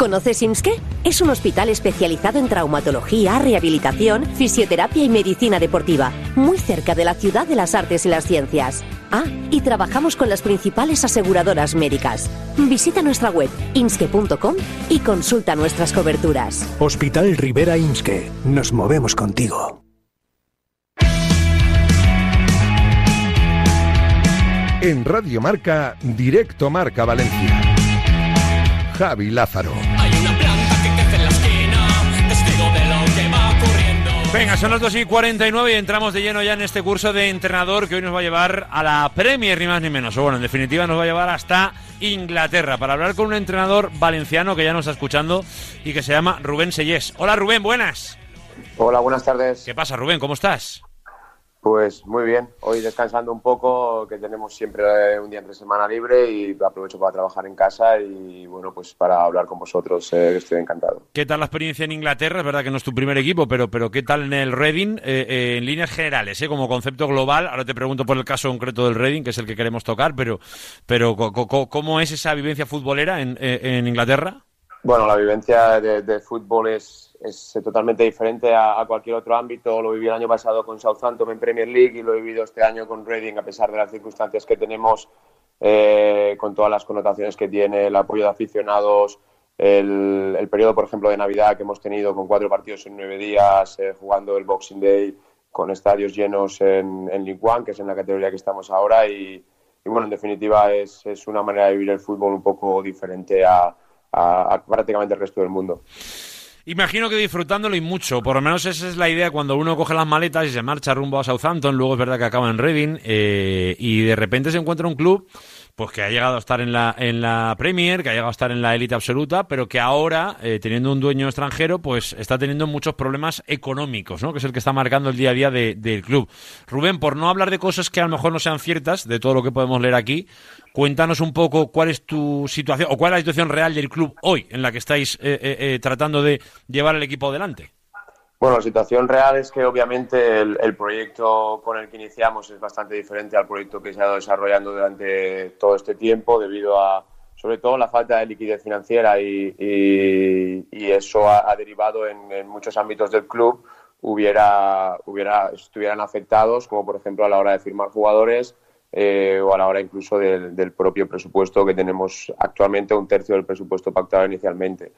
¿Conoces IMSKE? Es un hospital especializado en traumatología, rehabilitación, fisioterapia y medicina deportiva, muy cerca de la ciudad de las artes y las ciencias. Ah, y trabajamos con las principales aseguradoras médicas. Visita nuestra web imske.com y consulta nuestras coberturas. Hospital Rivera Imske. Nos movemos contigo. En Radio Marca, directo Marca Valencia. Javi Lázaro. Venga, son las 2 y 49 y entramos de lleno ya en este curso de entrenador que hoy nos va a llevar a la Premier, ni más ni menos. O bueno, en definitiva nos va a llevar hasta Inglaterra para hablar con un entrenador valenciano que ya nos está escuchando y que se llama Rubén Sellés. Hola Rubén, buenas. Hola, buenas tardes. ¿Qué pasa Rubén? ¿Cómo estás? Pues muy bien, hoy descansando un poco, que tenemos siempre un día entre semana libre y aprovecho para trabajar en casa y bueno, pues para hablar con vosotros, eh, estoy encantado. ¿Qué tal la experiencia en Inglaterra? Es verdad que no es tu primer equipo, pero, pero ¿qué tal en el Reading? Eh, eh, en líneas generales, eh, como concepto global. Ahora te pregunto por el caso concreto del Reading, que es el que queremos tocar, pero, pero ¿cómo es esa vivencia futbolera en, eh, en Inglaterra? Bueno, la vivencia de, de fútbol es, es totalmente diferente a, cualquier otro ámbito. Lo viví el año pasado con Southampton en Premier League y lo he vivido este año con Reading, a pesar de las circunstancias que tenemos, eh, con todas las connotaciones que tiene, el apoyo de aficionados, el, el periodo, por ejemplo, de Navidad que hemos tenido con cuatro partidos en nueve días, eh, jugando el Boxing Day con estadios llenos en, en League One, que es en la categoría que estamos ahora, y, y bueno, en definitiva es, es, una manera de vivir el fútbol un poco diferente a, a, a prácticamente el resto del mundo. Imagino que disfrutándolo y mucho, por lo menos esa es la idea cuando uno coge las maletas y se marcha rumbo a Southampton, luego es verdad que acaba en Reading eh, y de repente se encuentra un club pues que ha llegado a estar en la, en la Premier, que ha llegado a estar en la élite absoluta, pero que ahora, eh, teniendo un dueño extranjero, pues está teniendo muchos problemas económicos, ¿no? Que es el que está marcando el día a día de, del club. Rubén, por no hablar de cosas que a lo mejor no sean ciertas, de todo lo que podemos leer aquí, cuéntanos un poco cuál es tu situación, o cuál es la situación real del club hoy, en la que estáis eh, eh, eh tratando de llevar el equipo adelante. Bueno, la situación real es que obviamente el, el, proyecto con el que iniciamos es bastante diferente al proyecto que se ha ido desarrollando durante todo este tiempo debido a, sobre todo, la falta de liquidez financiera y, eso ha, ha derivado en, en, muchos ámbitos del club hubiera, hubiera, estuvieran afectados, como por ejemplo a la hora de firmar jugadores eh, o a la hora incluso del, del, propio presupuesto que tenemos actualmente, un tercio del presupuesto pactado inicialmente.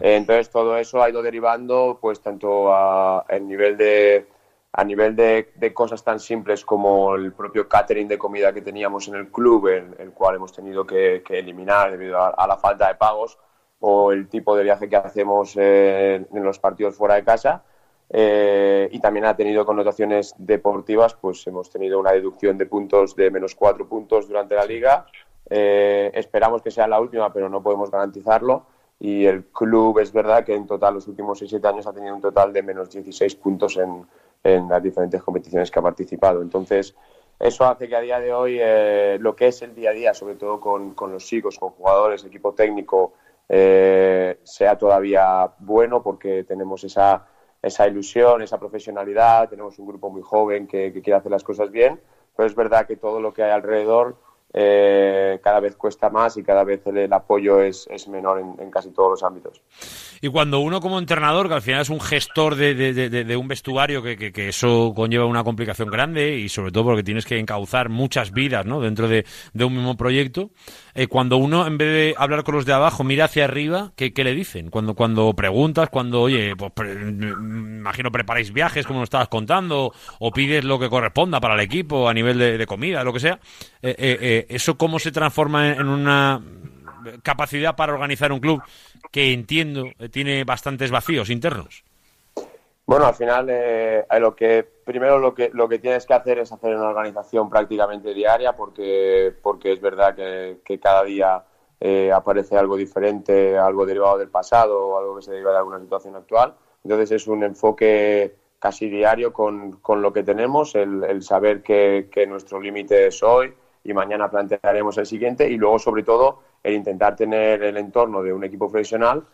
Eh, entonces todo eso ha ido derivando, pues tanto a, nivel de a nivel de, de, cosas tan simples como el propio catering de comida que teníamos en el club, el, el cual hemos tenido que, que eliminar debido a, a, la falta de pagos, o el tipo de viaje que hacemos eh, en los partidos fuera de casa. Eh, y también ha tenido connotaciones deportivas, pues hemos tenido una deducción de puntos de menos cuatro puntos durante la liga. Eh, esperamos que sea la última, pero no podemos garantizarlo y el club es verdad que en total los últimos 6-7 años ha tenido un total de menos 16 puntos en, en, las diferentes competiciones que ha participado. Entonces, eso hace que a día de hoy eh, lo que es el día a día, sobre todo con, con los chicos, con jugadores, equipo técnico, eh, sea todavía bueno porque tenemos esa, esa ilusión, esa profesionalidad, tenemos un grupo muy joven que, quiere hacer las cosas bien, pero es verdad que todo lo que hay alrededor eh, cada vez cuesta más y cada vez el, apoyo es, menor en, casi todos los ámbitos. Y cuando uno como entrenador, que al final es un gestor de, un vestuario, que, que, que, eso conlleva una complicación grande y sobre todo porque tienes que encauzar muchas vidas ¿no? dentro de, un mismo proyecto, eh, cuando uno en vez de hablar con los de abajo mira hacia arriba, ¿qué, qué le dicen? Cuando, cuando preguntas, cuando, oye, pues pre imagino preparáis viajes como nos estabas contando o pides lo que corresponda para el equipo a nivel de, comida, lo que sea, eh, eh, ¿eso cómo se transforma en una capacidad para organizar un club que entiendo tiene bastantes vacíos internos? Bueno, al final eh, lo que primero lo que lo que tienes que hacer es hacer una organización prácticamente diaria porque porque es verdad que, cada día eh, aparece algo diferente, algo derivado del pasado o algo que se deriva de alguna situación actual. Entonces es un enfoque casi diario con, con lo que tenemos, el, el saber que, que nuestro límite es hoy, y mañana plantearemos el siguiente y luego sobre todo el intentar tener el entorno de un equipo profesional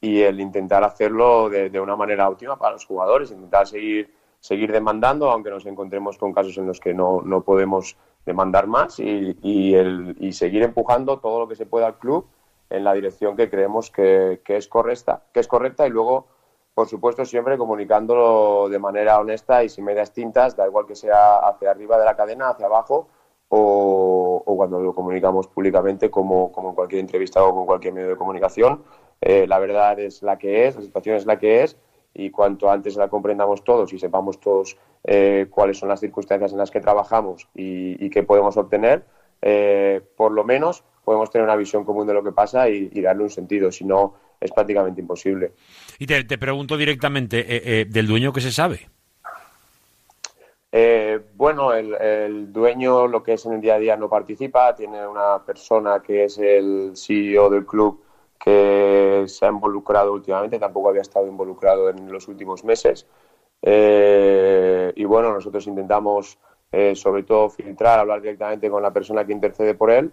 y el intentar hacerlo de, de una manera óptima para los jugadores, intentar seguir, seguir demandando, aunque nos encontremos con casos en los que no, no podemos demandar más y, y, el, y seguir empujando todo lo que se pueda al club en la dirección que creemos que, que, es correcta, que es correcta y luego, por supuesto, siempre comunicándolo de manera honesta y sin medias tintas, da igual que sea hacia arriba de la cadena, hacia abajo, o, o, cuando lo comunicamos públicamente, como, como en cualquier entrevista o con cualquier medio de comunicación. Eh, la verdad es la que es, la situación es la que es, y cuanto antes la comprendamos todos y sepamos todos eh, cuáles son las circunstancias en las que trabajamos y, y qué podemos obtener, eh, por lo menos podemos tener una visión común de lo que pasa y, y darle un sentido, si no es prácticamente imposible. Y te, te pregunto directamente, eh, ¿del dueño qué se sabe? Eh, bueno, el, el, dueño lo que es en el día a día no participa, tiene una persona que es el CEO del club que se ha involucrado últimamente, tampoco había estado involucrado en los últimos meses. Eh, y bueno, nosotros intentamos eh, sobre todo filtrar, hablar directamente con la persona que intercede por él,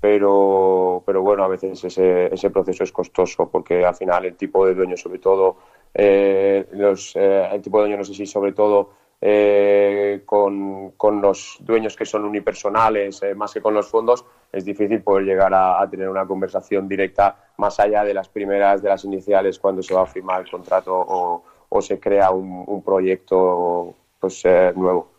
pero, pero bueno, a veces ese, ese proceso es costoso porque al final el tipo de dueño sobre todo, eh, los, el tipo de dueño no sé si sobre todo eh, con, con, los dueños que son unipersonales, eh, más que con los fondos, es difícil poder llegar a, tener una conversación directa más allá de las primeras, de las iniciales, cuando se va a firmar el contrato o, se crea un, proyecto pues, eh, nuevo.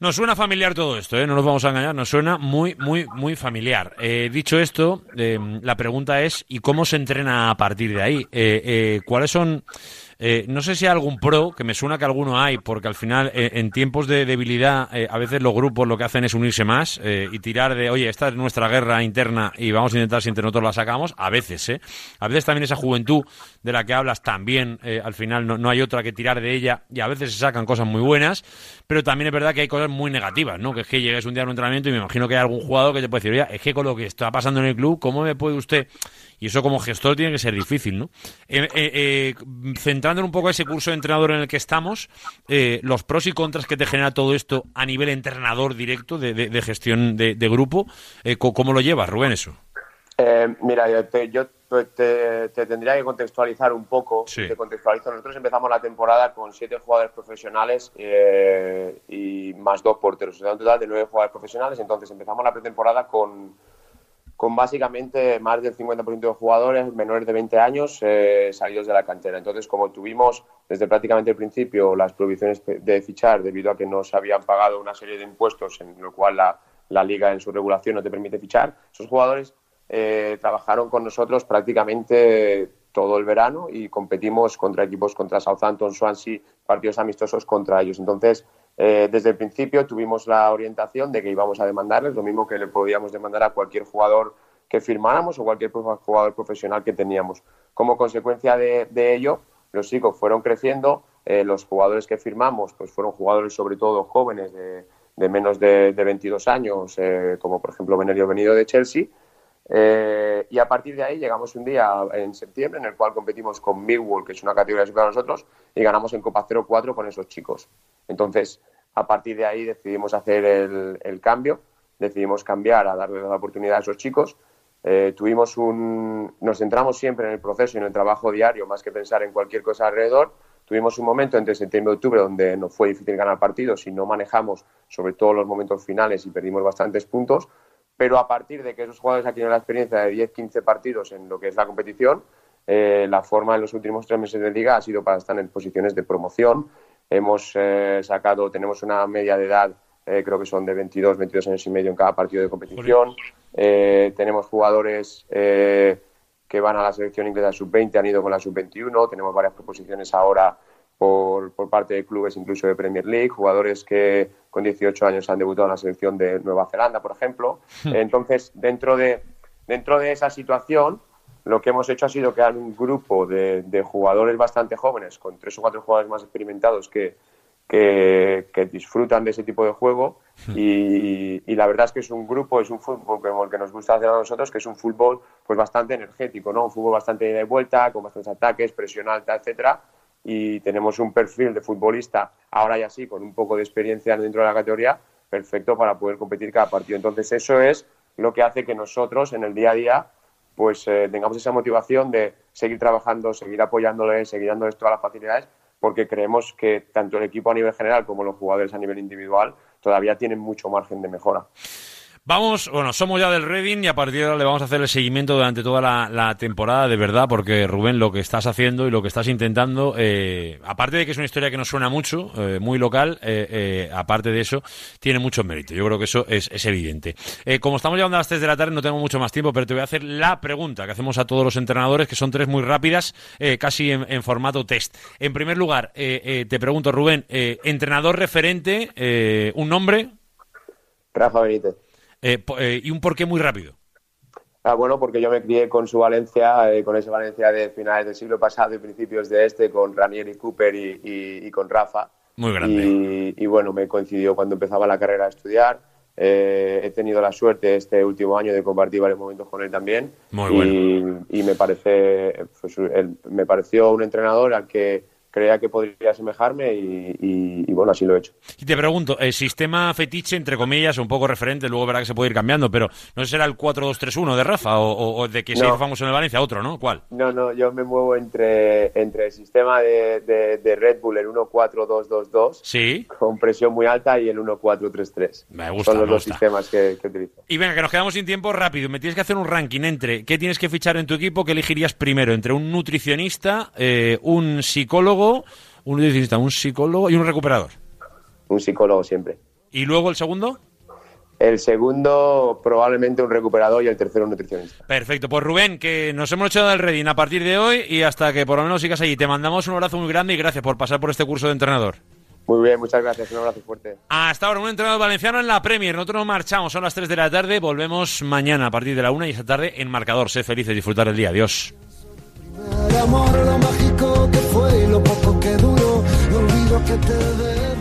Nos suena familiar todo esto, no nos vamos a engañar, nos suena muy, muy, muy familiar. Dicho esto, la pregunta es, ¿y cómo se entrena a partir de ahí? ¿Cuáles son Eh, no sé si hay algún pro, que me suena que alguno hay, porque al final, eh, en tiempos de debilidad, eh, a veces los grupos lo que hacen es unirse más y tirar de, oye, esta es nuestra guerra interna y vamos a intentar si entre nosotros la sacamos. A veces, ¿eh? A veces también esa juventud de la que hablas también, al final no, no hay otra que tirar de ella y a veces se sacan cosas muy buenas, pero también es verdad que hay cosas muy negativas, ¿no? Que es que llegues un día a un entrenamiento y me imagino que hay algún jugador que te puede decir, oye, es que con lo que está pasando en el club, ¿cómo me puede usted y eso como gestor tiene que ser difícil, ¿no? Eh, eh, eh centrando un poco ese curso de entrenador en el que estamos, eh, los pros y contras que te genera todo esto a nivel entrenador directo de, gestión de, grupo, ¿cómo lo llevas, Rubén, eso? mira, yo, te, tendría que contextualizar un poco. Te contextualizo. Nosotros empezamos la temporada con siete jugadores profesionales y más dos porteros. O sea, un total de nueve jugadores profesionales. Entonces empezamos la pretemporada con con básicamente más del 50% de jugadores menores de 20 años eh, salidos de la cantera. Entonces, como tuvimos desde prácticamente el principio las prohibiciones de fichar debido a que no se habían pagado una serie de impuestos en lo cual la, la liga en su regulación no te permite fichar, esos jugadores eh, trabajaron con nosotros prácticamente todo el verano y competimos contra equipos contra Southampton, Swansea, partidos amistosos contra ellos. Entonces, eh, desde el principio tuvimos la orientación de que íbamos a demandarles lo mismo que le podíamos demandar a cualquier jugador que firmáramos o cualquier jugador profesional que teníamos. Como consecuencia de, ello, los chicos fueron creciendo, eh, los jugadores que firmamos pues fueron jugadores sobre todo jóvenes de, menos de, 22 años, eh, como por ejemplo Benerio venido de Chelsea, y a partir de ahí llegamos un día en septiembre en el cual competimos con Millwall, que es una categoría superior a nosotros, y ganamos en Copa 0-4 con esos chicos. Entonces, a partir de ahí decidimos hacer el, cambio, decidimos cambiar a darle la oportunidad a esos chicos. Eh, tuvimos un, nos centramos siempre en el proceso y en el trabajo diario, más que pensar en cualquier cosa alrededor. Tuvimos un momento entre septiembre y octubre donde nos fue difícil ganar partidos y no manejamos sobre todo los momentos finales y perdimos bastantes puntos. Pero a partir de que esos jugadores han tenido la experiencia de 10-15 partidos en lo que es la competición, eh, la forma en los últimos tres meses de liga ha sido para estar en posiciones de promoción Hemos eh, sacado, tenemos una media de edad, eh, creo que son de 22, 22 años y medio en cada partido de competición. Eh, tenemos jugadores que van a la selección inglesa sub-20, han ido con la sub-21. Tenemos varias proposiciones ahora por, por, parte de clubes incluso de Premier League, jugadores que con 18 años han debutado en la selección de Nueva Zelanda, por ejemplo. Entonces, dentro de, dentro de esa situación, lo que hemos hecho ha sido crear un grupo de, jugadores bastante jóvenes, con tres o cuatro jugadores más experimentados que, que, disfrutan de ese tipo de juego. Y, la verdad es que es un grupo, es un fútbol como el que nos gusta hacer a nosotros, que es un fútbol pues bastante energético, ¿no? Un fútbol bastante de vuelta, con bastantes ataques, presión alta, etcétera. Y tenemos un perfil de futbolista, ahora ya sí, con un poco de experiencia dentro de la categoría, perfecto para poder competir cada partido. Entonces, eso es lo que hace que nosotros en el día a día pues eh, tengamos esa motivación de seguir trabajando, seguir apoyándole, seguir dándoles todas las facilidades, porque creemos que tanto el equipo a nivel general como los jugadores a nivel individual todavía tienen mucho margen de mejora. Vamos, bueno, somos ya del Reading y a partir de ahora le vamos a hacer el seguimiento durante toda la, temporada, de verdad, porque Rubén, lo que estás haciendo y lo que estás intentando, eh, aparte de que es una historia que nos suena mucho, eh, muy local, eh, aparte de eso, tiene mucho mérito. Yo creo que eso es, evidente. como estamos llegando a las 3 de la tarde, no tengo mucho más tiempo, pero te voy a hacer la pregunta que hacemos a todos los entrenadores, que son tres muy rápidas, casi en, en, formato test. En primer lugar, te pregunto, Rubén, entrenador referente, un nombre. Rafa Benítez. Eh, eh, y un porqué muy rápido. Ah, bueno, porque yo me crié con su Valencia, eh, con ese Valencia de finales del siglo pasado y principios de este, con Ranieri Cooper y, con Rafa. Muy grande. Y, bueno, me coincidió cuando empezaba la carrera a estudiar. he tenido la suerte este último año de compartir varios momentos con él también. Muy bueno. Y, me, parece, pues, me pareció un entrenador al que creía que podría asemejarme y, bueno, así lo he hecho. Y te pregunto, el sistema fetiche, entre comillas, un poco referente, luego verá que se puede ir cambiando, pero no será el 4-2-3-1 de Rafa o, de que se hizo famoso en el Valencia, otro, ¿no? ¿Cuál? No, no, yo me muevo entre, entre el sistema de, de, Red Bull, el 1-4-2-2-2, ¿Sí? con presión muy alta, y el 1-4-3-3. Me gusta, Son los dos sistemas que, que, utilizo. Y venga, que nos quedamos sin tiempo, rápido. Me tienes que hacer un ranking entre qué tienes que fichar en tu equipo, qué elegirías primero, entre un nutricionista, eh, un psicólogo un un psicólogo y un recuperador. Un psicólogo siempre. ¿Y luego el segundo? el segundo probablemente un recuperador y el tercero un nutricionista. Perfecto, pues Rubén, que nos hemos echado del Reading a partir de hoy y hasta que por lo menos sigas allí. Te mandamos un abrazo muy grande y gracias por pasar por este curso de entrenador. Muy bien, muchas gracias, un abrazo fuerte. Hasta ahora, un entrenador valenciano en la Premier. Nosotros nos marchamos, son las 3 de la tarde, volvemos mañana a partir de la 1 y esta tarde en marcador. Sé feliz y disfrutar el día. Adiós. El amor, lo mágico que fue y lo poco que duró. Olvido que te debo.